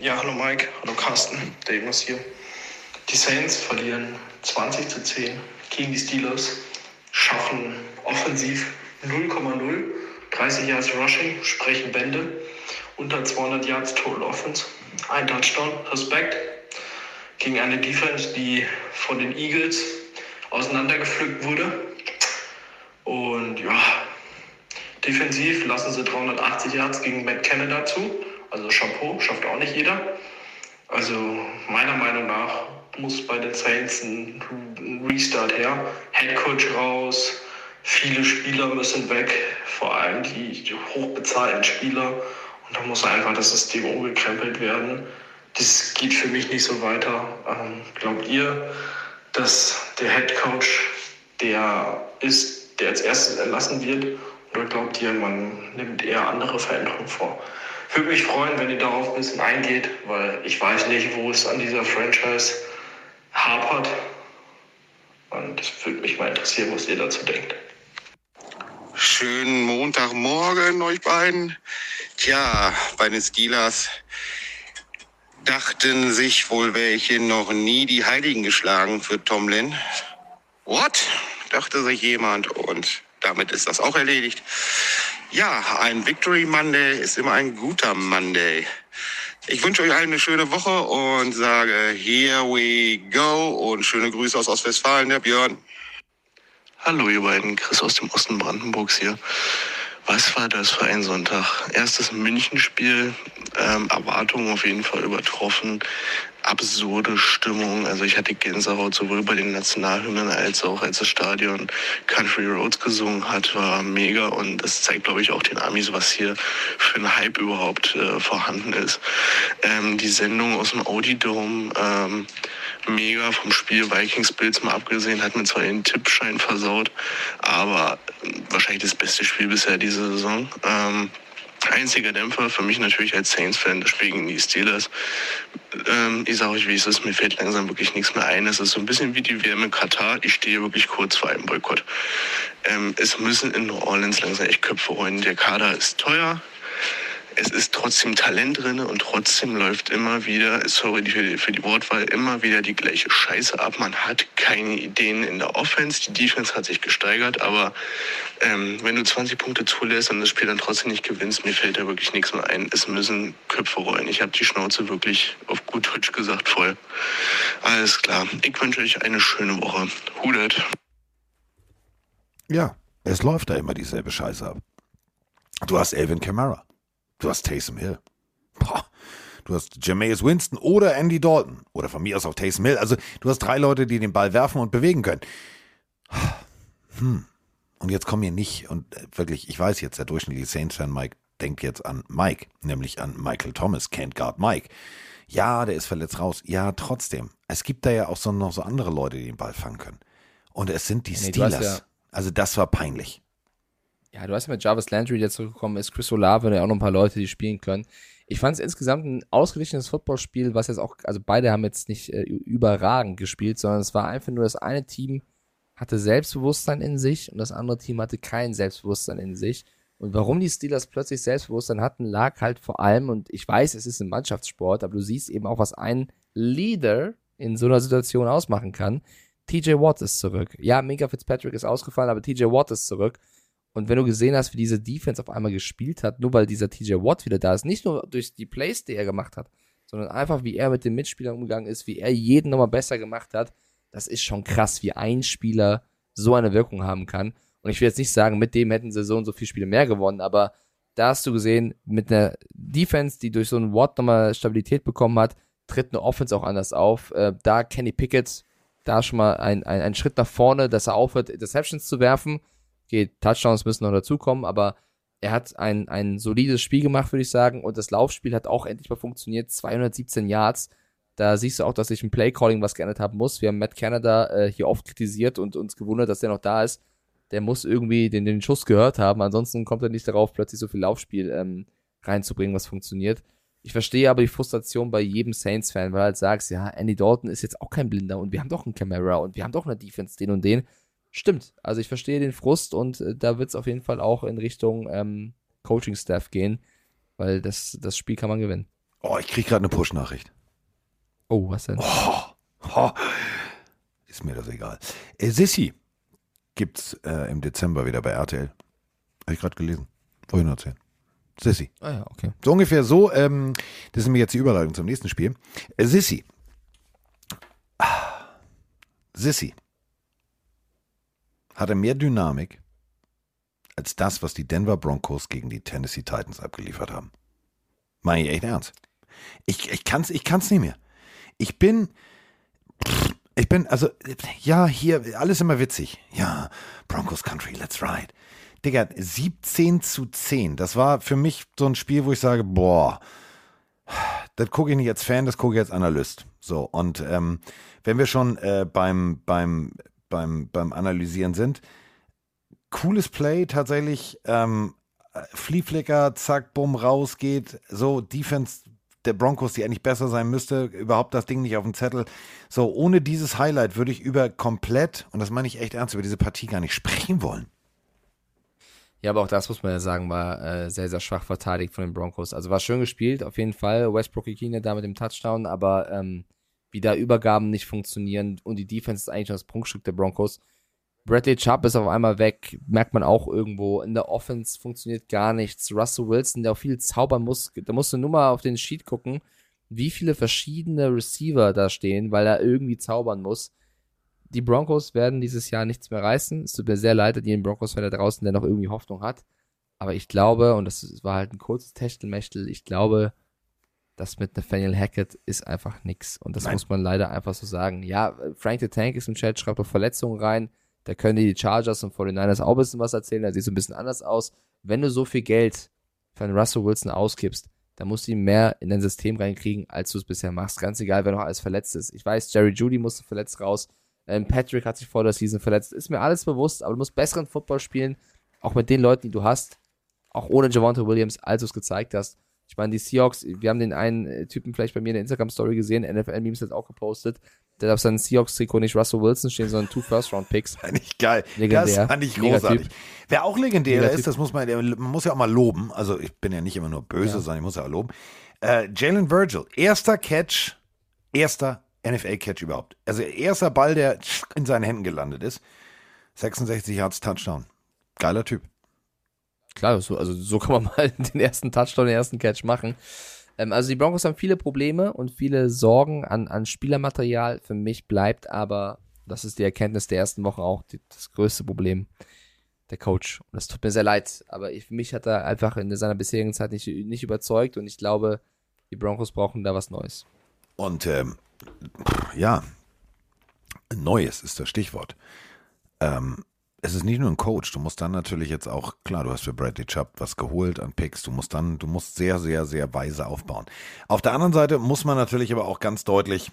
Ja, hallo Mike, hallo Carsten, Davis hier. Die Saints verlieren 20 zu 10 gegen die Steelers, schaffen offensiv 0,0, 30 Yards Rushing, sprechen Bände, unter 200 Yards Total Offense, ein Touchdown, Respekt, gegen eine Defense, die von den Eagles auseinandergepflückt wurde. Und ja, defensiv lassen sie 380 Yards gegen Matt Canada zu. Also Chapeau, schafft auch nicht jeder. Also meiner Meinung nach muss bei den Saints ein Restart her. Headcoach raus, viele Spieler müssen weg, vor allem die, hochbezahlten Spieler. Und da muss einfach das System umgekrempelt werden. Das geht für mich nicht so weiter. Ähm, glaubt ihr, dass der Headcoach der ist, der als erstes entlassen wird? Oder glaubt ihr, man nimmt eher andere Veränderungen vor? Würde mich freuen, wenn ihr darauf ein bisschen eingeht, weil ich weiß nicht, wo es an dieser Franchise hapert. Und es würde mich mal interessieren, was ihr dazu denkt. Schönen Montagmorgen euch beiden. Tja, bei den Steelers dachten sich wohl welche noch nie die Heiligen geschlagen für Tomlin. What? dachte sich jemand und damit ist das auch erledigt. Ja, ein Victory Monday ist immer ein guter Monday. Ich wünsche euch allen eine schöne Woche und sage here we go und schöne Grüße aus Ostwestfalen, der Björn. Hallo ihr beiden, Chris aus dem Osten Brandenburgs hier. Was war das für ein Sonntag? Erstes Münchenspiel, ähm, Erwartungen auf jeden Fall übertroffen. Absurde Stimmung. Also ich hatte Gänsehaut sowohl bei den Nationalhymnen als auch als das Stadion Country Roads gesungen hat, war mega und das zeigt, glaube ich, auch den Amis, was hier für ein Hype überhaupt äh, vorhanden ist. Ähm, die Sendung aus dem Audi Dome, ähm, mega vom Spiel Vikings Bills mal abgesehen, hat mir zwar den Tippschein versaut, aber wahrscheinlich das beste Spiel bisher diese Saison. Ähm, einziger Dämpfer für mich natürlich als Saints-Fan, das Spiel gegen die Steelers. Ähm, ich sage euch, wie es ist, mir fällt langsam wirklich nichts mehr ein. Es ist so ein bisschen wie die WM in Katar. Ich stehe wirklich kurz vor einem Boykott. Ähm, es müssen in New Orleans langsam echt Köpfe rollen. Der Kader ist teuer, es ist trotzdem Talent drin und trotzdem läuft immer wieder, sorry für die, für die Wortwahl, immer wieder die gleiche Scheiße ab. Man hat keine Ideen in der Offense. Die Defense hat sich gesteigert, aber ähm, wenn du 20 Punkte zulässt und das Spiel dann trotzdem nicht gewinnst, mir fällt da wirklich nichts mehr ein. Es müssen Köpfe rollen. Ich habe die Schnauze wirklich auf gut Deutsch gesagt voll. Alles klar. Ich wünsche euch eine schöne Woche. Hudet. Ja, es läuft da immer dieselbe Scheiße ab. Du hast Elvin Kamara. Du hast Taysom Hill. Boah. Du hast Jameis Winston oder Andy Dalton. Oder von mir aus auch Taysom Hill. Also du hast drei Leute, die den Ball werfen und bewegen können. Hm. Und jetzt komm mir nicht, und äh, wirklich, ich weiß jetzt, der durchschnittliche Saints-Fan Mike denkt jetzt an Mike, nämlich an Michael Thomas, Can't Guard Mike. Ja, der ist verletzt raus. Ja, trotzdem. Es gibt da ja auch so noch so andere Leute, die den Ball fangen können. Und es sind die Nee, Steelers. ja- Also das war peinlich. Ja, du hast ja mit Jarvis Landry, der zurückgekommen ist, Chris Olave und ja auch noch ein paar Leute, die spielen können. Ich fand es insgesamt ein ausgeglichenes Footballspiel, was jetzt auch, also beide haben jetzt nicht äh, überragend gespielt, sondern es war einfach nur das eine Team hatte Selbstbewusstsein in sich und das andere Team hatte kein Selbstbewusstsein in sich. Und warum die Steelers plötzlich Selbstbewusstsein hatten, lag halt vor allem, und ich weiß, es ist ein Mannschaftssport, aber du siehst eben auch, was ein Leader in so einer Situation ausmachen kann. TJ Watt ist zurück. Ja, Minka Fitzpatrick ist ausgefallen, aber TJ Watt ist zurück. Und wenn du gesehen hast, wie diese Defense auf einmal gespielt hat, nur weil dieser TJ Watt wieder da ist, nicht nur durch die Plays, die er gemacht hat, sondern einfach, wie er mit den Mitspielern umgegangen ist, wie er jeden nochmal besser gemacht hat, das ist schon krass, wie ein Spieler so eine Wirkung haben kann. Und ich will jetzt nicht sagen, mit dem hätten sie so und so viele Spiele mehr gewonnen, aber da hast du gesehen, mit einer Defense, die durch so einen Watt nochmal Stabilität bekommen hat, tritt eine Offense auch anders auf. Äh, da Kenny Pickett, da schon mal ein, ein, ein Schritt nach vorne, dass er aufhört, Interceptions zu werfen. Okay, Touchdowns müssen noch dazukommen, aber er hat ein, ein solides Spiel gemacht, würde ich sagen. Und das Laufspiel hat auch endlich mal funktioniert. 217 Yards. Da siehst du auch, dass sich im Playcalling was geändert haben muss. Wir haben Matt Canada äh, hier oft kritisiert und uns gewundert, dass der noch da ist. Der muss irgendwie den, den Schuss gehört haben. Ansonsten kommt er nicht darauf, plötzlich so viel Laufspiel ähm, reinzubringen, was funktioniert. Ich verstehe aber die Frustration bei jedem Saints-Fan, weil du halt sagst, ja, Andy Dalton ist jetzt auch kein Blinder und wir haben doch einen Camera und wir haben doch eine Defense, den und den. Stimmt. Also ich verstehe den Frust und äh, da wird es auf jeden Fall auch in Richtung ähm, Coaching-Staff gehen, weil das, das Spiel kann man gewinnen. Oh, ich krieg gerade eine Push-Nachricht. Oh, was denn? Oh, ist mir das egal. Äh, Sissi gibt's äh, im Dezember wieder bei RTL. Habe ich gerade gelesen. Vorhin erzählen. Sissi. Ah ja, okay. So ungefähr so. Ähm, das ist mir jetzt die Überleitung zum nächsten Spiel. Äh, Sissi. Ah. Sissi hatte mehr Dynamik als das, was die Denver Broncos gegen die Tennessee Titans abgeliefert haben. Meine ich echt ernst. Ich, ich kann's, ich kann's nicht mehr. Ich bin, ich bin, also, ja, hier, alles immer witzig. Ja, Broncos Country, let's ride. Digga, 17 zu 10. Das war für mich so ein Spiel, wo ich sage, boah, das gucke ich nicht als Fan, das gucke ich als Analyst. So, und ähm, wenn wir schon äh, beim, beim, beim, beim Analysieren sind, cooles Play tatsächlich, ähm, Flieflicker, zack, bumm, raus geht, so Defense der Broncos, die eigentlich besser sein müsste, überhaupt das Ding nicht auf dem Zettel. So, ohne dieses Highlight würde ich über komplett, und das meine ich echt ernst, über diese Partie gar nicht sprechen wollen. Ja, aber auch das muss man ja sagen, war äh, sehr, sehr schwach verteidigt von den Broncos. Also war schön gespielt, auf jeden Fall. Westbrook Ikine da mit dem Touchdown, aber ähm, wie da Übergaben nicht funktionieren und die Defense ist eigentlich das Prunkstück der Broncos. Bradley Chubb ist auf einmal weg, merkt man auch irgendwo. In der Offense funktioniert gar nichts. Russell Wilson, der auch viel zaubern muss, da musst du nur mal auf den Sheet gucken, wie viele verschiedene Receiver da stehen, weil er irgendwie zaubern muss. Die Broncos werden dieses Jahr nichts mehr reißen. Es tut mir sehr leid, an jeden Broncos-Fan da draußen, der noch irgendwie Hoffnung hat. Aber ich glaube, und das war halt ein kurzes Techtelmechtel, ich glaube, das mit Nathaniel Hackett ist einfach nix. Und das Nein. muss man leider einfach so sagen. Ja, Frank the Tank ist im Chat, schreibt doch Verletzungen rein. Da können die Chargers und 49ers auch ein bisschen was erzählen. Da sieht es ein bisschen anders aus. Wenn du so viel Geld für einen Russell Wilson ausgibst, dann musst du ihn mehr in dein System reinkriegen, als du es bisher machst. Ganz egal, wer noch alles verletzt ist. Ich weiß, Jerry Judy musste verletzt raus. Ähm, Patrick hat sich vor der Season verletzt. Ist mir alles bewusst, aber du musst besseren Football spielen. Auch mit den Leuten, die du hast. Auch ohne Javante Williams, als du es gezeigt hast. Ich meine, die Seahawks, wir haben den einen äh, Typen vielleicht bei mir in der Instagram-Story gesehen, NFL-Memes hat auch gepostet, der hat auf seinem Seahawks-Trikot nicht Russell Wilson stehen, sondern two First-Round-Picks. Nicht geil. Legendär. Das fand ich großartig. Typ. Wer auch legendär Mega ist, das muss man, man muss ja auch mal loben. Also ich bin ja nicht immer nur böse, Ja. sondern ich muss ja auch loben. Äh, Jalen Virgil, erster Catch, erster NFL-Catch überhaupt. Also erster Ball, der in seinen Händen gelandet ist. 66 Yards Touchdown. Geiler Typ. Klar, so, also so kann man mal den ersten Touchdown, den ersten Catch machen. Ähm, also die Broncos haben viele Probleme und viele Sorgen an, an Spielermaterial. Für mich bleibt aber, das ist die Erkenntnis der ersten Wochen auch, die, das größte Problem, der Coach. Und das tut mir sehr leid, aber ich, mich hat er einfach in seiner bisherigen Zeit nicht, nicht überzeugt und ich glaube, die Broncos brauchen da was Neues. Und ähm, ja, Neues ist das Stichwort. Ähm, es ist nicht nur ein Coach, du musst dann natürlich jetzt auch, klar, du hast für Bradley Chubb was geholt an Picks, du musst dann, du musst sehr, sehr, sehr weise aufbauen. Auf der anderen Seite muss man natürlich aber auch ganz deutlich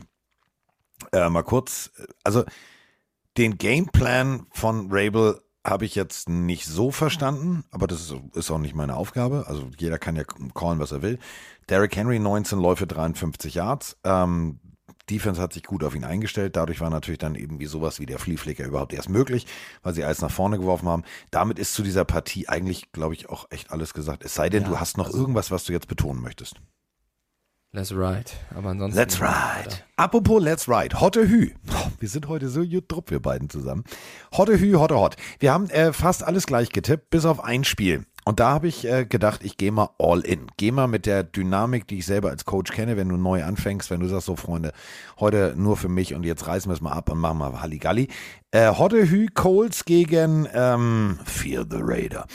äh, mal kurz, also den Gameplan von Rabel habe ich jetzt nicht so verstanden, aber das ist, ist auch nicht meine Aufgabe. Also jeder kann ja callen, was er will. Derrick Henry 19 Läufe, 53 Yards. Ähm, Defense hat sich gut auf ihn eingestellt. Dadurch war natürlich dann irgendwie sowas wie der Fliehflicker überhaupt erst möglich, weil sie alles nach vorne geworfen haben. Damit ist zu dieser Partie eigentlich, glaube ich, auch echt alles gesagt. Es sei denn, Ja, du hast noch also- irgendwas, was du jetzt betonen möchtest. Let's ride. Aber ansonsten. Let's ride. Apropos Let's ride. Hotte Hü. Wir sind heute so gut drupp, wir beiden zusammen. Hotte Hü, Hotte Hot. Wir haben äh, fast alles gleich getippt, bis auf ein Spiel. Und da habe ich äh, gedacht, ich gehe mal all in. Gehe mal mit der Dynamik, die ich selber als Coach kenne, wenn du neu anfängst, wenn du sagst, so Freunde, heute nur für mich und jetzt reißen wir es mal ab und machen mal Halligalli. Äh, Hotte Hü, Coles gegen ähm, Fear the Raider.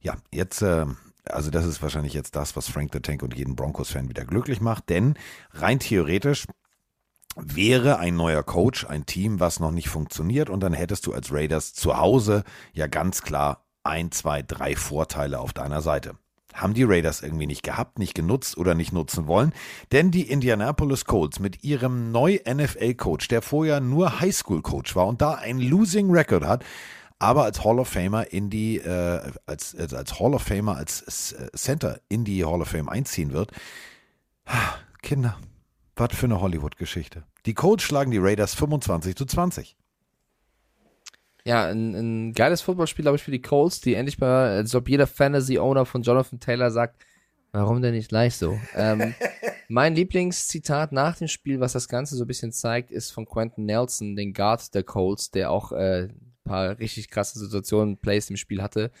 Ja, jetzt, äh, also das ist wahrscheinlich jetzt das, was Frank the Tank und jeden Broncos-Fan wieder glücklich macht, denn rein theoretisch wäre ein neuer Coach ein Team, was noch nicht funktioniert und dann hättest du als Raiders zu Hause ja ganz klar ein, zwei, drei Vorteile auf deiner Seite. Haben die Raiders irgendwie nicht gehabt, nicht genutzt oder nicht nutzen wollen, denn die Indianapolis Colts mit ihrem neu NFL-Coach, der vorher nur Highschool-Coach war und da ein Losing Record hat, aber als Hall of Famer in die, äh, als, als, als Hall of Famer, als äh, Center in die Hall of Fame einziehen wird. Kinder, was für eine Hollywood-Geschichte. Die Colts schlagen die Raiders 25 zu 20. Ja, ein, ein geiles Footballspiel, glaube ich, für die Colts, die endlich mal, als ob jeder Fantasy-Owner von Jonathan Taylor sagt, warum denn nicht gleich so? ähm, mein Lieblingszitat nach dem Spiel, was das Ganze so ein bisschen zeigt, ist von Quentin Nelson, den Guard der Colts, der auch äh, ein paar richtig krasse Situationen, Plays im Spiel hatte,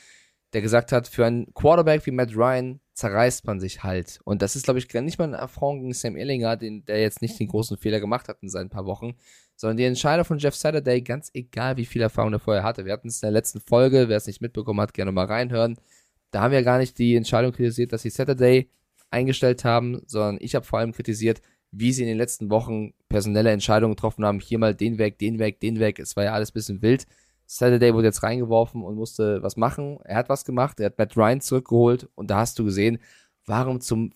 der gesagt hat, für einen Quarterback wie Matt Ryan zerreißt man sich halt. Und das ist, glaube ich, nicht mal eine Erfahrung gegen Sam Ellinger, den, der jetzt nicht den großen Fehler gemacht hat in seinen paar Wochen, sondern die Entscheidung von Jeff Saturday, ganz egal, wie viel Erfahrung er vorher hatte. Wir hatten es in der letzten Folge, wer es nicht mitbekommen hat, gerne mal reinhören. Da haben wir gar nicht die Entscheidung kritisiert, dass sie Saturday eingestellt haben, sondern ich habe vor allem kritisiert, wie sie in den letzten Wochen personelle Entscheidungen getroffen haben. Hier mal den weg, den weg, den weg. Es war ja alles ein bisschen wild. Saturday wurde jetzt reingeworfen und musste was machen. Er hat was gemacht, er hat Matt Ryan zurückgeholt und da hast du gesehen, warum zum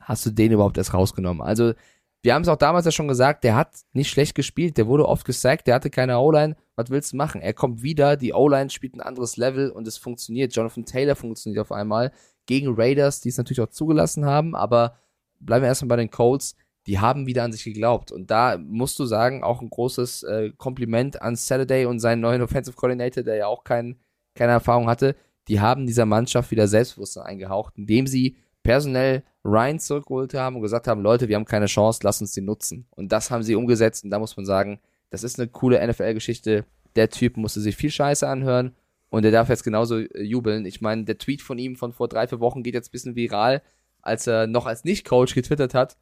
hast du den überhaupt erst rausgenommen? Also, wir haben es auch damals ja schon gesagt, der hat nicht schlecht gespielt, der wurde oft gesackt, der hatte keine O-Line. Was willst du machen? Er kommt wieder, die O-Line spielt ein anderes Level und es funktioniert. Jonathan Taylor funktioniert auf einmal gegen Raiders, die es natürlich auch zugelassen haben, aber bleiben wir erstmal bei den Colts. Die haben wieder an sich geglaubt. Und da musst du sagen, auch ein großes äh, Kompliment an Saturday und seinen neuen Offensive Coordinator, der ja auch kein, keine Erfahrung hatte. Die haben dieser Mannschaft wieder Selbstbewusstsein eingehaucht, indem sie personell Ryan zurückgeholt haben und gesagt haben, Leute, wir haben keine Chance, lass uns die nutzen. Und das haben sie umgesetzt und da muss man sagen, das ist eine coole NFL-Geschichte. Der Typ musste sich viel Scheiße anhören und der darf jetzt genauso äh, jubeln. Ich meine, der Tweet von ihm von vor drei, vier Wochen geht jetzt ein bisschen viral, als er noch als Nicht-Coach getwittert hat,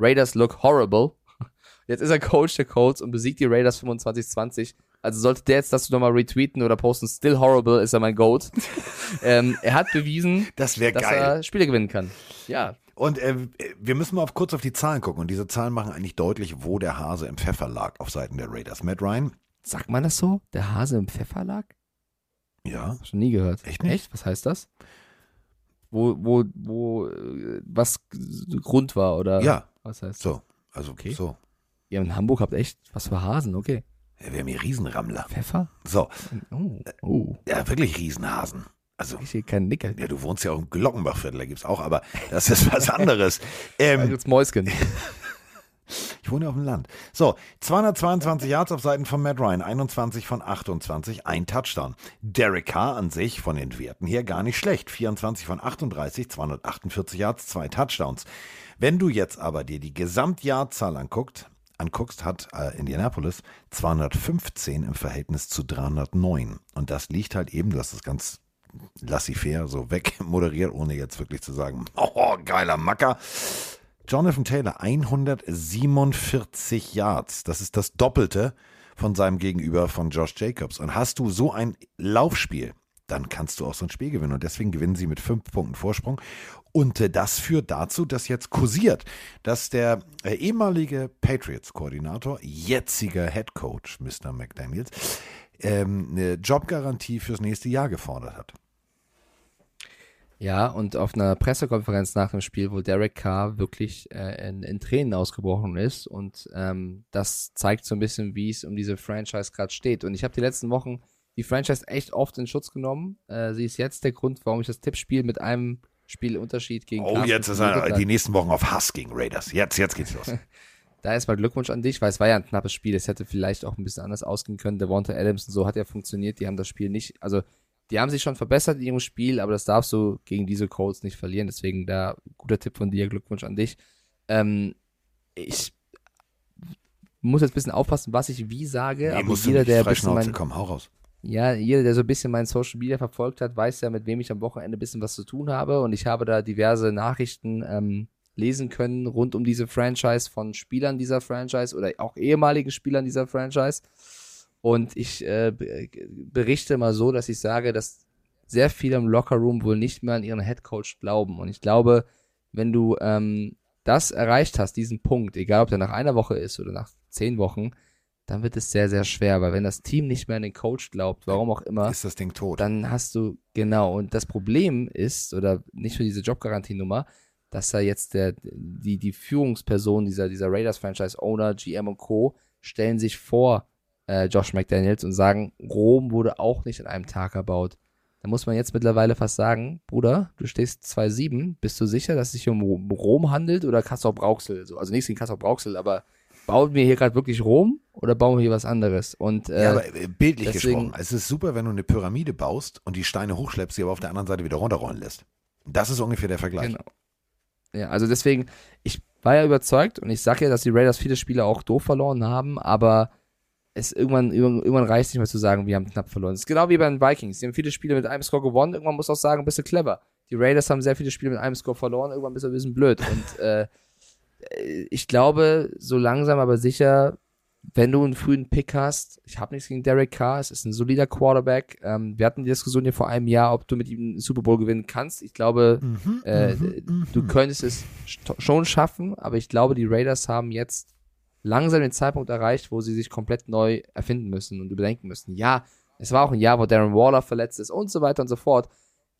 Raiders look horrible. Jetzt ist er Coach der Colts und besiegt die Raiders 25-20. Also sollte der jetzt das nochmal retweeten oder posten, still horrible ist er mein Goat. ähm, er hat bewiesen, Das dass geil. er Spiele gewinnen kann. Ja, Und äh, wir müssen mal auf, kurz auf die Zahlen gucken. Und diese Zahlen machen eigentlich deutlich, wo der Hase im Pfeffer lag auf Seiten der Raiders. Matt Ryan, sagt man das so? Der Hase im Pfeffer lag? ja, Schon nie gehört. Echt nicht? Echt? Was heißt das? Wo, wo, wo, äh, was Grund war oder? Ja. Was heißt so. Also Okay. so. Ihr in Hamburg habt echt was für Hasen, okay. Ja, wir haben hier Riesenrammler. Pfeffer? So, Oh, oh. ja, wirklich Riesenhasen. Also, Ich sehe keinen Nickel. ja, du wohnst ja auch im Glockenbachviertel, da gibt's auch, aber das ist was anderes. Ähm, gibt's Mäuschen. ich wohne ja auf dem Land. So, 222 Yards auf Seiten von Matt Ryan, 21 von 28, ein Touchdown. Derek Carr an sich von den Werten her gar nicht schlecht. 24 von 38, 248 Yards, zwei Touchdowns. Wenn du jetzt aber dir die Gesamtjahrzahl anguckt, anguckst, hat äh, Indianapolis 215 im Verhältnis zu 309. Und das liegt halt eben, das ganz laissez-faire so wegmoderiert, ohne jetzt wirklich zu sagen, oh, geiler Macker. Jonathan Taylor, 147 Yards. Das ist das Doppelte von seinem Gegenüber von Josh Jacobs. Und hast du so ein Laufspiel, dann kannst du auch so ein Spiel gewinnen. Und deswegen gewinnen sie mit fünf Punkten Vorsprung. Und äh, das führt dazu, dass jetzt kursiert, dass der äh, ehemalige Patriots-Koordinator, jetziger Head Coach, Mr. McDaniels, ähm, eine Jobgarantie fürs nächste Jahr gefordert hat. Ja, und auf einer Pressekonferenz nach dem Spiel, wo Derek Carr wirklich äh, in, in Tränen ausgebrochen ist und ähm, das zeigt so ein bisschen, wie es um diese Franchise gerade steht. Und ich habe die letzten Wochen die Franchise echt oft in Schutz genommen. Äh, sie ist jetzt der Grund, warum ich das Tippspiel mit einem Spielunterschied gegen Oh, Carsten jetzt ist er die nächsten Wochen auf Hass gegen Raiders. Jetzt, jetzt geht's los. Da erstmal Glückwunsch an dich, weil es war ja ein knappes Spiel. Es hätte vielleicht auch ein bisschen anders ausgehen können. Der Walter Adams und so hat ja funktioniert. Die haben das Spiel nicht, also die haben sich schon verbessert in ihrem Spiel, aber das darfst du gegen diese Colts nicht verlieren. Deswegen da guter Tipp von dir, Glückwunsch an dich. Ähm, ich muss jetzt ein bisschen aufpassen, was ich wie sage, Nee, aber jeder, der ein bisschen mein, komm, hau raus. Ja, jeder, der so ein bisschen mein Social Media verfolgt hat, weiß ja, mit wem ich am Wochenende ein bisschen was zu tun habe. Und ich habe da diverse Nachrichten ähm, lesen können rund um diese Franchise von Spielern dieser Franchise oder auch ehemaligen Spielern dieser Franchise. Und ich äh, be- berichte mal so, dass ich sage, dass sehr viele im Lockerroom wohl nicht mehr an ihren Headcoach glauben. Und ich glaube, wenn du ähm, das erreicht hast, diesen Punkt, egal ob der nach einer Woche ist oder nach zehn Wochen, dann wird es sehr, sehr schwer, weil wenn das Team nicht mehr an den Coach glaubt, warum auch immer, Ist das Ding tot? dann hast du, genau, und das Problem ist, oder nicht nur diese Jobgarantienummer, dass da jetzt der, die, die Führungsperson dieser, dieser Raiders-Franchise-Owner, GM und Co., stellen sich vor äh, Josh McDaniels und sagen, Rom wurde auch nicht in einem Tag erbaut. Da muss man jetzt mittlerweile fast sagen, Bruder, du stehst 2-7, bist du sicher, dass es sich um Rom- handelt oder Kassel Brauxel? So, also nichts gegen Kassel Brauxel, aber bauen wir hier gerade wirklich Rom oder bauen wir hier was anderes? Und äh, ja, aber äh, bildlich deswegen- gesprochen, es ist super, wenn du eine Pyramide baust und die Steine hochschleppst, sie aber auf der anderen Seite wieder runterrollen lässt. Das ist ungefähr der Vergleich. Genau. Ja, also deswegen, ich war ja überzeugt und ich sage ja, dass die Raiders viele Spiele auch doof verloren haben, aber es irgendwann, irgendwann, irgendwann reicht nicht mehr zu sagen, wir haben knapp verloren. Es ist genau wie bei den Vikings. Die haben viele Spiele mit einem Score gewonnen, irgendwann muss auch sagen, bist du clever. Die Raiders haben sehr viele Spiele mit einem Score verloren, irgendwann bist du ein bisschen blöd. Und äh, ich glaube, so langsam aber sicher, wenn du einen frühen Pick hast, ich habe nichts gegen Derek Carr, es ist ein solider Quarterback. Ähm, wir hatten die Diskussion hier vor einem Jahr, ob du mit ihm einen Super Bowl gewinnen kannst. Ich glaube, Mhm, äh, du könntest es schon schaffen, aber ich glaube, die Raiders haben jetzt langsam den Zeitpunkt erreicht, wo sie sich komplett neu erfinden müssen und überdenken müssen. Ja, es war auch ein Jahr, wo Darren Waller verletzt ist und so weiter und so fort.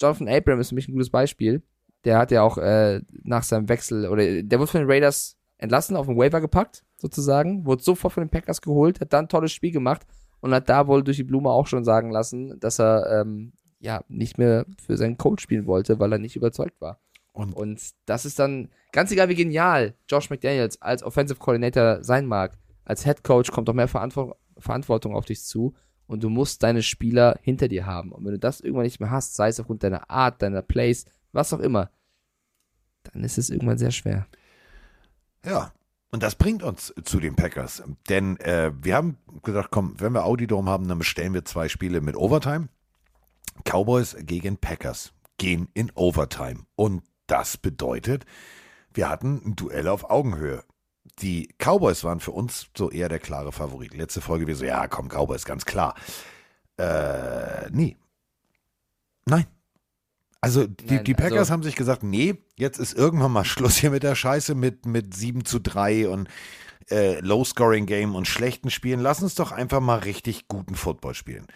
Jonathan Abram ist für mich ein gutes Beispiel. Der hat ja auch äh, nach seinem Wechsel, oder der wurde von den Raiders entlassen, auf den Waiver gepackt, sozusagen, wurde sofort von den Packers geholt, hat dann ein tolles Spiel gemacht und hat da wohl durch die Blume auch schon sagen lassen, dass er ähm, ja nicht mehr für seinen Coach spielen wollte, weil er nicht überzeugt war. Und, Und das ist dann, ganz egal wie genial Josh McDaniels als Offensive Coordinator sein mag, als Head Coach kommt doch mehr Verantwo Verantwortung auf dich zu und du musst deine Spieler hinter dir haben. Und wenn du das irgendwann nicht mehr hast, sei es aufgrund deiner Art, deiner Plays, was auch immer, dann ist es irgendwann sehr schwer. Ja, und das bringt uns zu den Packers. Denn äh, wir haben gesagt, komm, wenn wir Audi Dome haben, dann bestellen wir zwei Spiele mit Overtime. Cowboys gegen Packers gehen in Overtime. Und das bedeutet, wir hatten ein Duell auf Augenhöhe. die Cowboys waren für uns so eher der klare Favorit. Letzte Folge wir so, ja, komm, Cowboys, ganz klar. Äh, nee. Nein. Also die, Nein, die Packers also- haben sich gesagt, nee, jetzt ist irgendwann mal Schluss hier mit der Scheiße mit, mit 7 zu 3 und äh, Low-Scoring-Game und schlechten Spielen. Lass uns doch einfach mal richtig guten Football spielen.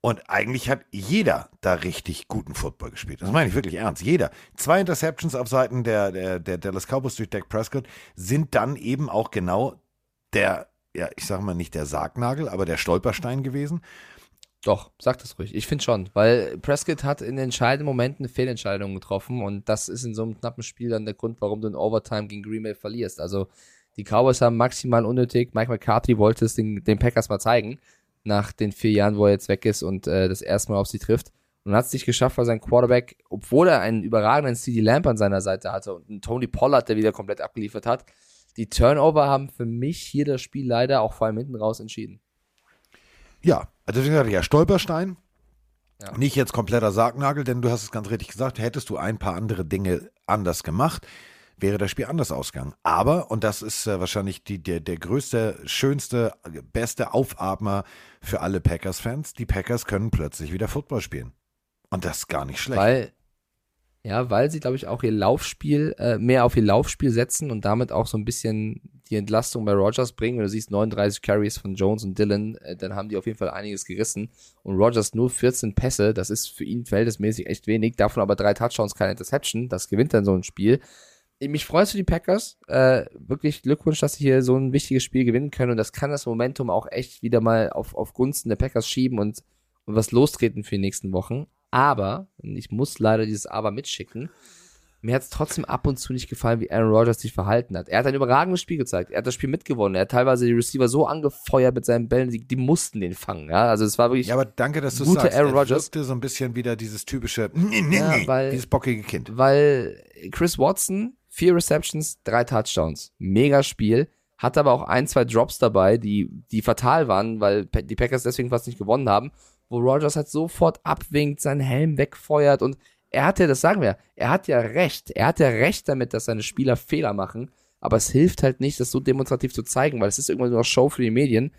Und eigentlich hat jeder da richtig guten Football gespielt. Das meine ich wirklich ernst. Jeder. Zwei Interceptions auf Seiten der, der, der Dallas Cowboys durch Dak Prescott sind dann eben auch genau der, ja, ich sage mal nicht der Sargnagel, aber der Stolperstein gewesen. Doch, sag das ruhig. Ich finde schon, weil Prescott hat in entscheidenden Momenten Fehlentscheidungen getroffen und das ist in so einem knappen Spiel dann der Grund, warum du in Overtime gegen Green Bay verlierst. Also die Cowboys haben maximal unnötig. Mike McCarthy wollte es den, den Packers mal zeigen, nach den vier Jahren, wo er jetzt weg ist und äh, das erste Mal auf sie trifft. Und hat es nicht geschafft, weil sein Quarterback, obwohl er einen überragenden CD Lamp an seiner Seite hatte und einen Tony Pollard, der wieder komplett abgeliefert hat, die Turnover haben für mich hier das Spiel leider auch vor allem hinten raus entschieden. Ja, also deswegen sagte ich ja, Stolperstein. Ja. Nicht jetzt kompletter Sargnagel, denn du hast es ganz richtig gesagt, hättest du ein paar andere Dinge anders gemacht, wäre das Spiel anders ausgegangen. Aber, und das ist äh, wahrscheinlich die, der, der größte, schönste, beste Aufatmer für alle Packers-Fans, die Packers können plötzlich wieder Football spielen. Und das ist gar nicht schlecht. Weil, ja, weil sie, glaube ich, auch ihr Laufspiel, äh, mehr auf ihr Laufspiel setzen und damit auch so ein bisschen die Entlastung bei Rogers bringen. Wenn du siehst 39 Carries von Jones und Dylan, äh, dann haben die auf jeden Fall einiges gerissen. Und Rogers nur 14 Pässe, das ist für ihn verhältnismäßig echt wenig. Davon aber drei Touchdowns, keine Interception. Das gewinnt dann so ein Spiel. Mich freut für die Packers. Äh, wirklich Glückwunsch, dass sie hier so ein wichtiges Spiel gewinnen können. Und das kann das Momentum auch echt wieder mal auf, auf Gunsten der Packers schieben und, und was lostreten für die nächsten Wochen. Aber, ich muss leider dieses Aber mitschicken, mir hat es trotzdem ab und zu nicht gefallen, wie Aaron Rodgers sich verhalten hat. Er hat ein überragendes Spiel gezeigt. Er hat das Spiel mitgewonnen. Er hat teilweise die Receiver so angefeuert mit seinen Bällen, die, die mussten den fangen. Ja, also es war wirklich. ja, aber danke, dass du sagst. Aaron er Rodgers. wirkte so ein bisschen wieder dieses typische, Ja, weil- dieses bockige Kind. weil Chris Watson, vier Receptions, drei Touchdowns. Mega Spiel. Hat aber auch ein, zwei Drops dabei, die, die fatal waren, weil die Packers deswegen fast nicht gewonnen haben, wo Rogers halt sofort abwinkt, seinen Helm wegfeuert und er hat ja, das sagen wir, er hat ja recht. Er hat ja recht damit, dass seine Spieler Fehler machen, aber es hilft halt nicht, das so demonstrativ zu zeigen, weil es ist irgendwann nur noch Show für die Medien.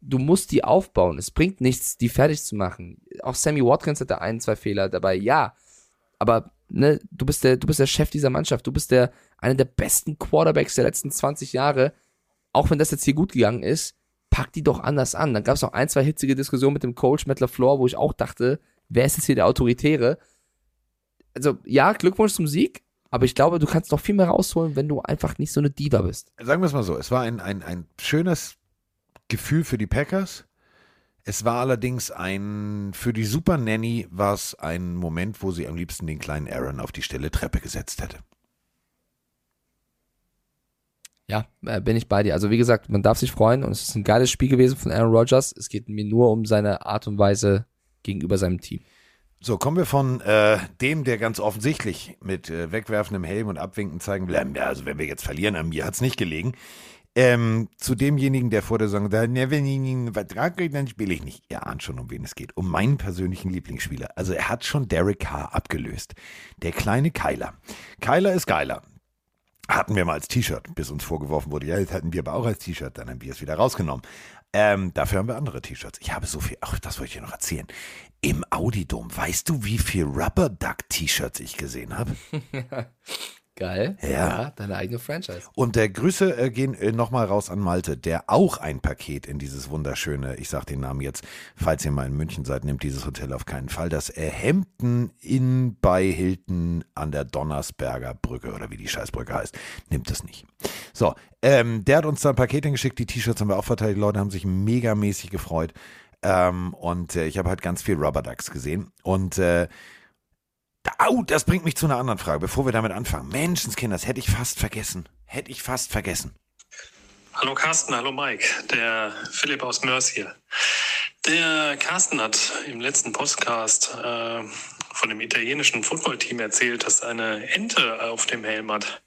Du musst die aufbauen. Es bringt nichts, die fertig zu machen. Auch Sammy Watkins hatte ein, zwei Fehler dabei, ja. Aber ne, du bist der, du bist der Chef dieser Mannschaft. Du bist der einer der besten Quarterbacks der letzten 20 Jahre. Auch wenn das jetzt hier gut gegangen ist, pack die doch anders an. Dann gab es noch ein, zwei hitzige Diskussionen mit dem Coach Matt LaFleur, wo ich auch dachte, wer ist jetzt hier der Autoritäre? Also ja, Glückwunsch zum Sieg, aber ich glaube, du kannst noch viel mehr rausholen, wenn du einfach nicht so eine Diva bist. Sagen wir es mal so, es war ein, ein, ein schönes Gefühl für die Packers. Es war allerdings ein, für die Super Nanny war es ein Moment, wo sie am liebsten den kleinen Aaron auf die stille Treppe gesetzt hätte. Ja, äh, bin ich bei dir. Also wie gesagt, man darf sich freuen und es ist ein geiles Spiel gewesen von Aaron Rodgers. Es geht mir nur um seine Art und Weise gegenüber seinem Team. So, kommen wir von äh, dem, der ganz offensichtlich mit äh, wegwerfendem Helm und Abwinken zeigen will, ähm, ja, also wenn wir jetzt verlieren, an mir hat es nicht gelegen, ähm, zu demjenigen, der vor der Saison da, ne, wenn ich einen Vertrag kriege, dann spiele ich nicht. Ihr ahnt schon, um wen es geht. Um meinen persönlichen Lieblingsspieler. Also er hat schon Derek Carr abgelöst. Der kleine Kyler. Kyler ist geiler. Hatten wir mal als T-Shirt, bis uns vorgeworfen wurde, ja, das hatten wir aber auch als T-Shirt, dann haben wir es wieder rausgenommen. Ähm, dafür haben wir andere T-Shirts. Ich habe so viel, ach, das wollte ich dir noch erzählen. Im Audidom, weißt du, wie viel Rubber Duck T-Shirts ich gesehen habe? Geil. Ja. Deine eigene Franchise. Und der Grüße äh, gehen äh, nochmal raus an Malte, der auch ein Paket in dieses wunderschöne, ich sag den Namen jetzt, falls ihr mal in München seid, nimmt dieses Hotel auf keinen Fall, das äh, Hemden in bei Hilton an der Donnersberger Brücke oder wie die Scheißbrücke heißt, nimmt es nicht. So, ähm, der hat uns da ein Paket hingeschickt, die T-Shirts haben wir auch verteilt, die Leute haben sich megamäßig gefreut. Ähm, und äh, ich habe halt ganz viel Rubber Ducks gesehen. Und äh, Au, das bringt mich zu einer anderen Frage, bevor wir damit anfangen. Menschenskinder, das hätte ich fast vergessen. Hätte ich fast vergessen. Hallo Carsten, hallo Mike, der Philipp aus Mörs hier. Der Carsten hat im letzten Podcast äh, von dem italienischen Footballteam erzählt, dass eine Ente auf dem Helm hat,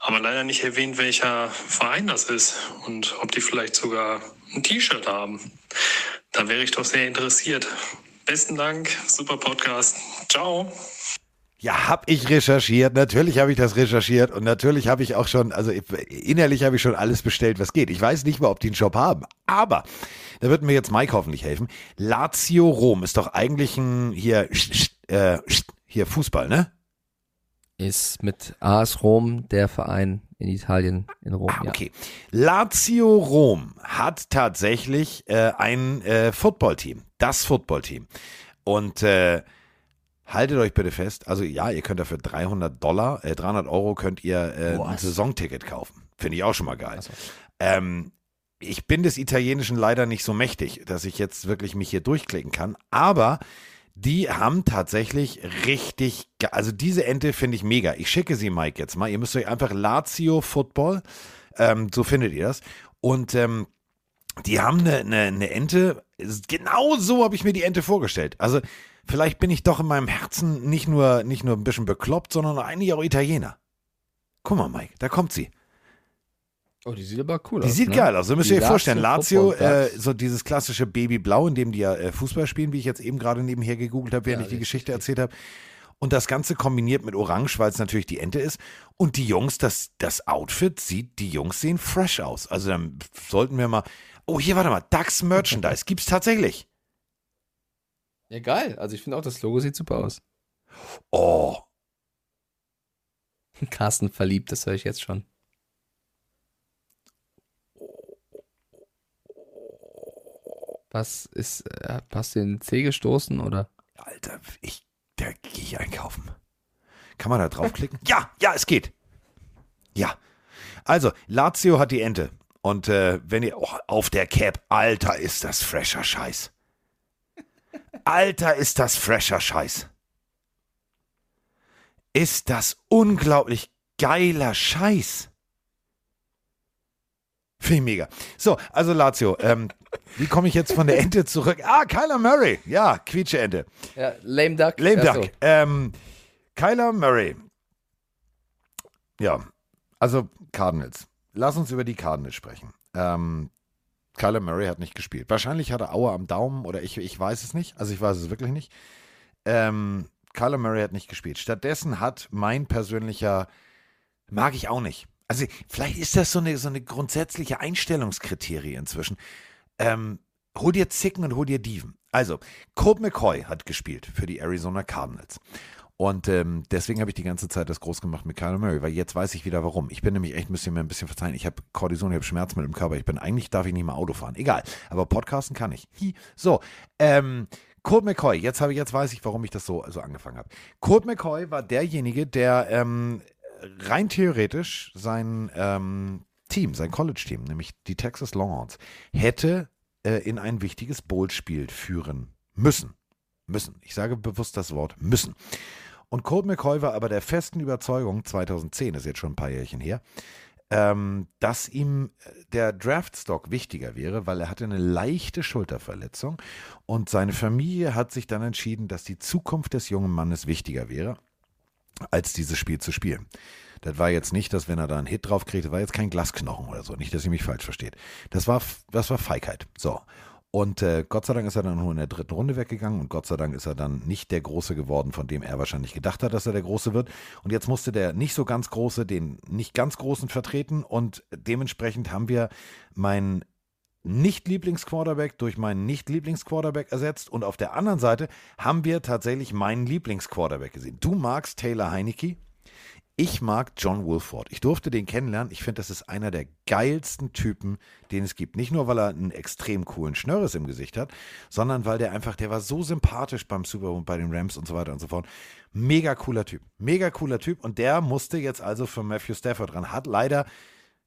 aber leider nicht erwähnt, welcher Verein das ist und ob die vielleicht sogar ein T-Shirt haben. Da wäre ich doch sehr interessiert. Besten Dank, super Podcast. Ciao. Ja, hab ich recherchiert. Natürlich habe ich das recherchiert und natürlich habe ich auch schon, also innerlich habe ich schon alles bestellt, was geht. Ich weiß nicht mal, ob die einen Shop haben, aber da wird mir jetzt Mike hoffentlich helfen. Lazio Rom ist doch eigentlich ein hier äh, hier Fußball, ne? Ist mit AS Rom der Verein in Italien, in Rom. Ah, okay. Ja. Lazio Rom hat tatsächlich äh, ein äh, Footballteam, das Footballteam. Und äh, haltet euch bitte fest, also ja, ihr könnt dafür 300 Dollar, äh, 300 Euro könnt ihr äh, ein Saisonticket kaufen. Finde ich auch schon mal geil. Also. Ähm, ich bin des Italienischen leider nicht so mächtig, dass ich jetzt wirklich mich hier durchklicken kann, aber die haben tatsächlich richtig, also diese Ente finde ich mega. Ich schicke sie Mike jetzt mal. Ihr müsst euch einfach Lazio Football, ähm, so findet ihr das. Und ähm, die haben eine, eine, eine Ente, genau so habe ich mir die Ente vorgestellt. Also vielleicht bin ich doch in meinem Herzen nicht nur, nicht nur ein bisschen bekloppt, sondern eigentlich auch Italiener. Guck mal, Mike, da kommt sie. Oh, die sieht aber cool die aus. Die sieht ne? geil aus. So müsst ihr euch vorstellen. Lazio, äh, so dieses klassische Babyblau, in dem die ja äh, Fußball spielen, wie ich jetzt eben gerade nebenher gegoogelt habe, während ja, ich die Geschichte erzählt habe. Und das Ganze kombiniert mit Orange, weil es natürlich die Ente ist. Und die Jungs, das, das Outfit sieht, die Jungs sehen fresh aus. Also dann sollten wir mal. Oh, hier, warte mal. DAX Merchandise gibt's tatsächlich. Ja, geil. Also ich finde auch, das Logo sieht super aus. Oh. Carsten verliebt, das höre ich jetzt schon. Was ist, äh, hast du den C gestoßen oder? Alter, ich, da gehe ich einkaufen. Kann man da draufklicken? ja, ja, es geht. Ja. Also, Lazio hat die Ente. Und äh, wenn ihr, oh, auf der Cap, Alter, ist das fresher Scheiß. Alter, ist das fresher Scheiß. Ist das unglaublich geiler Scheiß. Finde ich mega. So, also Lazio, ähm, wie komme ich jetzt von der Ente zurück? Ah, Kyler Murray. Ja, Quietsche-Ente. Ja, Lame Duck. Lame Duck. Ähm, Kyler Murray. Ja, also Cardinals. Lass uns über die Cardinals sprechen. Ähm, Kyler Murray hat nicht gespielt. Wahrscheinlich hat er Aue am Daumen oder ich, ich weiß es nicht. Also ich weiß es wirklich nicht. Ähm, Kyler Murray hat nicht gespielt. Stattdessen hat mein persönlicher, mag ich auch nicht, also vielleicht ist das so eine, so eine grundsätzliche Einstellungskriterie inzwischen. Ähm, hol dir Zicken und hol dir Dieven. Also, Colt McCoy hat gespielt für die Arizona Cardinals. Und ähm, deswegen habe ich die ganze Zeit das groß gemacht mit Kyler Murray, weil jetzt weiß ich wieder warum. Ich bin nämlich echt, müsst ihr mir ein bisschen verzeihen, ich habe Cortison, ich habe Schmerzmittel im Körper. Ich bin eigentlich, darf ich nicht mehr Auto fahren. Egal, aber Podcasten kann ich. So, ähm, Colt McCoy, jetzt habe ich, jetzt weiß ich, warum ich das so, so angefangen habe. Colt McCoy war derjenige, der ähm, rein theoretisch sein ähm, Team, sein College-Team, nämlich die Texas Longhorns, hätte äh, in ein wichtiges Bowl-Spiel führen müssen. Müssen. Ich sage bewusst das Wort müssen. Und Colt McCoy war aber der festen Überzeugung, 2010 ist jetzt schon ein paar Jährchen her, ähm, dass ihm äh, der Draftstock wichtiger wäre, weil er hatte eine leichte Schulterverletzung und seine Familie hat sich dann entschieden, dass die Zukunft des jungen Mannes wichtiger wäre als dieses Spiel zu spielen. Das war jetzt nicht, dass wenn er da einen Hit drauf kriegt, das war jetzt kein Glasknochen oder so. Nicht, dass ihr mich falsch versteht. Das war, das war Feigheit. So. Und äh, Gott sei Dank ist er dann nur in der dritten Runde weggegangen und Gott sei Dank ist er dann nicht der Große geworden, von dem er wahrscheinlich gedacht hat, dass er der Große wird. Und jetzt musste der nicht so ganz Große den nicht ganz Großen vertreten und dementsprechend haben wir meinen nicht-Lieblingsquarterback durch meinen nicht-Lieblingsquarterback ersetzt und auf der anderen Seite haben wir tatsächlich meinen Lieblingsquarterback gesehen. Du magst Taylor Heinecke, ich mag John Wolford. Ich durfte den kennenlernen. Ich finde, das ist einer der geilsten Typen, den es gibt. Nicht nur, weil er einen extrem coolen Schnörres im Gesicht hat, sondern weil der einfach, der war so sympathisch beim Super Bowl, bei den Rams und so weiter und so fort. Mega cooler Typ. Mega cooler Typ. Und der musste jetzt also für Matthew Stafford ran. Hat leider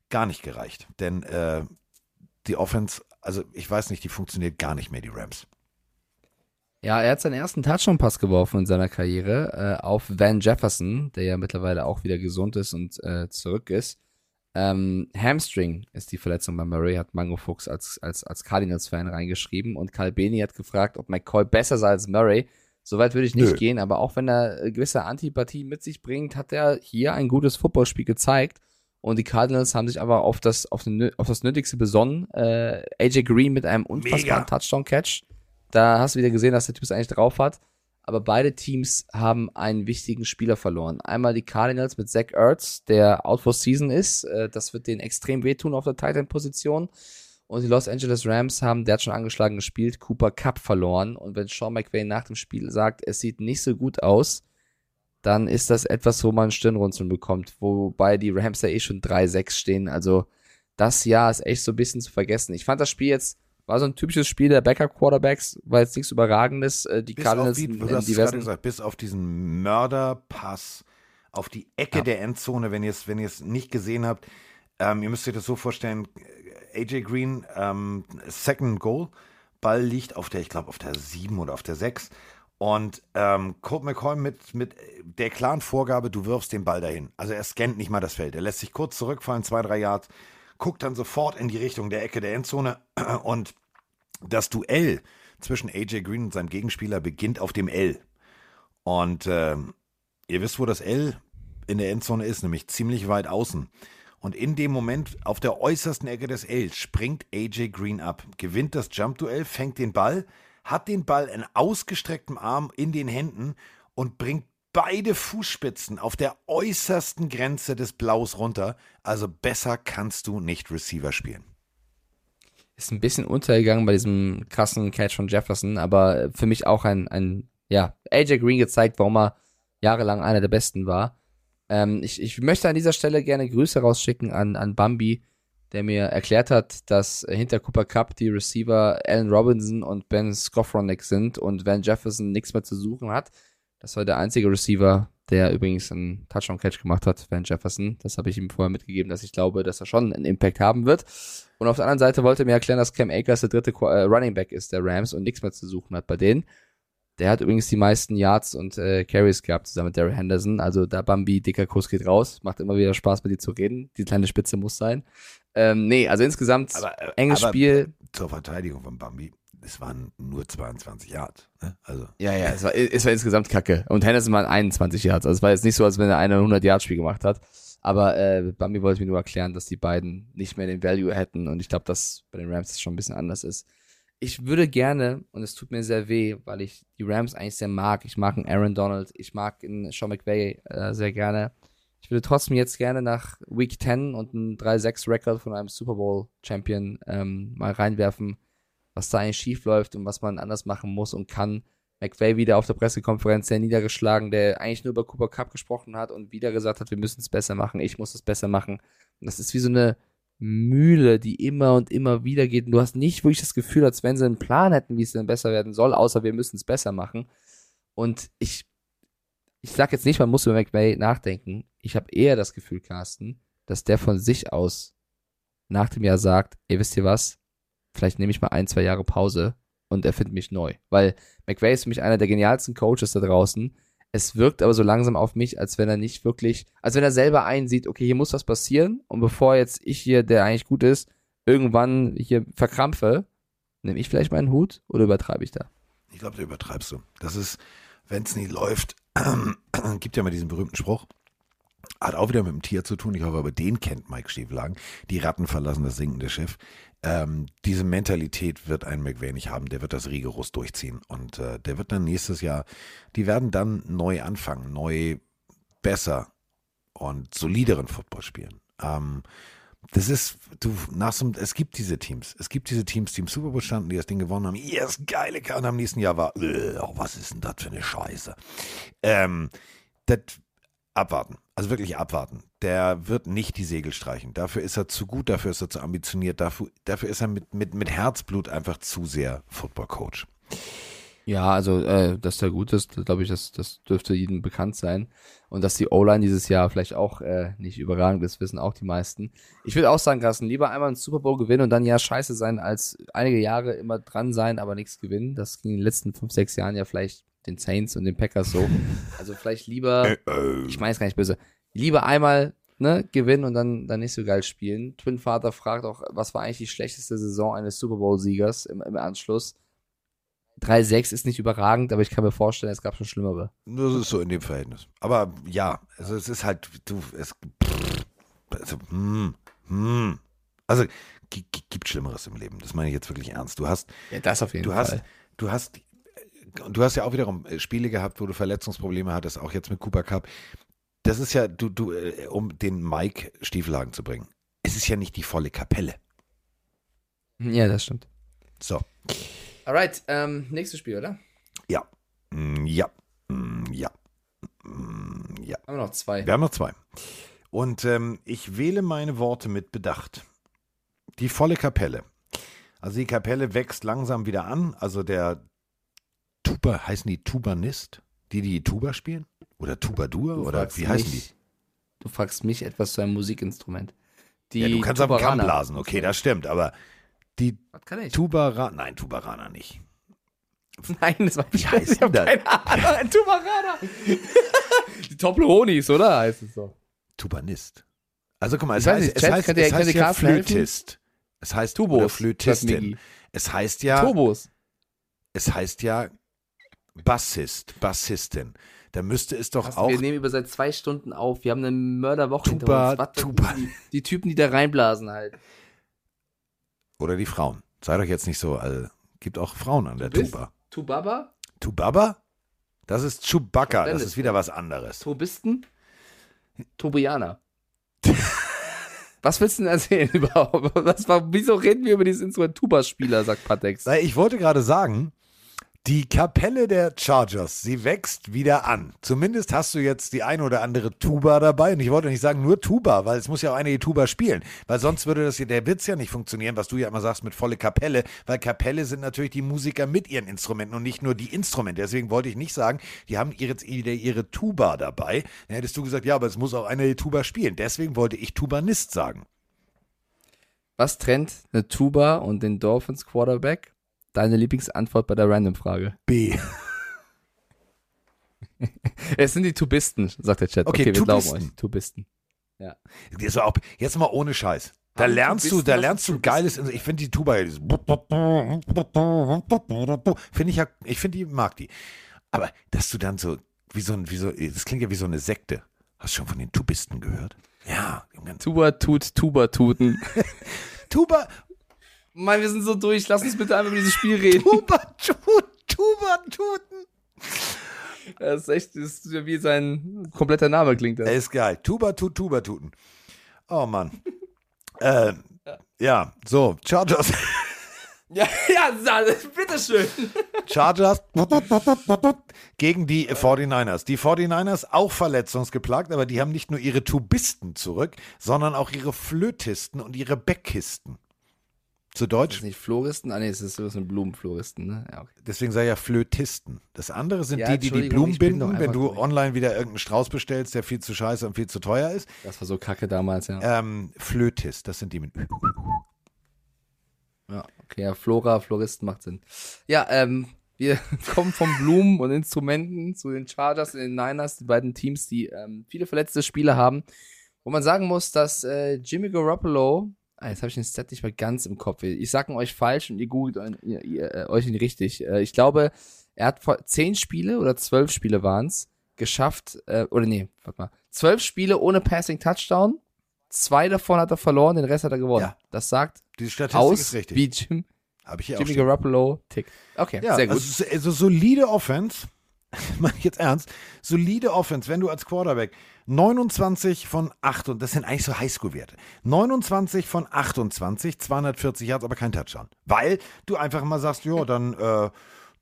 gar nicht gereicht. Denn äh, die Offense, also ich weiß nicht, die funktioniert gar nicht mehr, die Rams. Ja, er hat seinen ersten Touchdown-Pass geworfen in seiner Karriere äh, auf Van Jefferson, der ja mittlerweile auch wieder gesund ist und äh, zurück ist. Ähm, Hamstring ist die Verletzung bei Murray, hat Mango Fuchs als, als, als Cardinals-Fan reingeschrieben und Karl Beni hat gefragt, ob McCoy besser sei als Murray. Soweit würde ich nicht Nö. gehen, aber auch wenn er gewisse Antipathie mit sich bringt, hat er hier ein gutes Footballspiel gezeigt und die Cardinals haben sich aber auf das, auf, den, auf das Nötigste besonnen. Äh, AJ Green mit einem unfassbaren Touchdown-Catch. Da hast du wieder gesehen, dass der Typ es eigentlich drauf hat. aber beide Teams haben einen wichtigen Spieler verloren. Einmal die Cardinals mit Zach Ertz, der out for season ist. Äh, das wird denen extrem wehtun auf der Titan-Position. Und die Los Angeles Rams haben, der hat schon angeschlagen gespielt, Cooper Cup verloren. Und wenn Sean McVay nach dem Spiel sagt, es sieht nicht so gut aus, dann ist das etwas, wo man Stirnrunzeln bekommt. Wobei die Rams ja eh schon 3-6 stehen. Also das Jahr ist echt so ein bisschen zu vergessen. Ich fand das Spiel jetzt war so ein typisches Spiel der Backup-Quarterbacks, war jetzt nichts Überragendes. Äh, Die bis Cardinals in, du hast diversen gesagt, bis auf diesen Mörderpass auf die Ecke Ja. der Endzone, wenn ihr es wenn nicht gesehen habt. Ähm, ihr müsst euch das so vorstellen, AJ Green, ähm, Second Goal, Ball liegt auf der, ich glaube, auf der 7 oder auf der 6. Und ähm, Colt McCoy mit, mit der klaren Vorgabe, du wirfst den Ball dahin. Also er scannt nicht mal das Feld. Er lässt sich kurz zurückfallen, zwei, drei Yards, guckt dann sofort in die Richtung der Ecke der Endzone und das Duell zwischen AJ Green und seinem Gegenspieler beginnt auf dem L. Und ähm, ihr wisst, wo das L in der Endzone ist, nämlich ziemlich weit außen. Und in dem Moment auf der äußersten Ecke des L springt AJ Green ab, gewinnt das Jump-Duell, fängt den Ball, hat den Ball in ausgestrecktem Arm in den Händen und bringt beide Fußspitzen auf der äußersten Grenze des Blaus runter. Also besser kannst du nicht Receiver spielen. ist ein bisschen untergegangen bei diesem krassen Catch von Jefferson, aber für mich auch ein, ein ja, AJ Green gezeigt, warum er jahrelang einer der Besten war. Ähm, ich, ich möchte an dieser Stelle gerne Grüße rausschicken an, an Bambi, der mir erklärt hat, dass hinter Cooper Cup die Receiver Allen Robinson und Ben Skowronek sind und Van Jefferson nichts mehr zu suchen hat. Das war der einzige Receiver, der übrigens einen Touchdown-Catch gemacht hat, Van Jefferson. Das habe ich ihm vorher mitgegeben, dass ich glaube, dass er schon einen Impact haben wird. Und auf der anderen Seite wollte er mir erklären, dass Cam Akers der dritte äh, Running Back ist der Rams und nichts mehr zu suchen hat bei denen. Der hat übrigens die meisten Yards und äh, Carries gehabt, zusammen mit Daryl Henderson. Also da Bambi, dicker Kuss geht raus. Macht immer wieder Spaß, mit dir zu reden. Die kleine Spitze muss sein. Ähm, nee, also insgesamt Aber, äh, enges aber Spiel. Zur Verteidigung von Bambi, es waren nur 22 Yards. Ne? Also Ja, ja, es war, es war insgesamt kacke. Und Henderson waren 21 Yards. Also es war jetzt nicht so, als wenn er eine 100-Yard-Spiel gemacht hat. Aber äh, Bambi wollte mir nur erklären, dass die beiden nicht mehr den Value hätten. Und ich glaube, dass bei den Rams das schon ein bisschen anders ist. Ich würde gerne, und es tut mir sehr weh, weil ich die Rams eigentlich sehr mag. Ich mag einen Aaron Donald, ich mag einen Sean McVay äh, sehr gerne. Ich würde trotzdem jetzt gerne nach Week 10 und einen 3-6-Record von einem Super Bowl-Champion ähm, mal reinwerfen, was da eigentlich schief läuft und was man anders machen muss und kann. McVay wieder auf der Pressekonferenz sehr niedergeschlagen, der eigentlich nur über Cooper Cup gesprochen hat und wieder gesagt hat, wir müssen es besser machen, ich muss es besser machen. Und das ist wie so eine Mühle, die immer und immer wieder geht. Und du hast nicht wirklich das Gefühl, als wenn sie einen Plan hätten, wie es denn besser werden soll, außer wir müssen es besser machen. Und ich, ich sag jetzt nicht, man muss über McVay nachdenken. Ich habe eher das Gefühl, Carsten, dass der von sich aus nach dem Jahr sagt, ihr wisst ihr was, vielleicht nehme ich mal ein, zwei Jahre Pause und erfinde mich neu. Weil McVay ist für mich einer der genialsten Coaches da draußen. Es wirkt aber so langsam auf mich, als wenn er nicht wirklich, als wenn er selber einsieht, okay, hier muss was passieren und bevor jetzt ich hier, der eigentlich gut ist, irgendwann hier verkrampfe, nehme ich vielleicht meinen Hut oder übertreibe ich da? Ich glaube, da übertreibst du. Das ist, wenn es nie läuft, gibt ja mal diesen berühmten Spruch. Hat auch wieder mit dem Tier zu tun. Ich hoffe, aber den kennt Mike Stieflagen. Die Ratten verlassen das sinkende Schiff. Ähm, diese Mentalität wird ein McVay nicht haben. Der wird das rigoros durchziehen. Und äh, der wird dann nächstes Jahr, die werden dann neu anfangen, neu besser und solideren Football spielen. Ähm, das ist, du, nach so, es gibt diese Teams. Es gibt diese Teams, die im Super Bowl standen, die das Ding gewonnen haben. Yes, geile. Und am nächsten Jahr war, äh, oh, was ist denn das für eine Scheiße? Ähm, das abwarten. Also wirklich abwarten. Der wird nicht die Segel streichen. Dafür ist er zu gut, dafür ist er zu ambitioniert, dafür, dafür ist er mit, mit, mit Herzblut einfach zu sehr Football-Coach. Ja, also, äh, dass der gut ist, glaube ich, das, das dürfte jedem bekannt sein. Und dass die O-Line dieses Jahr vielleicht auch äh, nicht überragend ist, wissen auch die meisten. Ich würde auch sagen, Carsten, lieber einmal einen Super Bowl gewinnen und dann ja scheiße sein, als einige Jahre immer dran sein, aber nichts gewinnen. Das ging in den letzten fünf, sechs Jahren ja vielleicht den Saints und den Packers so. Also vielleicht lieber, ich meine es gar nicht böse, lieber einmal ne, gewinnen und dann, dann nicht so geil spielen. Twin Vater fragt auch, was war eigentlich die schlechteste Saison eines Super Bowl-Siegers im, im Anschluss? 3-6 ist nicht überragend, aber ich kann mir vorstellen, es gab schon schlimmere. Das ist so in dem Verhältnis. Aber ja, also es ist halt, du, es, also, hm, hm. also gi- gi- gibt Schlimmeres im Leben. Das meine ich jetzt wirklich ernst. Du hast, Ja, das auf jeden du Fall. hast, du hast du hast ja auch wiederum äh, Spiele gehabt, wo du Verletzungsprobleme hattest, auch jetzt mit Cooper Cup. Das ist ja, du, du, äh, um den Mike Stiefelhagen zu bringen. Es ist ja nicht die volle Kapelle. Ja, das stimmt. So. Alright, ähm, nächstes Spiel, oder? Ja. Mm, Ja. Mm, Ja. Mm, Ja. Haben wir noch zwei. Wir haben noch zwei. Und ähm, ich wähle meine Worte mit Bedacht. Die volle Kapelle. Also die Kapelle wächst langsam wieder an. Also der Tuba, heißen die Tubanist? Die, die Tuba spielen? Oder Tubadur? Du Oder wie heißen die? Du fragst mich etwas zu einem Musikinstrument. Die ja, du kannst den Kamm Tubaraner. blasen, okay, das stimmt. Aber die Was kann ich? Tubara, nein, Tubaraner nicht. Nein, das war Wie heißt denn das? keine Ahnung. Ein Tubaraner. die Tobleronis, oder? Heißt es so. Tubanist. Also guck mal, es Ich heißt, nicht, es Chat, heißt, es heißt ja helfen? Flötist. Es heißt Tubos, Flötistin. Es heißt ja, Turbos. es heißt ja Bassist, Bassistin. Da müsste es doch Was, auch wir nehmen über seit zwei Stunden auf. Wir haben eine Mörderwoche Tuba- hinter uns. Was, Tuba- Die, die Typen, die da reinblasen halt. oder die Frauen. Sei doch jetzt nicht so, also, gibt auch Frauen an der Tuba. Tubaba? Tubaba? Das ist Chewbacca, das ist wieder was anderes. Tobisten? Tobianer. Was willst du denn erzählen überhaupt? Was, wieso reden wir über dieses Instrument Tuba-Spieler, sagt Patex. Ich wollte gerade sagen, die Kapelle der Chargers, sie wächst wieder an. Zumindest hast du jetzt die ein oder andere Tuba dabei. Und ich wollte nicht sagen nur Tuba, weil es muss ja auch eine die Tuba spielen. Weil sonst würde das hier, der Witz ja nicht funktionieren, was du ja immer sagst mit volle Kapelle. Weil Kapelle sind natürlich die Musiker mit ihren Instrumenten und nicht nur die Instrumente. Deswegen wollte ich nicht sagen, die haben jetzt ihre, ihre Tuba dabei. Dann hättest du gesagt, ja, aber es muss auch eine die Tuba spielen. Deswegen wollte ich Tubanist sagen. Was trennt eine Tuba und den Dolphins Quarterback? Deine Lieblingsantwort bei der Random-Frage. B. Es sind die Tubisten, sagt der Chat. Okay, wir glauben Tubisten. euch. Tubisten. Ja. Jetzt mal, auch, jetzt mal ohne Scheiß. Da Haben lernst du, da lernst du geiles. Ich finde die Tuba, finde ich ja, ich finde die mag die. Aber dass du dann so wie so ein, wie so, das klingt ja wie so eine Sekte. Hast du schon von den Tubisten gehört? Ja, Tuba tut, Tuba tuten. Tuba, Mann, wir sind so durch. Lass uns bitte einmal über dieses Spiel reden. Tuba, tut, Tuba, tuten. Das ist echt, das ist ja wie sein kompletter Name klingt. Das. Er ist geil. Tuba, tut, Tuba, tuten. Oh Mann. äh, ja, so, Chargers. Ja, ja, bitteschön. Chargers gegen die 49ers. Die 49ers auch verletzungsgeplagt, aber die haben nicht nur ihre Tubisten zurück, sondern auch ihre Flötisten und ihre Bäckkisten. Zu Das Deutsch, ist nicht Floristen? Ah, nee, es ist so ein Blumenfloristen, ne? Ja, okay. deswegen sei ja Flötisten. Das andere sind Ja, die, die die Blumen binden, wenn du online wieder irgendeinen Strauß bestellst, der viel zu scheiße und viel zu teuer ist. Das war so kacke damals, ja. Ähm, Flötist, das sind die mit. Ja, okay, ja, Flora, Floristen macht Sinn. Ja, ähm, wir kommen von Blumen und Instrumenten zu den Chargers und den Niners, die beiden Teams, die ähm, viele verletzte Spieler haben. Wo man sagen muss, dass äh, Jimmy Garoppolo, jetzt habe ich den Stat nicht mehr ganz im Kopf. Ich sage ihn euch falsch und ihr googelt euch, äh, euch ihn richtig. Äh, ich glaube, er hat vor zehn Spiele oder zwölf Spiele waren's geschafft, äh, oder nee, warte mal, zwölf Spiele ohne Passing Touchdown. Zwei davon hat er verloren, den Rest hat er gewonnen. Ja. Das sagt Die Statistik aus, ist richtig. wie Jim, ich hier auch Jimmy. Garoppolo tickt. Okay, Ja, sehr gut. Also, also solide Offense, meine ich jetzt ernst, solide Offense, wenn du als Quarterback 29 von 8, und das sind eigentlich so Highschool-Werte, 29 von 28, 240 Yards, aber kein Touchdown. Weil du einfach mal sagst, ja, dann, äh,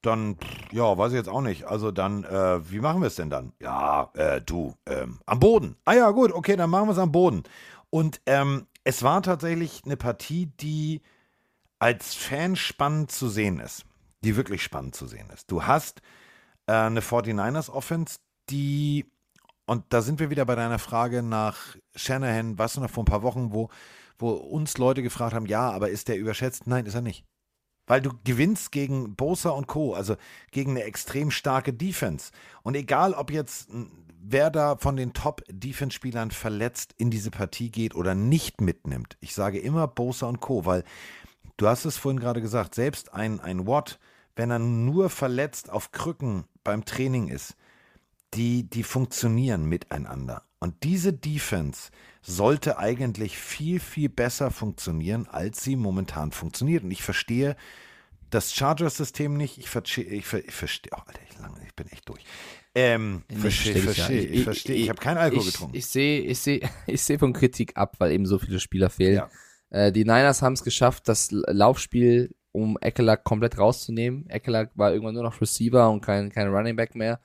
dann, ja, weiß ich jetzt auch nicht. Also dann, äh, wie machen wir es denn dann? Ja, äh, du, ähm, am Boden. Ah ja, gut, okay, dann machen wir es am Boden. Und ähm, es war tatsächlich eine Partie, die als Fan spannend zu sehen ist. Die wirklich spannend zu sehen ist. Du hast äh, eine 49ers Offense, die, und da sind wir wieder bei deiner Frage nach Shanahan, was noch vor ein paar Wochen, wo, wo uns Leute gefragt haben, ja, aber ist der überschätzt? Nein, ist er nicht. Weil du gewinnst gegen Bosa und Co., also gegen eine extrem starke Defense. Und egal, ob jetzt wer da von den Top-Defense-Spielern verletzt in diese Partie geht oder nicht mitnimmt, ich sage immer Bosa und Co., weil du hast es vorhin gerade gesagt, selbst ein, ein Watt, wenn er nur verletzt auf Krücken beim Training ist, die, die funktionieren miteinander. Und diese Defense sollte eigentlich viel, viel besser funktionieren, als sie momentan funktioniert. Und ich verstehe das Chargers-System nicht. Ich verstehe, ich, ver, ich verstehe, oh, Alter, ich, lange, ich bin echt durch. Ähm, Nee, verstehe, versteh ich verstehe, ja. ich, verstehe. Ich, habe keinen Alkohol ich, getrunken. Ich sehe, ich sehe, ich sehe von Kritik ab, weil eben so viele Spieler fehlen. Ja. Äh, die Niners haben es geschafft, das Laufspiel um Eckler komplett rauszunehmen. Eckler war irgendwann nur noch Receiver und kein, kein Running Back mehr.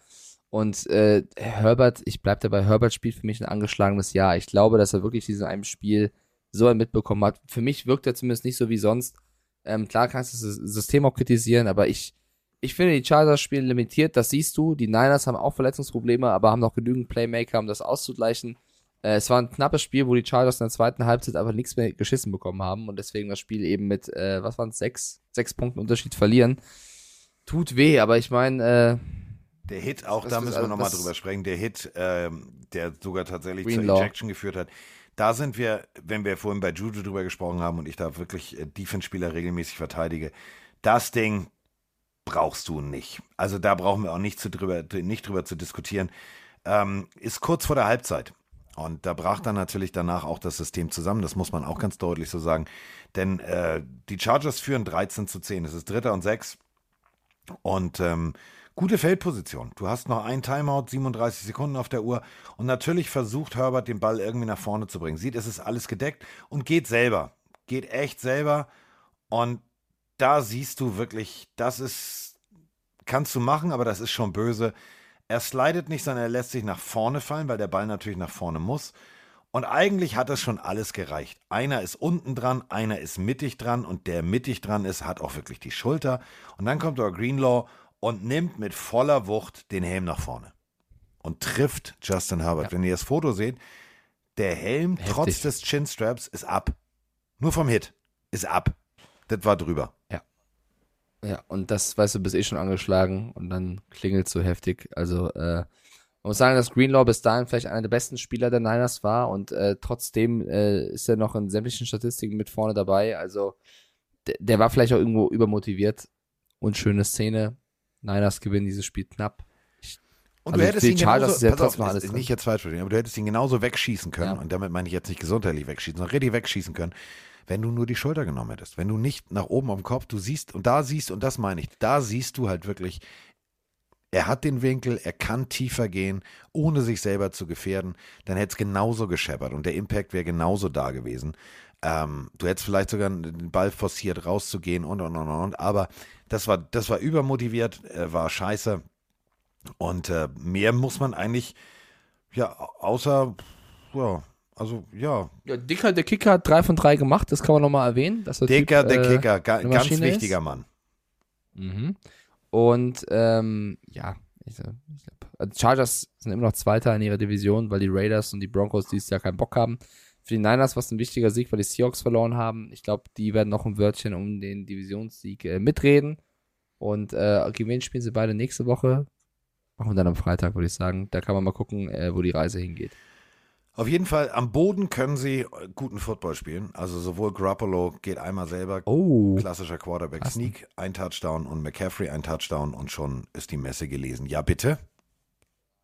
Und äh, Herbert, ich bleib dabei, Herbert spielt für mich ein angeschlagenes Jahr. Ich glaube, dass er wirklich diesen einem Spiel so mitbekommen hat. Für mich wirkt er zumindest nicht so wie sonst. Ähm, klar kannst du das System auch kritisieren, aber ich, ich finde, die Chargers spielen limitiert, das siehst du. Die Niners haben auch Verletzungsprobleme, aber haben noch genügend Playmaker, um das auszugleichen. Äh, es war ein knappes Spiel, wo die Chargers in der zweiten Halbzeit aber nichts mehr geschissen bekommen haben und deswegen das Spiel eben mit, äh, was waren es, sechs, sechs Punkten Unterschied verlieren. Tut weh, aber ich meine, äh, Der Hit, auch da müssen wir also nochmal drüber sprechen, der Hit, ähm, der sogar tatsächlich Greenlaw. zur Ejection geführt hat. Da sind wir, wenn wir vorhin bei Juju drüber gesprochen haben und ich da wirklich äh, Defense-Spieler regelmäßig verteidige, das Ding brauchst du nicht. Also da brauchen wir auch nicht, zu drüber, nicht drüber zu diskutieren. Ähm, ist kurz vor der Halbzeit. Und da brach dann natürlich danach auch das System zusammen. Das muss man auch ganz deutlich so sagen. Denn äh, die Chargers führen 13 zu 10. Es ist Dritter und Sechs. Und ähm, gute Feldposition. Du hast noch ein Timeout, 37 Sekunden auf der Uhr. Und natürlich versucht Herbert den Ball irgendwie nach vorne zu bringen. Sieht, es ist alles gedeckt und geht selber. Geht echt selber. Und da siehst du wirklich, das ist, kannst du machen, aber das ist schon böse. Er slidet nicht, sondern er lässt sich nach vorne fallen, weil der Ball natürlich nach vorne muss. Und eigentlich hat das schon alles gereicht. Einer ist unten dran, einer ist mittig dran und der mittig dran ist, hat auch wirklich die Schulter. Und dann kommt aber Greenlaw und nimmt mit voller Wucht den Helm nach vorne und trifft Justin Herbert. Wenn ihr das Foto seht, der Helm Heftig. trotz des Chinstraps ist ab. Nur vom Hit ist ab. Das war drüber. Ja, und das, weißt du, bist eh schon angeschlagen und dann klingelt so heftig. Also, äh, man muss sagen, dass Greenlaw bis dahin vielleicht einer der besten Spieler der Niners war und äh, trotzdem äh, ist er noch in sämtlichen Statistiken mit vorne dabei. Also, der, der war vielleicht auch irgendwo übermotiviert. Und schöne Szene. Niners gewinnen dieses Spiel knapp. Und Also du hättest ihn Chargers genauso, ja pass auf, trotzdem alles ist nicht jetzt falsch verstehen, aber du hättest ihn genauso wegschießen können. Ja. Und damit meine ich jetzt nicht gesundheitlich wegschießen, sondern richtig wegschießen können, wenn du nur die Schulter genommen hättest. Wenn du nicht nach oben dem Kopf, du siehst, und da siehst, und das meine ich, da siehst du halt wirklich, er hat den Winkel, er kann tiefer gehen, ohne sich selber zu gefährden, dann hätte es genauso gescheppert und der Impact wäre genauso da gewesen. Ähm, du hättest vielleicht sogar den Ball forciert, rauszugehen und und und und, aber das war, das war übermotiviert, äh, war scheiße. Und äh, mehr muss man eigentlich, ja, außer, ja, also ja, Ja, Dicker, der Kicker hat drei von drei gemacht, das kann man nochmal erwähnen. Dass der Dicker, typ, der äh, Kicker, ga, ganz wichtiger ist. Mann. Mhm. Und ähm, ja, ich, ich glaub, also Chargers sind immer noch Zweiter in ihrer Division, weil die Raiders und die Broncos dieses Jahr keinen Bock haben. Für die Niners war es ein wichtiger Sieg, weil die Seahawks verloren haben. Ich glaube, die werden noch ein Wörtchen um den Divisionssieg äh, mitreden. Und äh, gegen wen spielen sie beide nächste Woche? Machen wir dann am Freitag, würde ich sagen. Da kann man mal gucken, äh, wo die Reise hingeht. Auf jeden Fall, am Boden können sie äh, guten Football spielen. Also sowohl Garoppolo geht einmal selber, Oh. klassischer Quarterback Krass. Sneak, ein Touchdown und McCaffrey ein Touchdown und schon ist die Messe gelesen. Ja, bitte?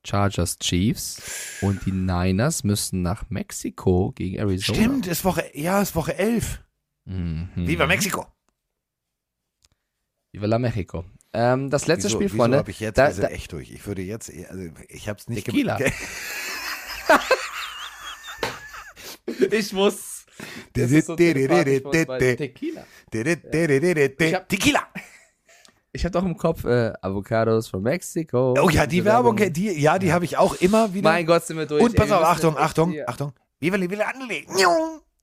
Chargers Chiefs und die Niners müssen nach Mexiko gegen Arizona. Stimmt, ist Woche, ja, ist Woche 11. Mhm. Viva Mexiko! Viva la Mexico. Ähm, das letzte wieso, Spiel, wieso Freunde. habe ich jetzt, da, sind da, echt durch. Ich würde jetzt, also ich habe es nicht Tequila. ich muss. Das ist so von. Tequila. Tequila. Ich hab-. Ich habe doch im Kopf äh, Avocados from Mexico. Oh ja, die Diese Werbung, die, ja, die habe ich auch immer wieder. Mein Gott, sind wir durch. Und pass auf, Achtung, Achtung, Achtung. Viva la Villa anlegen.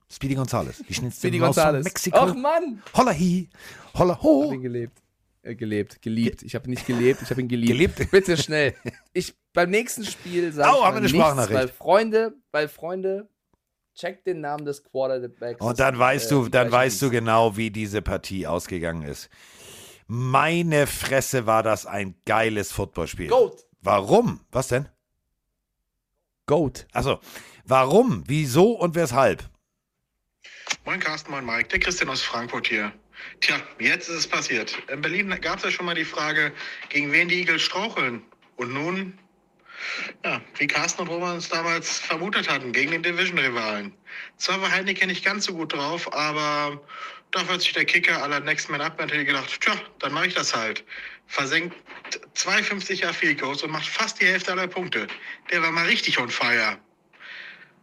Speedy Gonzales. Die schnellste Speedy von Gonzales. Mexiko. Ach Mann. Holla hi. Holla Ich ho. habe ihn gelebt. Äh, gelebt, geliebt. Ich habe nicht gelebt, ich habe ihn geliebt. Gelebt? Bitte schnell. Ich beim nächsten Spiel sage Au, ich haben wir eine nichts, Sprachnachricht. weil Freunde, weil Freunde, checkt den Namen des Quarterbacks. Und dann weißt Äh, du, dann weißt du genau, wie diese Partie ausgegangen ist. Meine Fresse war das ein geiles Footballspiel. Goat. Warum? Was denn? Goat. Also, warum? Wieso und weshalb? Moin Carsten, moin Mike, der Christian aus Frankfurt hier. Tja, jetzt ist es passiert. In Berlin gab es ja schon mal die Frage, gegen wen die Eagles straucheln. Und nun, ja, wie Carsten und Roman es damals vermutet hatten, gegen den Division-Rivalen. Zwar war Heineken nicht ganz so gut drauf, aber Dafür hat sich der Kicker aller Next Man Up natürlich gedacht, tja, dann mache ich das halt. Versenkt 52er Field Goals und macht fast die Hälfte aller Punkte. Der war mal richtig on fire.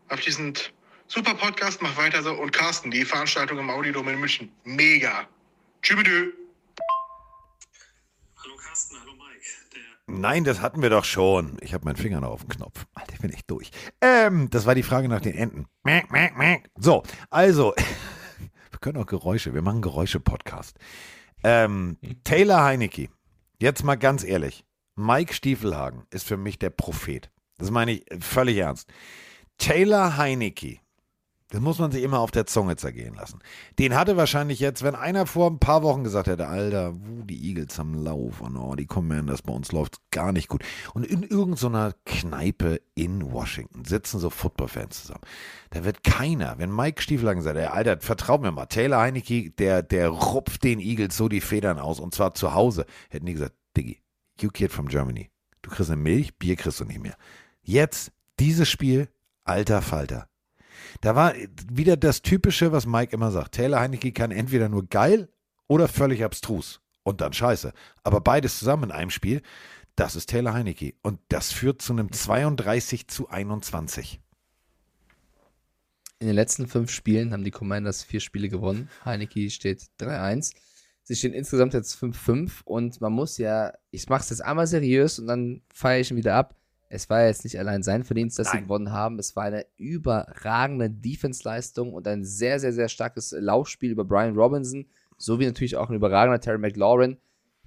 Abschließend, super Podcast, mach weiter so. Und Carsten, die Veranstaltung im Audidom in München, mega. Tschübidü. Nein, das hatten wir doch schon. Ich habe meinen Finger noch auf dem Knopf. Alter, ich bin echt durch. Ähm, das war die Frage nach den Enten. So, also, wir können auch Geräusche, wir machen Geräusche-Podcast. Ähm, Taylor Heinecke, jetzt mal ganz ehrlich, Mike Stiefelhagen ist für mich der Prophet. Das meine ich völlig ernst. Taylor Heinecke, das muss man sich immer auf der Zunge zergehen lassen. Den hatte wahrscheinlich jetzt, wenn einer vor ein paar Wochen gesagt hätte, Alter, wo die Eagles am Lauf und oh, die Commanders, bei uns läuft gar nicht gut. Und in irgendeiner Kneipe in Washington sitzen so Footballfans zusammen. Da wird keiner, wenn Mike Stiefelhagen sagt, ey, Alter, vertraut mir mal, Taylor Heinecke, der, der rupft den Eagles so die Federn aus und zwar zu Hause, hätten die gesagt, Diggi, you kid from Germany. Du kriegst eine Milch, Bier kriegst du nicht mehr. Jetzt, dieses Spiel, alter Falter. Da war wieder das Typische, was Mike immer sagt. Taylor Heinecke kann entweder nur geil oder völlig abstrus. Und dann scheiße. Aber beides zusammen in einem Spiel, das ist Taylor Heinecke. Und das führt zu einem 32 zu 21. In den letzten fünf Spielen haben die Commanders vier Spiele gewonnen. Heineke steht 3-1. Sie stehen insgesamt jetzt 5-5 und man muss ja, ich mache es jetzt einmal seriös und dann feiere ich ihn wieder ab. Es war jetzt nicht allein sein Verdienst, dass Nein. sie gewonnen haben. Es war eine überragende Defense-Leistung und ein sehr, sehr, sehr starkes Laufspiel über Brian Robinson, sowie natürlich auch ein überragender Terry McLaurin.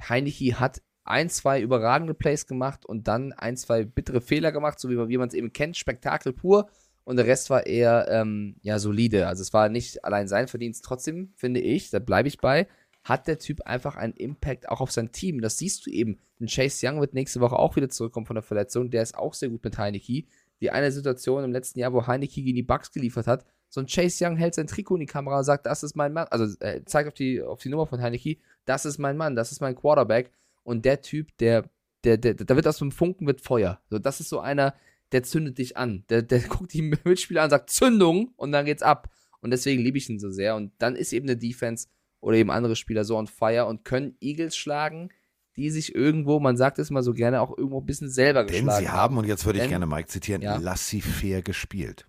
Heineke hat ein, zwei überragende Plays gemacht und dann ein, zwei bittere Fehler gemacht, so wie, man- wie man es eben kennt. Spektakel pur. Und der Rest war eher ähm, ja, solide. Also es war nicht allein sein Verdienst. Trotzdem finde ich, da bleibe ich bei, hat der Typ einfach einen Impact auch auf sein Team. Das siehst du eben. Denn Chase Young wird nächste Woche auch wieder zurückkommen von der Verletzung. Der ist auch sehr gut mit Heineke. Die eine Situation im letzten Jahr, wo Heineke gegen die Bucks geliefert hat, so ein Chase Young hält sein Trikot in die Kamera und sagt, das ist mein Mann. Also äh, zeigt auf die, auf die Nummer von Heineke, das ist mein Mann, das ist mein Quarterback. Und der Typ, der, der, der, da wird aus dem Funken wird Feuer. So, das ist so einer, der zündet dich an. Der, der guckt die Mitspieler an, sagt Zündung und dann geht's ab. Und deswegen liebe ich ihn so sehr. Und dann ist eben eine Defense oder eben andere Spieler so on fire und können Eagles schlagen, die sich irgendwo, man sagt es mal so gerne, auch irgendwo ein bisschen selber Denn geschlagen sie haben, und jetzt würde ich Denn- gerne Mike zitieren, Ja. laissez-faire gespielt.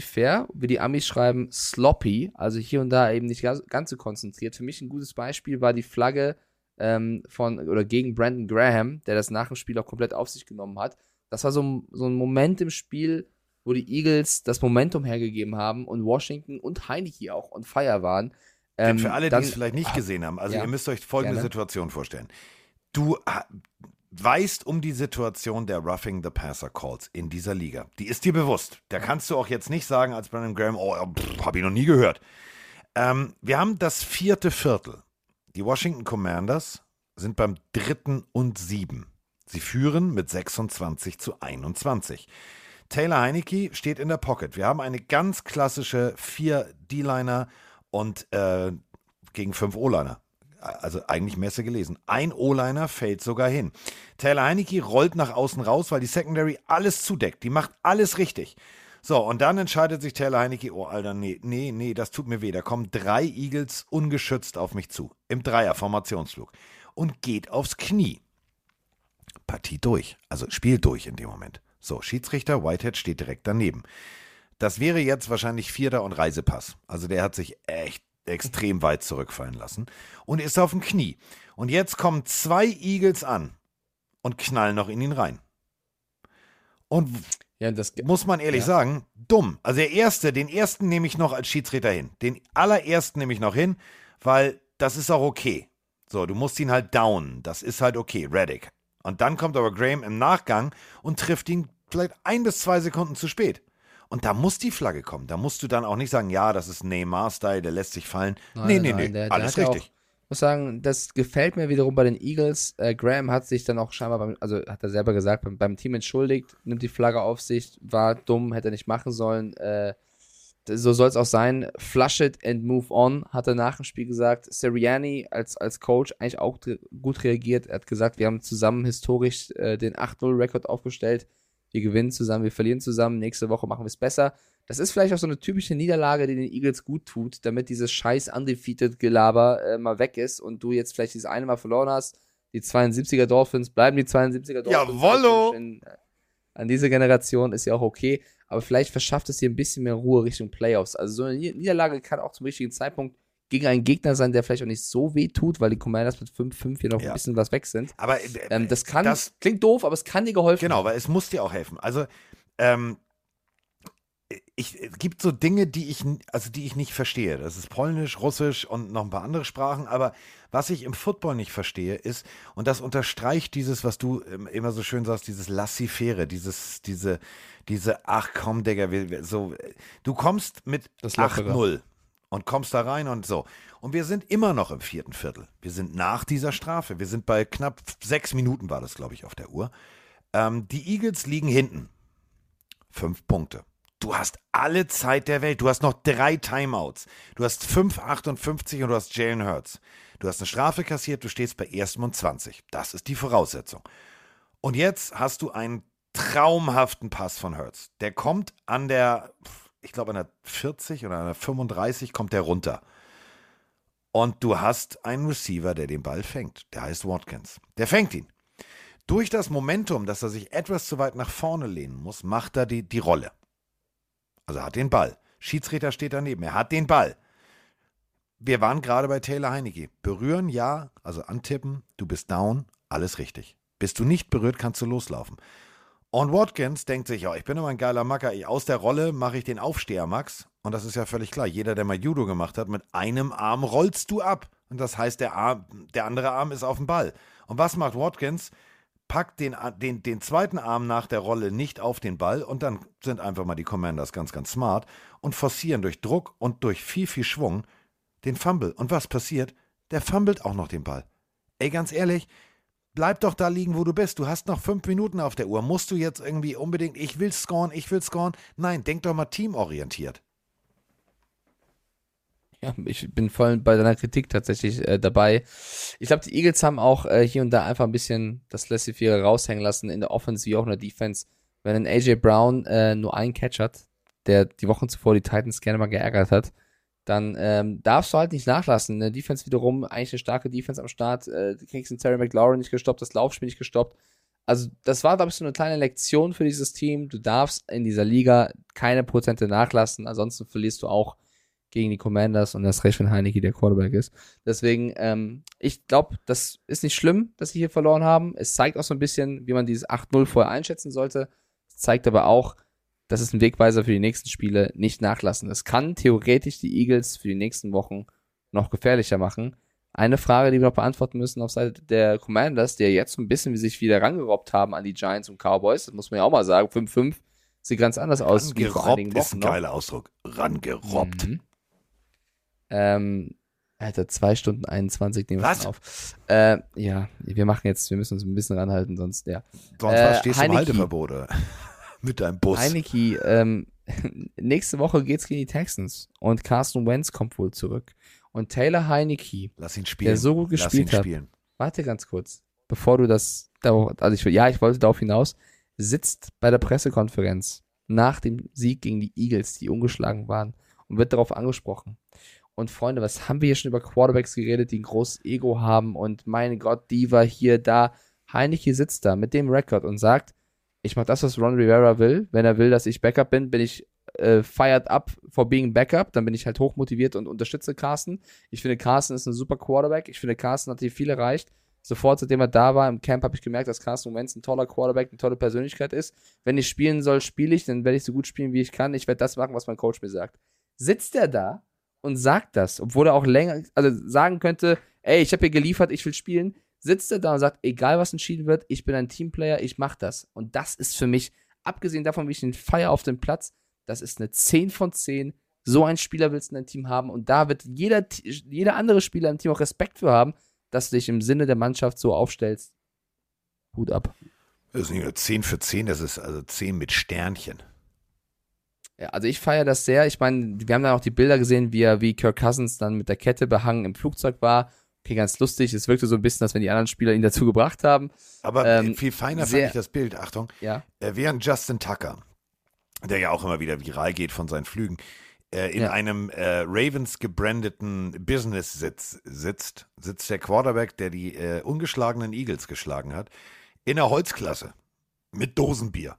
Fair, wie die Amis schreiben, sloppy, also hier und da eben nicht ganz, so konzentriert. Für mich ein gutes Beispiel war die Flagge ähm, von oder gegen Brandon Graham, der das nach dem Spiel auch komplett auf sich genommen hat. Das war so, ein- so ein Moment im Spiel, wo die Eagles das Momentum hergegeben haben und Washington und Heineke auch on fire waren. Ähm, für alle, die dann- es vielleicht nicht gesehen haben, also Ja, ihr müsst euch folgende gerne. Situation vorstellen. Du ha- weißt um die Situation der Roughing the Passer Calls in dieser Liga. Die ist dir bewusst. Da kannst du auch jetzt nicht sagen als Brandon Graham, oh, pff, hab ich noch nie gehört. Ähm, wir haben das vierte Viertel. Die Washington Commanders sind beim dritten und sieben. Sie führen mit 26 zu 21. Taylor Heinecke steht in der Pocket. Wir haben eine ganz klassische vier D-Liner und äh, gegen fünf O-Liner. Also eigentlich Messe gelesen. Ein O-Liner fällt sogar hin. Taylor Heinecke rollt nach außen raus, weil die Secondary alles zudeckt. Die macht alles richtig. So, und dann entscheidet sich Taylor Heinecke, oh Alter, nee, nee, nee, das tut mir weh. Da kommen drei Eagles ungeschützt auf mich zu. Im Dreier-Formationsflug. Und geht aufs Knie. Partie durch. Also Spiel durch in dem Moment. So, Schiedsrichter Whitehead steht direkt daneben. Das wäre jetzt wahrscheinlich Vierter und Reisepass. Also der hat sich echt extrem weit zurückfallen lassen und ist auf dem Knie. Und jetzt kommen zwei Eagles an und knallen noch in ihn rein. Und ja, das muss man ehrlich ja. sagen, dumm. Also der erste, den ersten nehme ich noch als Schiedsrichter hin. Den allerersten nehme ich noch hin, weil das ist auch okay. So, du musst ihn halt downen. Das ist halt okay, Reddick. Und dann kommt aber Graham im Nachgang und trifft ihn vielleicht ein bis zwei Sekunden zu spät. Und da muss die Flagge kommen. Da musst du dann auch nicht sagen, ja, das ist Neymar-Style, der lässt sich fallen. Nein, nee, nee, nein, nee, der- der alles auch- richtig. muss sagen, das gefällt mir wiederum bei den Eagles. Äh, Graham hat sich dann auch scheinbar, beim, also hat er selber gesagt, beim, beim Team entschuldigt, nimmt die Flagge auf sich, war dumm, hätte er nicht machen sollen. Äh, so soll es auch sein. Flush it and move on, hat er nach dem Spiel gesagt. Sirianni als, als Coach eigentlich auch gut reagiert. Er hat gesagt, wir haben zusammen historisch äh, den 8-0-Rekord aufgestellt. Wir gewinnen zusammen, wir verlieren zusammen, nächste Woche machen wir es besser. Das ist vielleicht auch so eine typische Niederlage, die den Eagles gut tut, damit dieses scheiß Undefeated-Gelaber äh, mal weg ist und du jetzt vielleicht dieses eine Mal verloren hast. Die 72er Dolphins bleiben die 72er Dolphins. Jawollo! In, äh, an diese Generation ist ja auch okay, aber vielleicht verschafft es dir ein bisschen mehr Ruhe Richtung Playoffs. Also so eine Niederlage kann auch zum richtigen Zeitpunkt gegen einen Gegner sein, der vielleicht auch nicht so weh tut, weil die Commanders mit 5-5 hier noch Ja. ein bisschen was weg sind. Aber äh, Ähm, das kann, das- klingt doof, aber es kann dir geholfen Genau, weil es muss dir auch helfen. Also, ähm, ich, es gibt so Dinge, die ich, also die ich nicht verstehe. Das ist Polnisch, Russisch und noch ein paar andere Sprachen. Aber was ich im Football nicht verstehe, ist, und das unterstreicht dieses, was du ähm, immer so schön sagst, dieses Laissez-faire, dieses, diese, diese, ach komm, Digga, so, äh, du kommst mit Das Lockere. 8-0 und kommst da rein und so. Und wir sind immer noch im vierten Viertel. Wir sind nach dieser Strafe. Wir sind bei knapp sechs Minuten, war das, glaube ich, auf der Uhr. Ähm, die Eagles liegen hinten. Fünf Punkte. Du hast alle Zeit der Welt. Du hast noch drei Timeouts. Du hast 5,58 und du hast Jalen Hurts. Du hast eine Strafe kassiert, du stehst bei erstem und 20. Das ist die Voraussetzung. Und jetzt hast du einen traumhaften Pass von Hurts. Der kommt an der, ich glaube an der 40 oder an der 35 kommt der runter. Und du hast einen Receiver, der den Ball fängt. Der heißt Watkins. Der fängt ihn. Durch das Momentum, dass er sich etwas zu weit nach vorne lehnen muss, macht er die, die Rolle. Also er hat den Ball. Schiedsrichter steht daneben. Er hat den Ball. Wir waren gerade bei Taylor Heinecke. Berühren, ja, also antippen, du bist down, alles richtig. Bist du nicht berührt, kannst du loslaufen. Und Watkins denkt sich, ja, ich bin immer ein geiler Macker. Aus der Rolle mache ich den Aufsteher, Max. Und das ist ja völlig klar. Jeder, der mal Judo gemacht hat, mit einem Arm rollst du ab. Und das heißt, der, Arm, der andere Arm ist auf dem Ball. Und was macht Watkins? Packt den, den, den zweiten Arm nach der Rolle nicht auf den Ball und dann sind einfach mal die Commanders ganz, ganz smart und forcieren durch Druck und durch viel, viel Schwung den Fumble. Und was passiert? Der fummelt auch noch den Ball. Ey, ganz ehrlich, bleib doch da liegen, wo du bist. Du hast noch fünf Minuten auf der Uhr. Musst du jetzt irgendwie unbedingt, ich will scoren, ich will scoren? Nein, denk doch mal teamorientiert. Ja, ich bin voll bei deiner Kritik tatsächlich äh, dabei. Ich glaube, die Eagles haben auch äh, hier und da einfach ein bisschen das Laissez-faire raushängen lassen in der Offense wie auch in der Defense. Wenn ein AJ Brown äh, nur einen Catch hat, der die Wochen zuvor die Titans gerne mal geärgert hat, dann ähm, darfst du halt nicht nachlassen. In der Defense wiederum eigentlich eine starke Defense am Start. Äh, kriegst den Terry McLaurin nicht gestoppt, das Laufspiel nicht gestoppt. Also das war, glaube ich, so eine kleine Lektion für dieses Team. Du darfst in dieser Liga keine Prozente nachlassen, ansonsten verlierst du auch gegen die Commanders und das recht, wenn Heineke der Quarterback ist. Deswegen, ähm, ich glaube, das ist nicht schlimm, dass sie hier verloren haben. Es zeigt auch so ein bisschen, wie man dieses 8-0 vorher einschätzen sollte. Es zeigt aber auch, das ist ein Wegweiser für die nächsten Spiele, nicht nachlassen. Es kann theoretisch die Eagles für die nächsten Wochen noch gefährlicher machen. Eine Frage, die wir noch beantworten müssen auf Seite der Commanders, die ja jetzt so ein bisschen wie sich wieder rangerobbt haben an die Giants und Cowboys, das muss man ja auch mal sagen, 5-5 sieht ganz anders aus Rangerobbt ist ein noch. geiler Ausdruck. Rangerobbt. Mhm. Ähm, Alter, 2 Stunden 21 nehmen wir auf. Äh, ja, wir machen jetzt, wir müssen uns ein bisschen ranhalten, sonst, ja. Sonst Äh, was, stehst du. Halteverbot? Mit deinem Bus. Heineke, ähm, nächste Woche geht's gegen die Texans und Carson Wentz kommt wohl zurück. Und Taylor Heineke, Lass ihn spielen. der so gut Lass gespielt hat, warte ganz kurz, bevor du das, also ich, ja, ich wollte darauf hinaus, sitzt bei der Pressekonferenz nach dem Sieg gegen die Eagles, die ungeschlagen waren, und wird darauf angesprochen. Und Freunde, was haben wir hier schon über Quarterbacks geredet, die ein großes Ego haben und mein Gott, Diva hier, da. Heineke sitzt da mit dem Rekord und sagt, ich mache das, was Ron Rivera will. Wenn er will, dass ich Backup bin, bin ich äh, fired up for being Backup. Dann bin ich halt hochmotiviert und unterstütze Carsten. Ich finde, Carsten ist ein super Quarterback. Ich finde, Carsten hat hier viel erreicht. Sofort, seitdem er da war im Camp, habe ich gemerkt, dass Carsten Wentz ein toller Quarterback, eine tolle Persönlichkeit ist. Wenn ich spielen soll, spiele ich, dann werde ich so gut spielen, wie ich kann. Ich werde das machen, was mein Coach mir sagt. Sitzt er da und sagt das, obwohl er auch länger, also sagen könnte, ey, ich habe hier geliefert, ich will spielen, sitzt er da und sagt, egal was entschieden wird, ich bin ein Teamplayer, ich mach das. Und das ist für mich, abgesehen davon, wie ich den feier auf dem Platz, das ist eine 10 von 10. So ein Spieler willst du in deinem Team haben und da wird jeder, jeder andere Spieler im Team auch Respekt für haben, dass du dich im Sinne der Mannschaft so aufstellst. Hut ab. Das ist nicht nur 10 für 10, das ist also 10 mit Sternchen. Ja, also ich feiere das sehr. Ich meine, wir haben dann auch die Bilder gesehen, wie er, wie Kirk Cousins dann mit der Kette behangen im Flugzeug war. Okay, ganz lustig. Es wirkte so ein bisschen, als wenn die anderen Spieler ihn dazu gebracht haben. Aber Ähm, viel feiner sehr- fand ich das Bild, Achtung, Ja. äh, während Justin Tucker, der ja auch immer wieder viral geht von seinen Flügen, äh, in Ja. einem äh, Ravens gebrandeten Business sitz, sitzt, sitzt der Quarterback, der die äh, ungeschlagenen Eagles geschlagen hat, in der Holzklasse mit Dosenbier.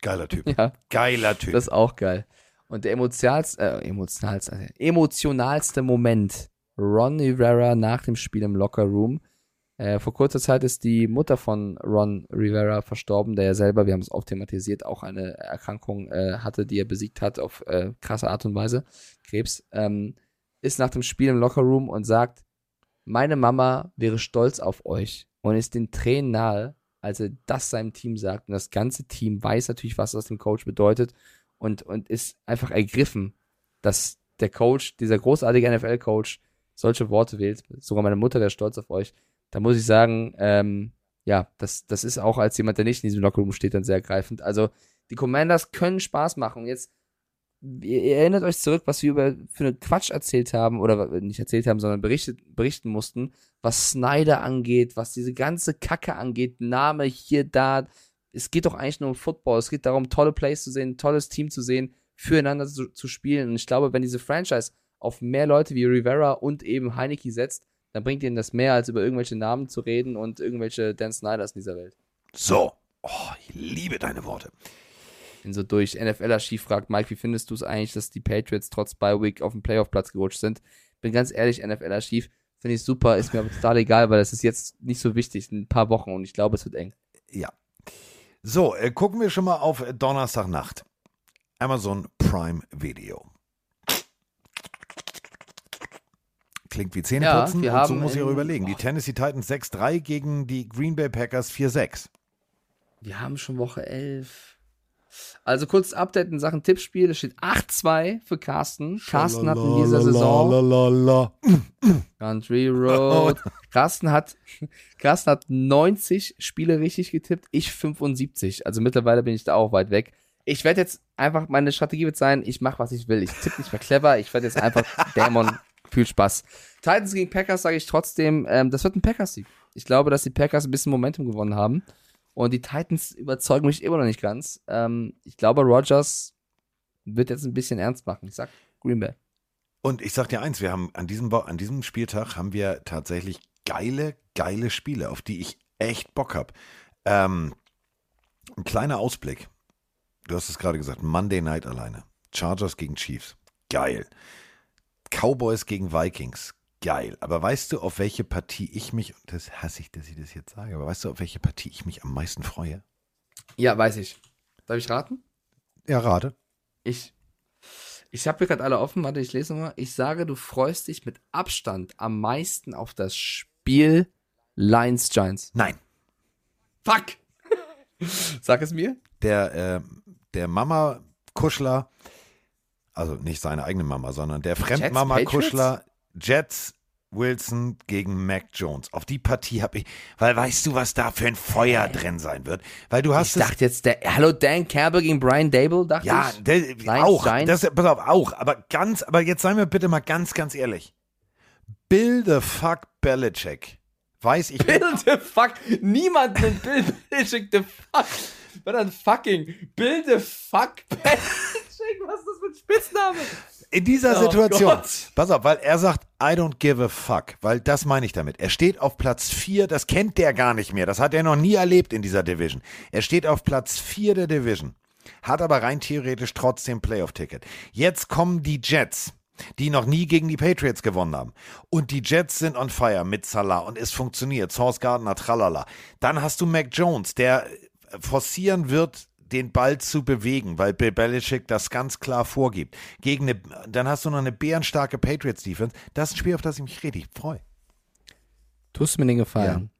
Geiler Typ. Ja. Geiler Typ. Das ist auch geil. Und der emotionalste, äh, emotionalste, emotionalste Moment, Ron Rivera nach dem Spiel im Locker Room. Äh, vor kurzer Zeit ist die Mutter von Ron Rivera verstorben, der ja selber, wir haben es oft thematisiert, auch eine Erkrankung äh, hatte, die er besiegt hat auf äh, krasse Art und Weise, Krebs, ähm, ist nach dem Spiel im Locker Room und sagt, meine Mama wäre stolz auf euch und ist den Tränen nahe, als er das seinem Team sagt. Und das ganze Team weiß natürlich, was das dem Coach bedeutet und, und ist einfach ergriffen, dass der Coach, dieser großartige NFL-Coach, solche Worte wählt. Sogar meine Mutter wäre stolz auf euch. Da muss ich sagen, ähm, ja, das, das ist auch als jemand, der nicht in diesem Lockerroom steht, dann sehr ergreifend. Also, die Commanders können Spaß machen. Jetzt, ihr, ihr erinnert euch zurück, was wir über für eine Quatsch erzählt haben, oder nicht erzählt haben, sondern berichtet, berichten mussten, was Snyder angeht, was diese ganze Kacke angeht, Name hier, da. Es geht doch eigentlich nur um Football. Es geht darum, tolle Plays zu sehen, tolles Team zu sehen, füreinander zu, zu spielen. Und ich glaube, wenn diese Franchise auf mehr Leute wie Rivera und eben Heineke setzt, dann bringt ihnen das mehr, als über irgendwelche Namen zu reden und irgendwelche Dan Snyders in dieser Welt. so. Oh, ich liebe deine Worte. Bin so durch NFL-Archiv fragt, Mike, wie findest du es eigentlich, dass die Patriots trotz Bye Week auf den Playoff-Platz gerutscht sind? Bin ganz ehrlich, NFL-Archiv finde ich super, ist mir aber total egal, weil das ist jetzt nicht so wichtig, in ein paar Wochen und ich glaube, es wird eng. Ja. So, äh, gucken wir schon mal auf Donnerstagnacht. Amazon Prime Video. Klingt wie Zähneputzen. Ja, und so muss ich auch überlegen. Die Tennessee Titans 6-3 gegen die Green Bay Packers 4-6. Wir haben schon Woche 11. Also kurz Update in Sachen Tippspiel. Es steht 8-2 für Carsten. Carsten hat in dieser Saison Saison. Country Road. Carsten hat, Carsten hat 90 Spiele richtig getippt, ich 75. Also mittlerweile bin ich da auch weit weg. Ich werde jetzt einfach, meine Strategie wird sein, ich mache, was ich will. Ich tippe nicht mehr clever, ich werde jetzt einfach Dämon, viel Spaß. Titans gegen Packers sage ich trotzdem, ähm, das wird ein Packers-Sieg. Ich glaube, dass die Packers ein bisschen Momentum gewonnen haben. Und die Titans überzeugen mich immer noch nicht ganz. Ähm, ich glaube, Rogers wird jetzt ein bisschen ernst machen. Ich sag Green Bay. Und ich sag dir eins, wir haben an diesem, an diesem Spieltag haben wir tatsächlich geile, geile Spiele, auf die ich echt Bock habe. Ähm, ein kleiner Ausblick. Du hast es gerade gesagt, Monday Night alleine. Chargers gegen Chiefs. Geil. Cowboys gegen Vikings. Geil. Aber weißt du, auf welche Partie ich mich, und das hasse ich, dass ich das jetzt sage, aber weißt du, auf welche Partie ich mich am meisten freue? Ja, weiß ich. Darf ich raten? Ja, rate. Ich. Ich habe hier gerade alle offen, warte, ich lese nochmal. Ich sage, du freust dich mit Abstand am meisten auf das Spiel Lions Giants. Nein. Fuck! Sag es mir. Der, äh, der Mama-Kuschler, also nicht seine eigene Mama, sondern der Fremdmama-Kuschler Jets Wilson gegen Mac Jones. Auf die Partie habe ich, weil weißt du, was da für ein Feuer drin sein wird? Weil du hast Ich dachte jetzt, der. Hallo, Dan Campbell gegen Brian Dable, dachte Ja, ich. der, Lions auch. Das, pass auf, auch. Aber ganz, aber jetzt seien wir bitte mal ganz, ganz ehrlich. Bill the fuck Belichick. Weiß ich Bill the fuck. Niemand nennt Bill Belichick the fuck. Dann fucking Bill the fuck Belichick. Was ist das für ein Spitzname? In dieser Oh Situation, Gott. pass auf, weil er sagt, I don't give a fuck, weil das meine ich damit. Er steht auf Platz 4, das kennt der gar nicht mehr, das hat er noch nie erlebt in dieser Division. Er steht auf Platz 4 der Division, hat aber rein theoretisch trotzdem Playoff-Ticket. Jetzt kommen die Jets, die noch nie gegen die Patriots gewonnen haben. Und die Jets sind on fire mit Salah und es funktioniert. Source Gardner, tralala. Dann hast du Mac Jones, der forcieren wird, den Ball zu bewegen, weil Bill Belichick das ganz klar vorgibt. Gegen eine, dann hast du noch eine bärenstarke Patriots-Defense. Das ist ein Spiel, auf das ich mich richtig freue. Tust mir den Gefallen.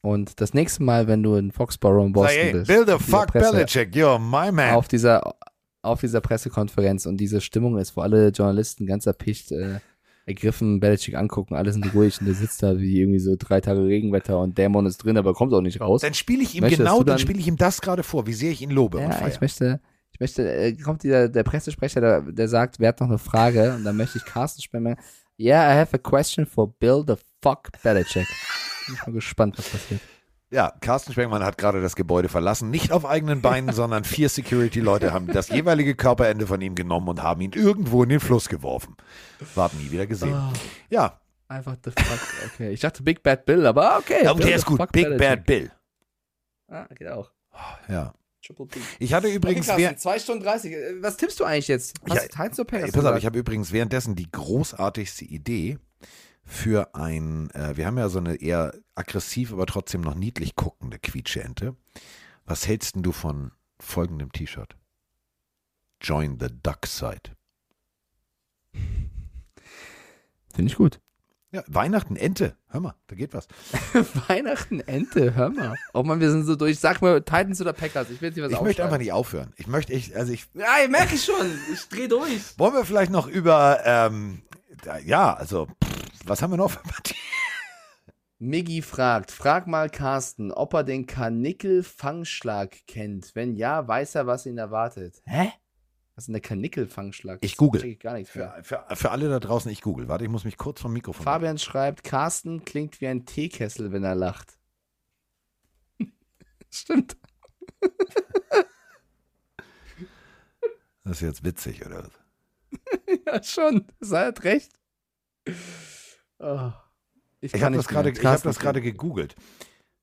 Und das nächste Mal, wenn du in Foxborough in Boston Sag, ey, bist, Bill the auf dieser fuck Presse- Belichick, you're my man. auf dieser, auf dieser Pressekonferenz und diese Stimmung ist, wo alle Journalisten ganz erpicht äh, ergriffen Belichick angucken, alle sind ruhig und der sitzt da wie irgendwie so drei Tage Regenwetter und Dämon ist drin, aber kommt auch nicht raus. Dann spiele ich ihm Möchtest genau, dann dann- spiele ich ihm das gerade vor, wie sehr ich ihn lobe Ja, ich möchte, ich möchte, äh, kommt dieser, der Pressesprecher, der, der sagt, wer hat noch eine Frage? Und dann möchte ich Carsten sprechen. Yeah, I have a question for Bill the fuck Belichick. Bin ich mal gespannt, was passiert. Ja, Carsten Spengmann hat gerade das Gebäude verlassen. Nicht auf eigenen Beinen, sondern vier Security-Leute haben das jeweilige Körperende von ihm genommen und haben ihn irgendwo in den Fluss geworfen. War nie wieder gesehen. Oh. Ja, Einfach the fuck. Okay, ich dachte Big Bad Bill, aber okay. ja Bill der ist gut. Big Belichick. Bad Bill. Ah, geht auch. Ja. Triple B. Ich hatte übrigens, okay, wer, Carsten, 2 Stunden 30. Äh, Was tippst du eigentlich jetzt? Hast Ja, du pass auf, ich habe übrigens währenddessen die großartigste Idee für ein, äh, wir haben ja so eine eher aggressiv, aber trotzdem noch niedlich guckende Quietscheente. Was hältst denn du von folgendem T-Shirt? Join the Duck Side. Finde ich gut. Ja, Weihnachten, Ente. Hör mal, da geht was. Weihnachten, Ente, hör mal. Oh Mann, wir sind so durch. Sag mal, Titans oder Packers? Ich will dir was Ich möchte einfach nicht aufhören. Ich möchte, ich, also ich, Ja, ich merke schon. Ich dreh durch. wollen wir vielleicht noch über, ähm, ja, also, pff, was haben wir noch für Partien? Miggi fragt, frag mal Carsten, ob er den Karnickel-Fangschlag kennt. Wenn ja, weiß er, was ihn erwartet. Hä? Was ist denn der Karnickel-Fangschlag? Ich google. ich gar nichts für. Für, für, alle da draußen, ich google. Warte, ich muss mich kurz vom Mikrofon. Fabian schreibt, Carsten klingt wie ein Teekessel, wenn er lacht. Stimmt. Das ist jetzt witzig, oder was? ja, schon. Sei hat recht. Oh. Ich ich habe das gerade klingt- gegoogelt.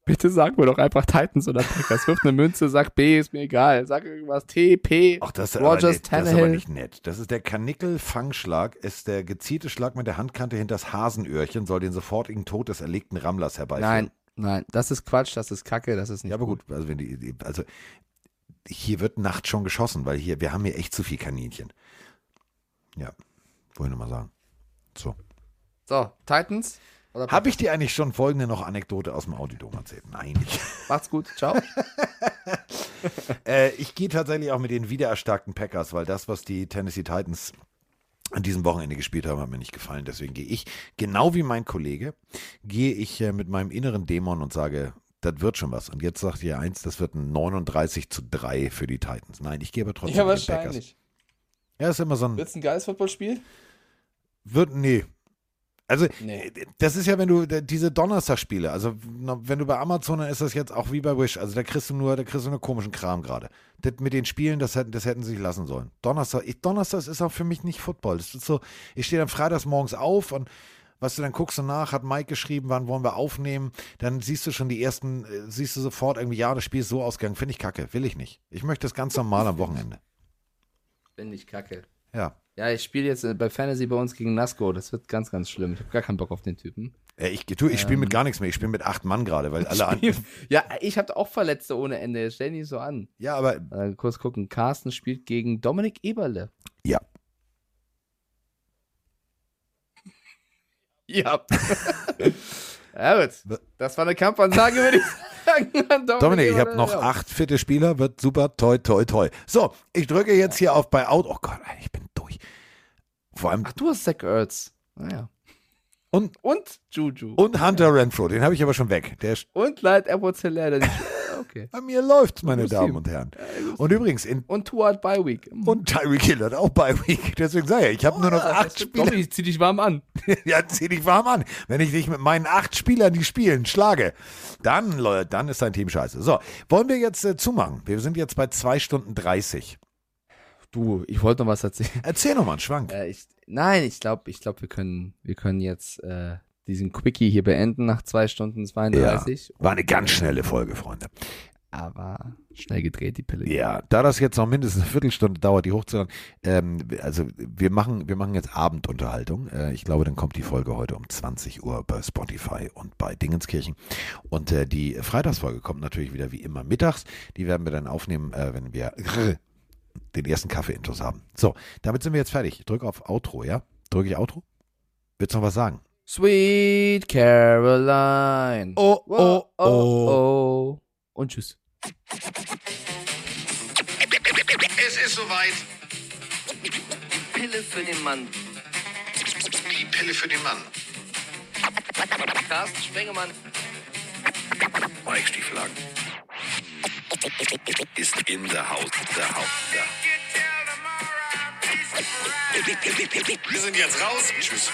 Bitte sag mir doch einfach Titans oder Packers. Wirf eine Münze, sag B, ist mir egal. Sag irgendwas. T, P, Ach, das ist, aber Rogers, nett. das ist aber Tannehill. nicht nett. Das ist der Kanickel-Fangschlag, ist der gezielte Schlag mit der Handkante hinter das Hasenöhrchen, soll den sofortigen Tod des erlegten Rammlers herbeiführen. Nein, nein, das ist Quatsch, das ist Kacke, das ist nicht Ja, aber gut, also wenn die, die also hier wird nachts schon geschossen, weil hier, wir haben hier echt zu viel Kaninchen. Ja, wollte ich nur mal sagen. So. So, Titans Habe ich dir eigentlich schon folgende noch Anekdote aus dem Audidom erzählt? Nein, nicht. Macht's gut, ciao. Äh, ich gehe tatsächlich auch mit den wiedererstarkten Packers, weil das, was die Tennessee Titans an diesem Wochenende gespielt haben, hat mir nicht gefallen. Deswegen gehe ich, genau wie mein Kollege, gehe ich äh, mit meinem inneren Dämon und sage, das wird schon was. Und jetzt sagt ihr eins, das wird ein 39 zu 3 für die Titans. Nein, ich gehe aber trotzdem ja, mit den Packers. wahrscheinlich. Ja, ist immer so ein, Wird's ein geiles Footballspiel? wird, nee. Also, Nee. äh, das ist ja, wenn du äh, diese Donnerstagsspiele, also wenn du bei Amazon, dann ist das jetzt auch wie bei Wish, also da kriegst du nur, da kriegst du nur komischen Kram gerade. Das mit den Spielen, das hätten, das hätten sie sich lassen sollen. Donnerstag, ich, Donnerstag ist auch für mich nicht Football. Das ist so, ich stehe dann freitags morgens auf und was du dann guckst du nach, hat Mike geschrieben, wann wollen wir aufnehmen, dann siehst du schon die ersten, äh, siehst du sofort irgendwie, ja, das Spiel ist so ausgegangen, finde ich kacke, will ich nicht. Ich möchte das ganz normal am Wochenende. Bin ich kacke. Ja. Ja, ich spiele jetzt äh, bei Fantasy bei uns gegen Nasco. Das wird ganz, ganz schlimm. Ich habe gar keinen Bock auf den Typen. Äh, Ich, tu, ich spiele mit Ähm. gar nichts mehr, ich spiele mit acht Mann gerade, weil alle an, Ja, ich habe auch Verletzte ohne Ende. Jetzt Stell nicht so an. Ja, aber Äh, kurz gucken. Carsten spielt gegen Dominik Eberle. Ja. Ja. ja, gut. Das war eine Kampfansage, würde ich sagen. an Dominik, ich habe noch Ja. acht fitte Spieler, wird super, toi, toi, toi. So, ich drücke jetzt hier auf bei Out. Oh Gott, ich bin. Vor allem, Ach, du hast Zach Ertz. Naja. und, Und Juju. und Hunter Renfro, den habe ich aber schon weg. Der Und Light Edwards Hilaire. nicht- Okay. bei mir läuft's, meine Damen Team. und Herren. Und übrigens, in, Und Tuat Bye Week. und Tyreek Hill hat auch bei Week. Deswegen sage ich, ich habe nur noch acht Spieler. Tommy, zieh dich warm an. Ja, zieh dich warm an. Wenn ich dich mit meinen acht Spielern, die spielen, schlage, dann, Leute, dann ist dein Team scheiße. So, wollen wir jetzt äh, zumachen? Wir sind jetzt bei zwei Stunden 30. Du, ich wollte noch was erzählen. Erzähl noch mal einen Schwank. Äh, ich, nein, ich glaube, ich glaub, wir, können, wir können jetzt äh, diesen Quickie hier beenden nach zwei Stunden 32. War eine ganz schnelle Folge, Freunde. Aber schnell gedreht, die Pille. Ja, da das jetzt noch mindestens eine Viertelstunde dauert, die hochzuladen, ähm, also wir machen, wir machen jetzt Abendunterhaltung. Äh, ich glaube, dann kommt die Folge heute um 20 Uhr bei Spotify und bei Dingenskirchen. Und äh, die Freitagsfolge kommt natürlich wieder wie immer mittags. Die werden wir dann aufnehmen, äh, wenn wir den ersten Kaffee-Intus haben. So, damit sind wir jetzt fertig. Ich drücke auf Outro, ja? Drücke ich Outro? Willst du noch was sagen? Sweet Caroline. Oh, oh, oh, oh. Und tschüss. Es ist soweit. Die Pille für den Mann. Die Pille für den Mann. Carsten Spengemann. Mike Stieflagen. Ist in der Haus. Der Haus. Der. Wir sind jetzt raus. Tschüss.